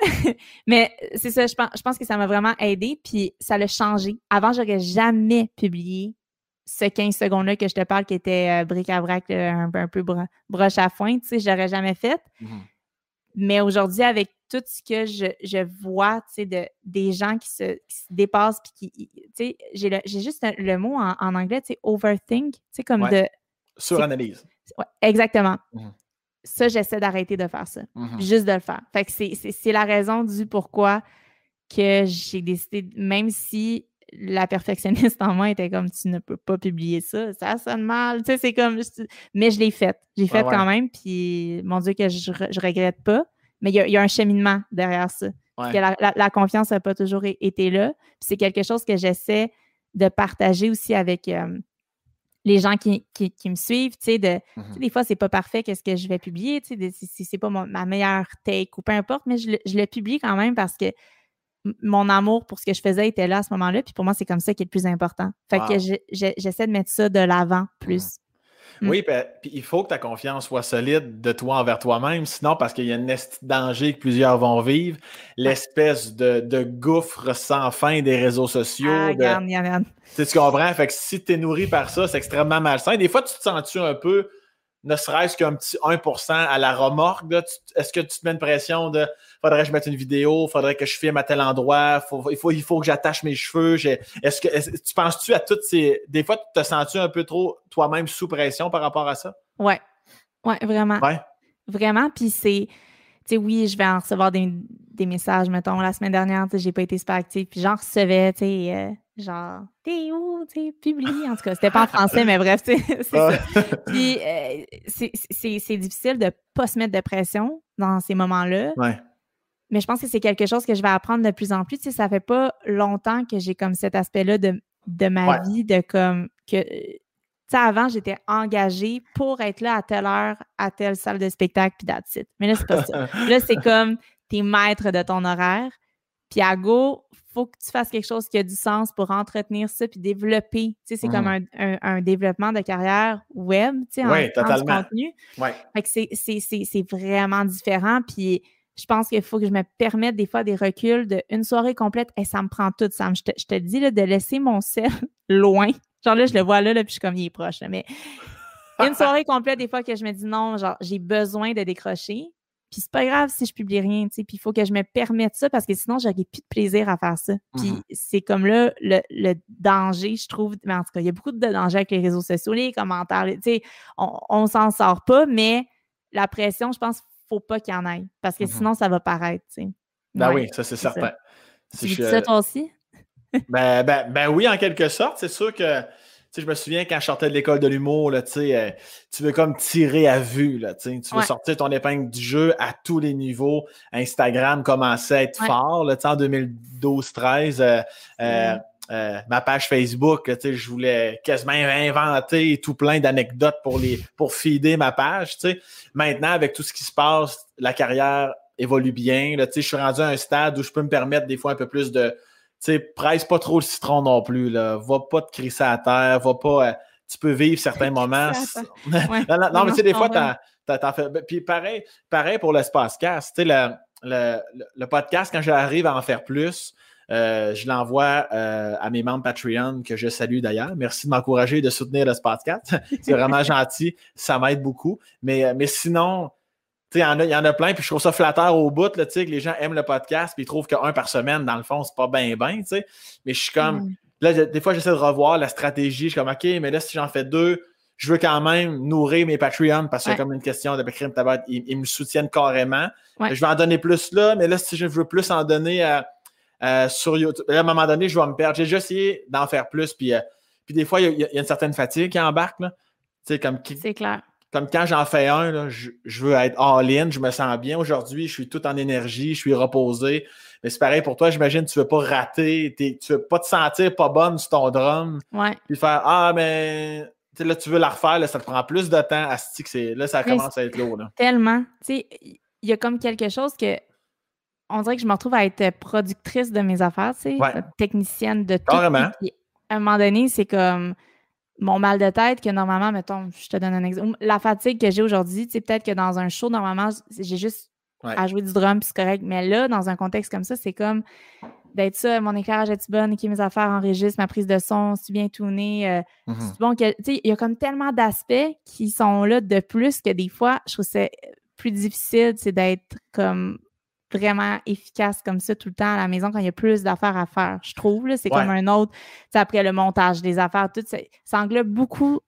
mais c'est ça, je pense, je pense que ça m'a vraiment aidé, puis ça l'a changé. Avant, j'aurais jamais publié ce 15 secondes-là que je te parle qui était euh, bric-à-brac, un, un, peu broche à foin, tu sais, j'aurais jamais fait. Mm-hmm. Mais aujourd'hui, avec tout ce que je, vois, tu sais, de, des gens qui se, dépassent, puis qui, tu sais, j'ai, juste le mot en, anglais, tu sais, overthink, tu sais, comme de... Suranalyse. Ouais, exactement. Mmh. Ça, j'essaie d'arrêter de faire ça. Mmh juste de le faire. Fait que c'est, la raison du pourquoi que j'ai décidé, même si la perfectionniste en moi était comme tu ne peux pas publier ça, ça sonne mal, tu sais, c'est comme, mais je l'ai fait, j'ai fait quand même, puis mon Dieu que je, je regrette pas, mais il y, a, un cheminement derrière ça. la, confiance n'a pas toujours été là. c'est quelque chose que j'essaie de partager aussi avec euh, les gens qui, me suivent, tu sais, de, mmh des fois, c'est pas parfait qu'est-ce que je vais publier, tu sais, c'est pas ma meilleure take ou peu importe, mais je le, publie quand même parce que mon amour pour ce que je faisais était là à ce moment-là, puis pour moi, c'est comme ça qui est le plus important. Fait que j'essaie de mettre ça de l'avant plus. Mm. Oui, puis il faut que ta confiance soit solide de toi envers toi-même, sinon, parce qu'il y a un danger que plusieurs vont vivre, l'espèce de, gouffre sans fin des réseaux sociaux. Ah, de... Tu comprends? Fait que si tu es nourri par ça, c'est extrêmement malsain. Des fois, tu te sens-tu un peu ne serait-ce qu'un petit 1% à la remorque, est-ce que tu te mets une pression de faudrait que je mette une vidéo, faudrait que je filme à tel endroit, il, faut, il faut que j'attache mes cheveux. Est-ce que tu penses-tu à toutes ces. Des fois, tu te sens-tu un peu trop toi-même sous pression par rapport à ça? Ouais. Ouais, vraiment. Ouais. Vraiment. Puis c'est. Tu sais, oui, je vais en recevoir des, messages, mettons, la semaine dernière, tu sais, j'ai pas été super active, puis j'en recevais, tu sais. Euh, genre, t'es où, tu publie. En tout cas, c'était pas en français, mais bref, c'est ça. Puis, euh, c'est difficile de pas se mettre de pression dans ces moments-là. Ouais. Mais je pense que c'est quelque chose que je vais apprendre de plus en plus. Tu sais, ça fait pas longtemps que j'ai comme cet aspect-là de, de ma vie, de comme que. Tu sais, avant, j'étais engagée pour être là à telle heure, à telle salle de spectacle, puis that's Mais là, c'est pas ça. là, c'est comme t'es maître de ton horaire. Puis à go, faut que tu fasses quelque chose qui a du sens pour entretenir ça puis développer. Tu sais, c'est comme mmh. un, développement de carrière web, tu sais, en, oui, contenu. Ouais. Fait que c'est vraiment différent. Puis je pense qu'il faut que je me permette des fois des reculs de une soirée complète. Et ça me prend tout, ça. Je te, je te dis là, de laisser mon sel loin. Genre là, je le vois là, là puis je suis comme il est proche. mais une soirée complète, des fois que je me dis non, genre j'ai besoin de décrocher. Puis c'est pas grave si je publie rien, tu sais. Puis il faut que je me permette ça parce que sinon, j'aurais plus de plaisir à faire ça. Puis mmh c'est comme là le, danger, je trouve. Mais en tout cas, il y a beaucoup de danger avec les réseaux sociaux, les commentaires, tu sais. On, on s'en sort pas, mais la pression, je pense, faut pas qu'il y en ait parce que mmh sinon, ça va paraître, tu sais. Ben oui, ça, c'est certain. tu dis ça toi aussi? ben, ben, ben oui, en quelque sorte. C'est sûr que je me souviens quand je sortais de l'école de l'humour, euh, tu veux comme tirer à vue. Là, tu veux sortir ton épingle du jeu à tous les niveaux. Instagram commençait à être fort là, en 2012-13. Euh, euh, ma page Facebook, je voulais quasiment inventer tout plein d'anecdotes pour les pour feeder ma page. Maintenant, avec tout ce qui se passe, la carrière évolue bien. Là, je suis rendu à un stade où je peux me permettre des fois un peu plus de, sais, presse pas trop le citron non plus. Là. Va pas te crisser à terre, va pas. Euh, tu peux vivre certains moments. non, mais tu sais, des fois, t'en fais. Ben, puis pareil, pareil pour l'espace cast. Tu sais, le, le, le, podcast, quand j'arrive à en faire plus, euh, je l'envoie euh, à mes membres Patreon que je salue d'ailleurs. Merci de m'encourager et de soutenir le podcast. C'est vraiment gentil. Ça m'aide beaucoup. Mais, mais sinon, il y, en a, y en a plein, puis je trouve ça flatteur au bout, là, que les gens aiment le podcast, puis ils trouvent qu'un par semaine, dans le fond, c'est pas bien, bien, Mais je suis comme, là, des fois, j'essaie de revoir la stratégie. Je suis comme, OK, mais là, si j'en fais deux, je veux quand même nourrir mes Patreons parce que c'est comme une question de crime tabac, ils, me soutiennent carrément. Je vais en donner plus là, mais là, si je veux plus en donner sur YouTube, à un moment donné, je vais me perdre. J'ai déjà essayé d'en faire plus, puis, euh, puis des fois, il y, a une certaine fatigue qui embarque. Là. Comme, c'est clair comme quand j'en fais un, je, veux être all-in, je me sens bien. Aujourd'hui, je suis tout en énergie, je suis reposé. Mais c'est pareil pour toi, j'imagine, tu ne veux pas rater, tu ne veux pas te sentir pas bonne sur ton drum. Ouais. Puis faire Ah, mais là, tu veux la refaire, là, ça te prend plus de temps. À ce là, ça commence à être lourd. Là. Tellement. Tu sais, il y a comme quelque chose que. On dirait que je me retrouve à être productrice de mes affaires, tu sais, technicienne de tout. Carrément. à un moment donné, c'est comme mon mal de tête que normalement, mettons, je te donne un exemple. La fatigue que j'ai aujourd'hui, tu sais, peut-être que dans un show, normalement, j'ai juste à jouer du drum, puis c'est correct. Mais là, dans un contexte comme ça, c'est comme d'être ça, mon éclairage est bon, qui mes affaires enregistrent, ma prise de son, c'est bien tourné. Euh, mm-hmm. bon que, tu sais, il y a comme tellement d'aspects qui sont là de plus que des fois, je trouve que c'est plus difficile, c'est d'être comme vraiment efficace comme ça tout le temps à la maison quand il y a plus d'affaires à faire, je trouve. C'est comme un autre, après le montage des affaires, tout, ça, ça englobe beaucoup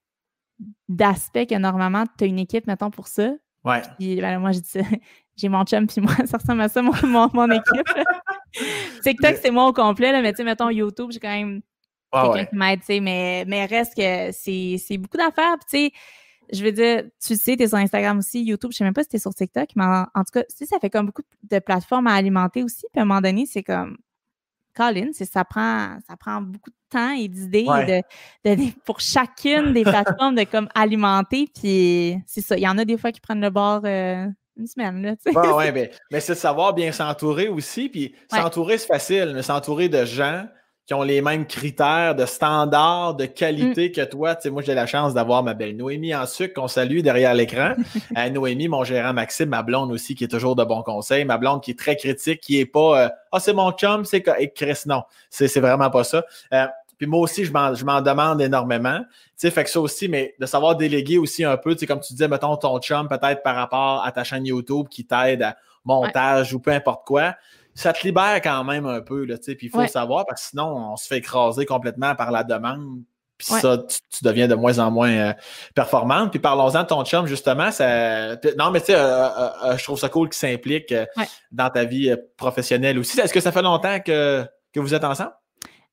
d'aspects que normalement, tu as une équipe, mettons, pour ça. Ouais. Puis ben, moi, j'ai mon chum, puis moi, ça ressemble à ça, mon, mon, équipe. TikTok, c'est moi au complet, là, mais tu sais, mettons, YouTube, j'ai quand même quelqu'un qui m'aide, mais, mais reste que c'est beaucoup d'affaires. Puis tu sais, je veux dire, tu sais, tu es sur Instagram aussi, YouTube, je sais même pas si tu es sur TikTok, mais en, tout cas, tu sais, ça fait comme beaucoup de plateformes à alimenter aussi. Puis à un moment donné, c'est comme, Colin, ça prend, ça prend beaucoup de temps et d'idées de, pour chacune des plateformes de comme alimenter. Puis c'est ça. Il y en a des fois qui prennent le bord euh, une semaine. Là, ouais, mais, mais c'est de savoir bien s'entourer aussi. Puis s'entourer, c'est facile, mais s'entourer de gens qui ont les mêmes critères de standard, de qualité mm. que toi. Tu sais, moi, j'ai la chance d'avoir ma belle Noémie en sucre qu'on salue derrière l'écran. euh, Noémie, mon gérant Maxime, ma blonde aussi, qui est toujours de bons conseils. Ma blonde qui est très critique, qui est pas euh, Ah, c'est mon chum, c'est et Chris. Non, c'est vraiment pas ça. Euh, puis moi aussi, je m'en demande énormément. Tu sais, fait que ça aussi, mais de savoir déléguer aussi un peu, tu sais, comme tu disais, mettons ton chum, peut-être par rapport à ta chaîne YouTube qui t'aide à montage ou peu importe quoi ça te libère quand même un peu, là, puis il faut le savoir, parce que sinon, on se fait écraser complètement par la demande, puis ça, tu, deviens de moins en moins euh, performante. Puis parlons-en de ton chum, justement, ça... Non, mais tu sais, euh, euh, je trouve ça cool qu'il s'implique dans ta vie professionnelle aussi. Est-ce que ça fait longtemps que, que vous êtes ensemble?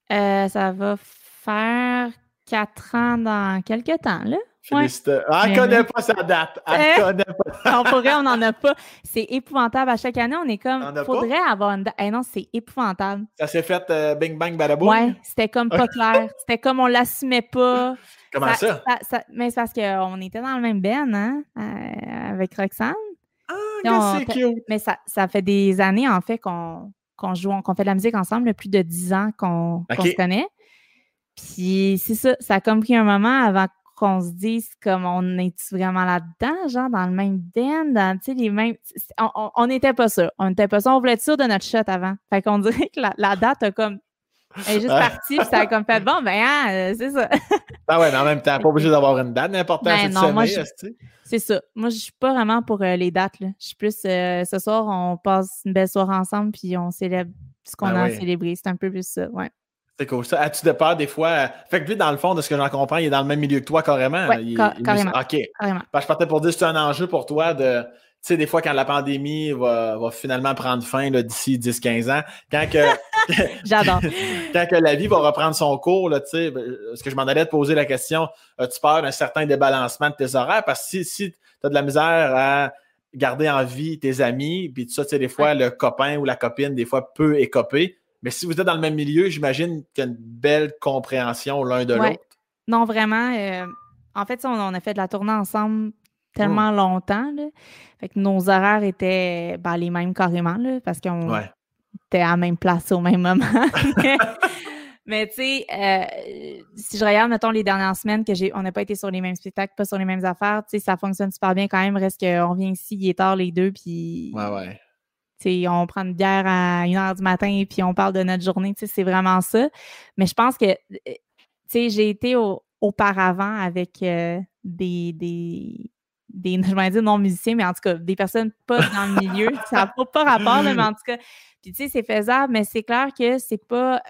ça va faire quatre ans dans quelques temps, là. Ah, elle ne connaît pas sa date. Elle eh, connaît pas. on pourrait, on n'en a pas. C'est épouvantable. À chaque année, on est comme. Il faudrait avoir une date. Eh non, c'est épouvantable. Ça s'est fait euh, bing bang badaboum? Ouais, c'était comme pas clair. C'était comme on l'assumait pas. Comment ça? mais c'est parce qu'on était dans le même ben, hein, euh, avec Roxane. Ah, c'est cute. Mais ça, ça fait des années, en fait, qu'on joue, qu'on fait de la musique ensemble, plus de dix ans qu'on se connaît. Puis c'est ça, ça a comme pris un moment avant qu'on se dise comme on est vraiment là-dedans, genre dans le même den, dans les mêmes. On n'était pas sûr. On n'était pas sûr. On voulait être sûr de notre shot avant. Fait qu'on dirait que la, date a comme. Elle est juste partie, puis ça a comme fait bon, ben, ah, euh, c'est ça. ah ouais, mais en même temps, pas obligé d'avoir une date. L'important, ben c'est moi, ça. Moi, je suis pas vraiment pour euh, les dates. Là. Je suis plus euh, ce soir, on passe une belle soirée ensemble, puis on célèbre ce qu'on ben a célébré. C'est un peu plus ça, ouais. C'est cool. Ça, as-tu de peur des fois? Fait que lui, dans le fond, de ce que j'en comprends, il est dans le même milieu que toi carrément. Carrément. OK. je partais pour dire que c'est un enjeu pour toi de. Tu sais, des fois, quand la pandémie va, finalement prendre fin d'ici 10-15 ans, quand que. J'adore. quand que la vie va reprendre son cours, tu sais, ben, ce que je m'en allais te poser la question, as-tu peur d'un certain débalancement de tes horaires? Parce que si, si tu as de la misère à garder en vie tes amis, puis tout ça, tu sais, des fois, le copain ou la copine, des fois, peut écoper mais si vous êtes dans le même milieu, j'imagine qu'il y a une belle compréhension l'un de l'autre. Non, vraiment. Euh, en fait, on, a fait de la tournée ensemble tellement hmm. longtemps. Fait que nos horaires étaient ben, les mêmes carrément, là, parce qu'on était à la même place au même moment. Mais tu sais, euh, si je regarde, mettons, les dernières semaines que j'ai, on n'a pas été sur les mêmes spectacles, pas sur les mêmes affaires, tu sais, ça fonctionne super bien quand même. Reste qu'on vient ici, il est tard les deux, puis. Ouais, ouais on prend une bière à 1 heure du matin et puis on parle de notre journée. C'est vraiment ça. Mais je pense que euh, j'ai été auparavant avec euh, des, des, des, je vais dire non-musiciens, mais en tout cas, des personnes pas dans le milieu. ça n'a pas, rapport, mais en tout cas, puis tu sais, c'est faisable, mais c'est clair que c'est pas.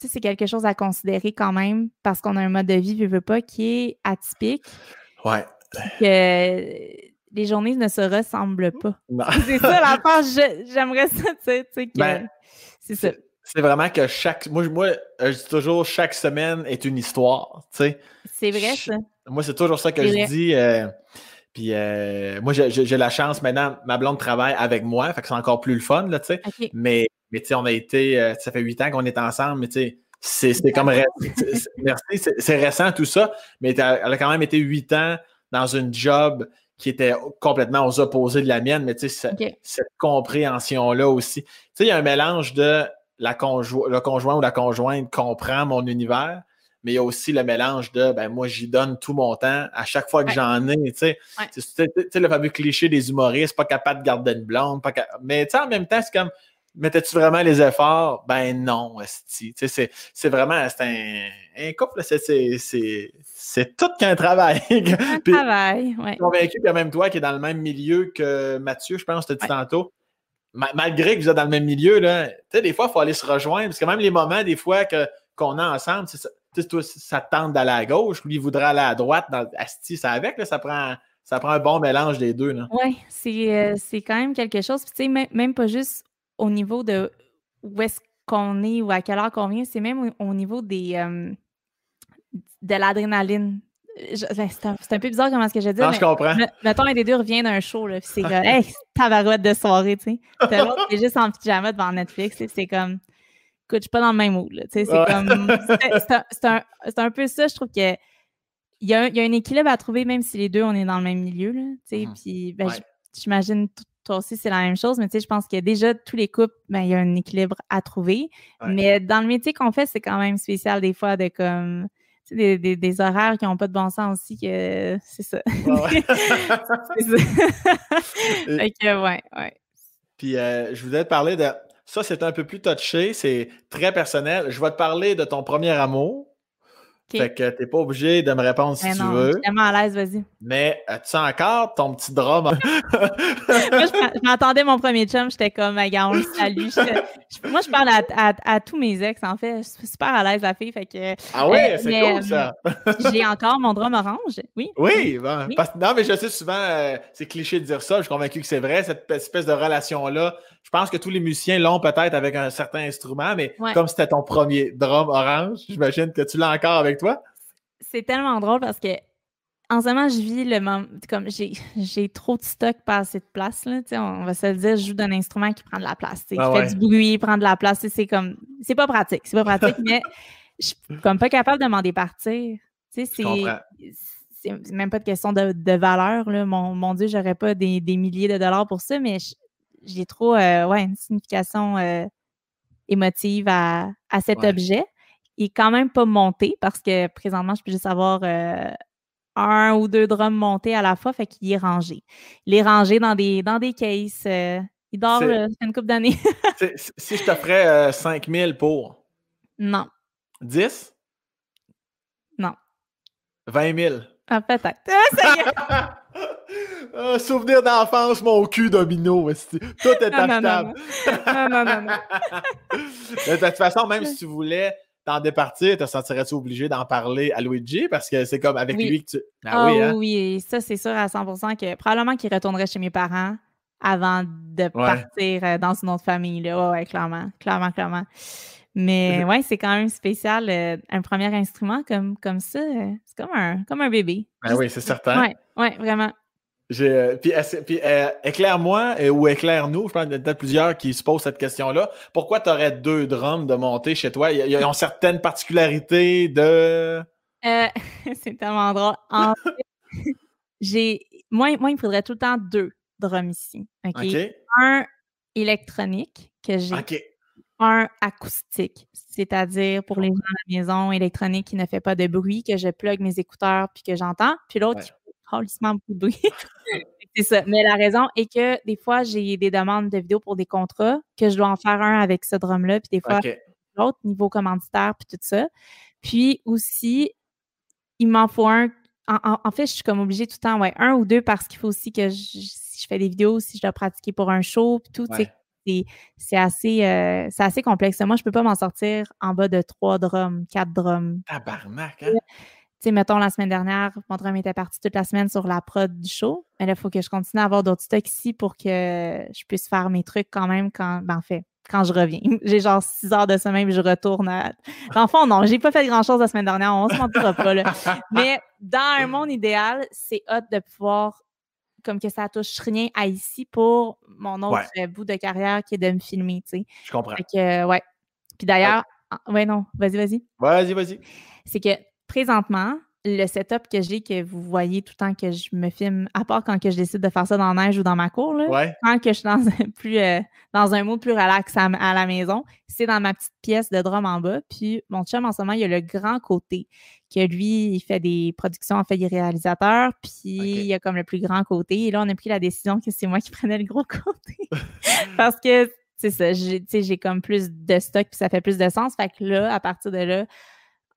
Tu sais, c'est quelque chose à considérer quand même parce qu'on a un mode de vie, je veux pas, qui est atypique. Ouais. Que, les journées ne se ressemblent pas. C'est ça l'affaire. J'aimerais ça, tu sais, que ben, c'est ça. C'est vraiment que chaque. Moi, moi, je dis toujours chaque semaine est une histoire, tu sais. C'est vrai, ça. Moi, c'est toujours ça que je dis. Euh, puis euh, moi, j'ai la chance maintenant, ma blonde travaille avec moi, fait que c'est encore plus le fun, là, tu sais. Mais, mais tu sais, on a été. Euh, ça fait huit ans qu'on est ensemble, mais tu sais. C'est comme merci, c'est récent tout ça, mais elle a quand même été huit ans dans une job qui était complètement aux opposés de la mienne, mais tu sais, cette compréhension-là aussi. Tu sais, il y a un mélange de la le conjoint ou la conjointe comprend mon univers, mais il y a aussi le mélange de ben moi j'y donne tout mon temps à chaque fois que j'en ai, tu sais. Tu sais, le fameux cliché des humoristes, pas capable de garder une blonde, pas mais tu sais, en même temps, c'est comme Mettais-tu vraiment les efforts? Ben non, c'est vraiment un, un couple, c'est tout qu'un travail. Un travail, oui. convaincu que même toi qui es dans le même milieu que Mathieu, je pense, tu dit tantôt, malgré que vous êtes dans le même milieu, là, des fois, il faut aller se rejoindre, parce que même les moments, des fois, qu'on a ensemble, ça, toi, ça te tente d'aller à gauche, lui, il voudrait aller à droite, dans Asti, ça avec, là, ça prend ça prend un bon mélange des deux. Oui, euh, c'est quand même quelque chose. tu sais, même, même, pas juste au niveau de où est-ce qu'on est ou à quelle heure qu'on vient, c'est même au, niveau des euh, de l'adrénaline. Ben, c'est un, peu bizarre comment ce que je dis. Non, je comprends. mettons, un des deux revient d'un show, là, c'est comme, hey, tabarouette de soirée, tu sais. l'autre est juste en pyjama devant Netflix, c'est comme, écoute, je suis pas dans le même mood. C'est comme. C'est un, peu ça, je trouve que. Il y, a un, il y, a un, équilibre à trouver, même si les deux, on est dans le même milieu. Là, mm-hmm. Puis, ben, j'imagine toi aussi, c'est la même chose, mais je pense que déjà, tous les couples, ben, il y a un équilibre à trouver. Mais dans le métier qu'on fait, c'est quand même spécial des fois de comme. Des, des, des, horaires qui n'ont pas de bon sens aussi, que c'est ça. Ouais, c'est ça. fait que, ouais, ouais. Puis, euh, je voulais te parler de ça, c'est un peu plus touché, c'est très personnel. Je vais te parler de ton premier amour. Fait que t'es pas obligé de me répondre si tu veux. Je suis tellement à l'aise, vas-y. Mais as-tu encore ton petit drum? moi, je m'entendais mon premier chum, j'étais comme, gars, on le salue. moi, je parle à, tous mes ex, en fait. Je suis super à l'aise, la fille. Fait que, ah ouais, euh, c'est cool, ça. Euh, j'ai encore mon drum orange, oui. Oui, bon, non, mais je sais souvent, euh, c'est cliché de dire ça. Je suis convaincu que c'est vrai, cette espèce de relation-là. Je pense que tous les musiciens l'ont peut-être avec un certain instrument, mais comme c'était ton premier drum orange, j'imagine que tu l'as encore avec toi? C'est tellement drôle parce que en ce moment, je vis le moment. Comme j'ai trop de stock, pas assez de place. Là, on va se le dire, je joue d'un instrument qui prend de la place. qui ah fait du bruit, prend de la place. C'est comme. C'est pas pratique. C'est pas pratique, mais je suis comme pas capable de m'en départir. C'est même pas de question de, valeur. Là. Mon, mon Dieu, j'aurais pas des, des, milliers de dollars pour ça, mais j'ai trop euh, ouais, une signification euh, émotive à, cet objet. Il est quand même pas monté parce que présentement, je peux juste avoir euh, un ou deux drums montés à la fois, fait qu'il est rangé. Il est rangé dans des, dans des cases. il dort une couple d'années. si je t'offrais 5000 pour. Non. 10? Non. 20 000? Ah, peut-être. Ah, Ah, souvenir d'enfance, mon cul domino. Tout est achetable. Non, non, non. de toute façon, même si tu voulais t'en départir, te sentirais-tu obligé d'en parler à Luigi? Parce que c'est comme avec lui que tu. Ah, ah oui, hein? oui, ça, c'est sûr à 100% que probablement qu'il retournerait chez mes parents avant de partir euh, dans une autre famille. Là. Ouais, ouais, clairement. Clairement, clairement. Mais ouais, c'est quand même spécial. Euh, un premier instrument comme, comme ça, euh, c'est comme un, comme un bébé. Ben oui, c'est certain. Oui, ouais, vraiment. Euh, puis, éclaire-moi ou éclaire-nous, je pense qu'il y a peut-être plusieurs qui se posent cette question-là. Pourquoi tu aurais deux drums de monter chez toi? Ils ont certaines particularités de. c'est tellement drôle. En fait, j'ai. Moi, moi, il me faudrait tout le temps deux drums ici. OK? Un électronique que j'ai. Un acoustique, c'est-à-dire pour les gens à la maison, électronique qui ne fait pas de bruit, que je plug mes écouteurs puis que j'entends, puis l'autre qui fait beaucoup de bruit. c'est ça. Mais la raison est que des fois, j'ai des demandes de vidéos pour des contrats, que je dois en faire un avec ce drum-là, puis des fois, l'autre, niveau commanditaire, puis tout ça. Puis aussi, il m'en faut un. En, fait, je suis comme obligée tout le temps, ouais, un ou deux parce qu'il faut aussi que je, si je fais des vidéos, si je dois pratiquer pour un show, puis tout, c'est assez, euh, assez complexe. Moi, je peux pas m'en sortir en bas de trois drums, quatre drums. Tabarnak, hein? Tu sais, mettons, la semaine dernière, mon drum était parti toute la semaine sur la prod du show. Mais là, il faut que je continue à avoir d'autres stocks ici pour que je puisse faire mes trucs quand même quand, ben, en fait, quand je reviens. J'ai genre six heures de semaine et je retourne à. En fond, non, j'ai pas fait grand chose la semaine dernière, on se mentira pas, là. Mais dans un monde idéal, c'est hot de pouvoir comme que ça touche rien à ici pour mon autre bout de carrière qui est de me filmer, tu sais. Je comprends. Fait que, ouais. Puis d'ailleurs, ouais, non, vas-y, vas-y. Vas-y, vas-y. C'est que présentement, le setup que j'ai, que vous voyez tout le temps que je me filme, à part quand que je décide de faire ça dans la neige ou dans ma cour, là, quand que je suis dans un, plus, euh, dans un mood plus relax à, la maison, c'est dans ma petite pièce de drum en bas. Puis mon chum, en ce moment, il a le grand côté, que lui, il fait des productions, en fait, il est réalisateur, puis il il a comme le plus grand côté. Et là, on a pris la décision que c'est moi qui prenais le gros côté. Parce que, c'est ça, j'ai comme plus de stock, puis ça fait plus de sens. Fait que là, à partir de là,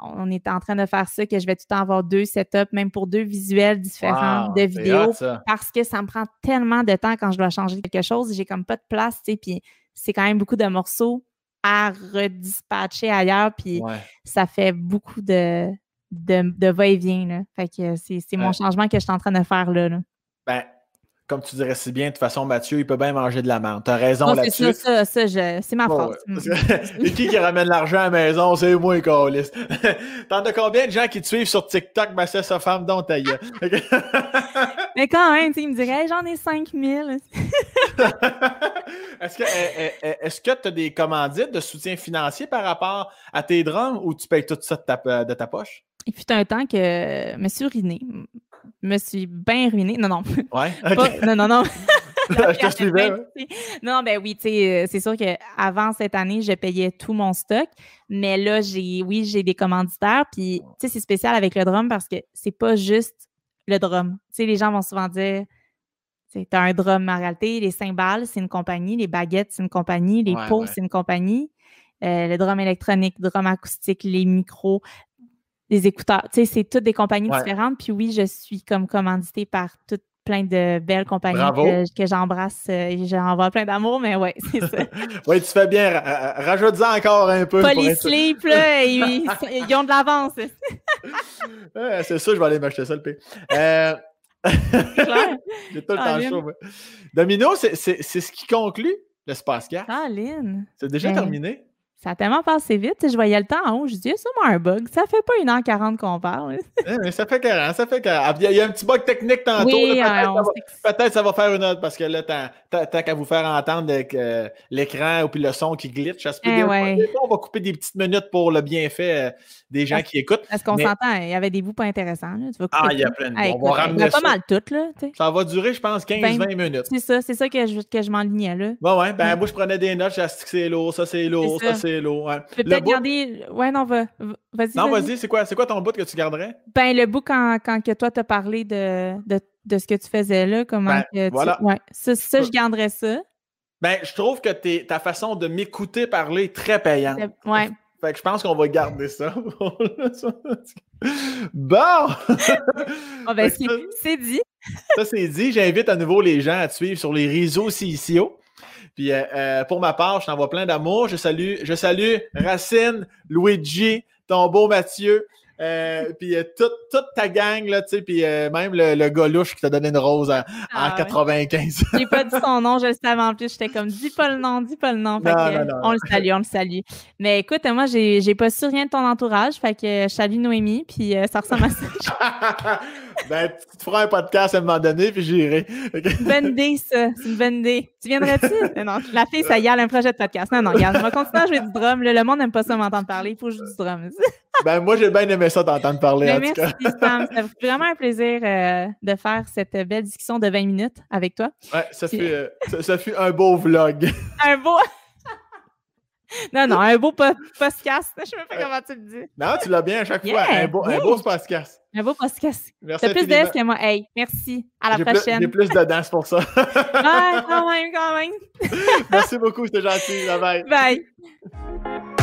on est en train de faire ça, que je vais tout le temps avoir deux setups, même pour deux visuels différents de vidéos, parce que ça me prend tellement de temps quand je dois changer quelque chose. J'ai comme pas de place, tu sais, puis c'est quand même beaucoup de morceaux à redispatcher ailleurs, puis ça fait beaucoup de, de, va-et-vient. Fait que c'est mon changement que je suis en train de faire là. là. Ben, comme tu dirais si bien, de toute façon, Mathieu, il peut bien manger de la menthe. T'as raison là-dessus. C'est ça, ça, c'est ma phrase. Mm. Et qui qui ramène l'argent à la maison? C'est moi, Carlis. T'en as combien de gens qui te suivent sur TikTok? C'est sa femme dont ta Mais quand même, il me dirait, j'en ai 5000. Est-ce que eh, eh, est-ce que tu as des commandites de soutien financier par rapport à tes drums ou tu payes tout ça de ta, de ta poche? Il fut un temps que suis ruiné. Je me suis bien ruiné. Non, non. Ouais. non, non, non. je te suivais. Non, ben oui, tu sais, euh, c'est sûr qu'avant cette année, je payais tout mon stock. Mais là, j'ai, oui, j'ai des commanditaires. Puis, tu sais, c'est spécial avec le drum parce que c'est pas juste le drum. Tu sais, les gens vont souvent dire, tu as un drum en réalité, les cymbales, c'est une compagnie, les baguettes, c'est une compagnie, les pots, c'est une compagnie. Euh, le drum électronique, le drum acoustique, les micros, les écouteurs. Tu sais, c'est toutes des compagnies différentes. Puis oui, je suis comme commanditée par toutes plein de belles compagnies que, j'embrasse euh, et j'envoie plein d'amour, mais ouais, c'est ça. oui, tu fais bien. Rajoute-en encore un peu. Polysleep, là, ils, ils, ont de l'avance. c'est ça, je vais aller m'acheter ça, le P. Euh... J'ai tout le temps chaud. Domino, c'est ce qui conclut l'espace 4. Ah, Lynn. C'est déjà ben, terminé. Ça a tellement passé vite. Je voyais le temps en haut. Je dis, c'est un bug. Ça fait pas une heure 40 qu'on parle. mais ça fait 40. Ça fait 40. Il y, a un petit bug technique tantôt. Peut-être ça, va faire une autre parce que là, tant qu'à vous faire entendre l'écran ou puis le son qui glitch, ça se peut eh On va couper des petites minutes pour le bienfait euh, des gens qui écoutent. Est-ce qu'on s'entend? Il y avait des bouts pas intéressants. ah, il y a plein de hey, On va ramener ça. pas mal tout. Là, ça va durer, je pense, 15-20 minutes. C'est ça. C'est ça que je, que je m'enlignais. là. Ouais, ouais. Ben, moi, je prenais des notes. J'ai que c'est lourd, ça, c'est lourd, ça, c'est Ouais. Tu peux peut-être garder. Ouais, non, va, vas-y. Non, vas-y, c'est quoi, quoi ton bout que tu garderais? Ben, le bout quand, quand que toi, t'as parlé de, de, de, ce que tu faisais là, comment ben, que tu... voilà. Ouais, ça, ça, je garderais ça. Ben, je trouve que es, ta façon de m'écouter parler est très payante. Ouais. Fait que je pense qu'on va garder ça. bon! oh, ben, c'est dit. ça, c'est dit. J'invite à nouveau les gens à te suivre sur les réseaux CICO. Puis euh, euh, pour ma part, je t'envoie plein d'amour. Je salue, je salue Racine, Luigi, ton beau Mathieu, euh, puis euh, toute, toute, ta gang, là, tu sais, puis euh, même le, le gars louche qui t'a donné une rose en, ah, 95. J'ai pas dit son nom, je le savais en plus. J'étais comme, dis pas le nom, dis pas le nom. Fait que, on le salue, on le salue. Mais écoute, moi, j'ai, j'ai pas su rien de ton entourage. Fait que je salue Noémie, puis ça ressemble à ça. ben, tu te feras un podcast à un moment donné, puis j'irai. une bonne idée, ça. C'est une bonne idée. Tu viendrais-tu? non, la fille, ça y a un projet de podcast. Non, non, regarde, on va continuer à jouer du drum. le monde n'aime pas ça m'entendre parler. Il faut jouer du drum. ben, moi, j'ai bien aimé ça t'entendre parler. Ben, en merci, tout cas. Sam. vraiment un plaisir euh, de faire cette belle discussion de 20 minutes avec toi. Ouais, ça, fut, euh, ça, fut un beau vlog. un beau. Non, non, un beau podcast. Je ne sais pas comment tu le dis. Non, tu l'as bien à chaque fois. Un beau, un beau podcast. Un beau podcast. Merci. T'as plus de que moi. Hey, merci. À la prochaine. J'ai plus de danse pour ça. quand même, quand même. merci beaucoup, c'était gentil. Bye bye. Bye.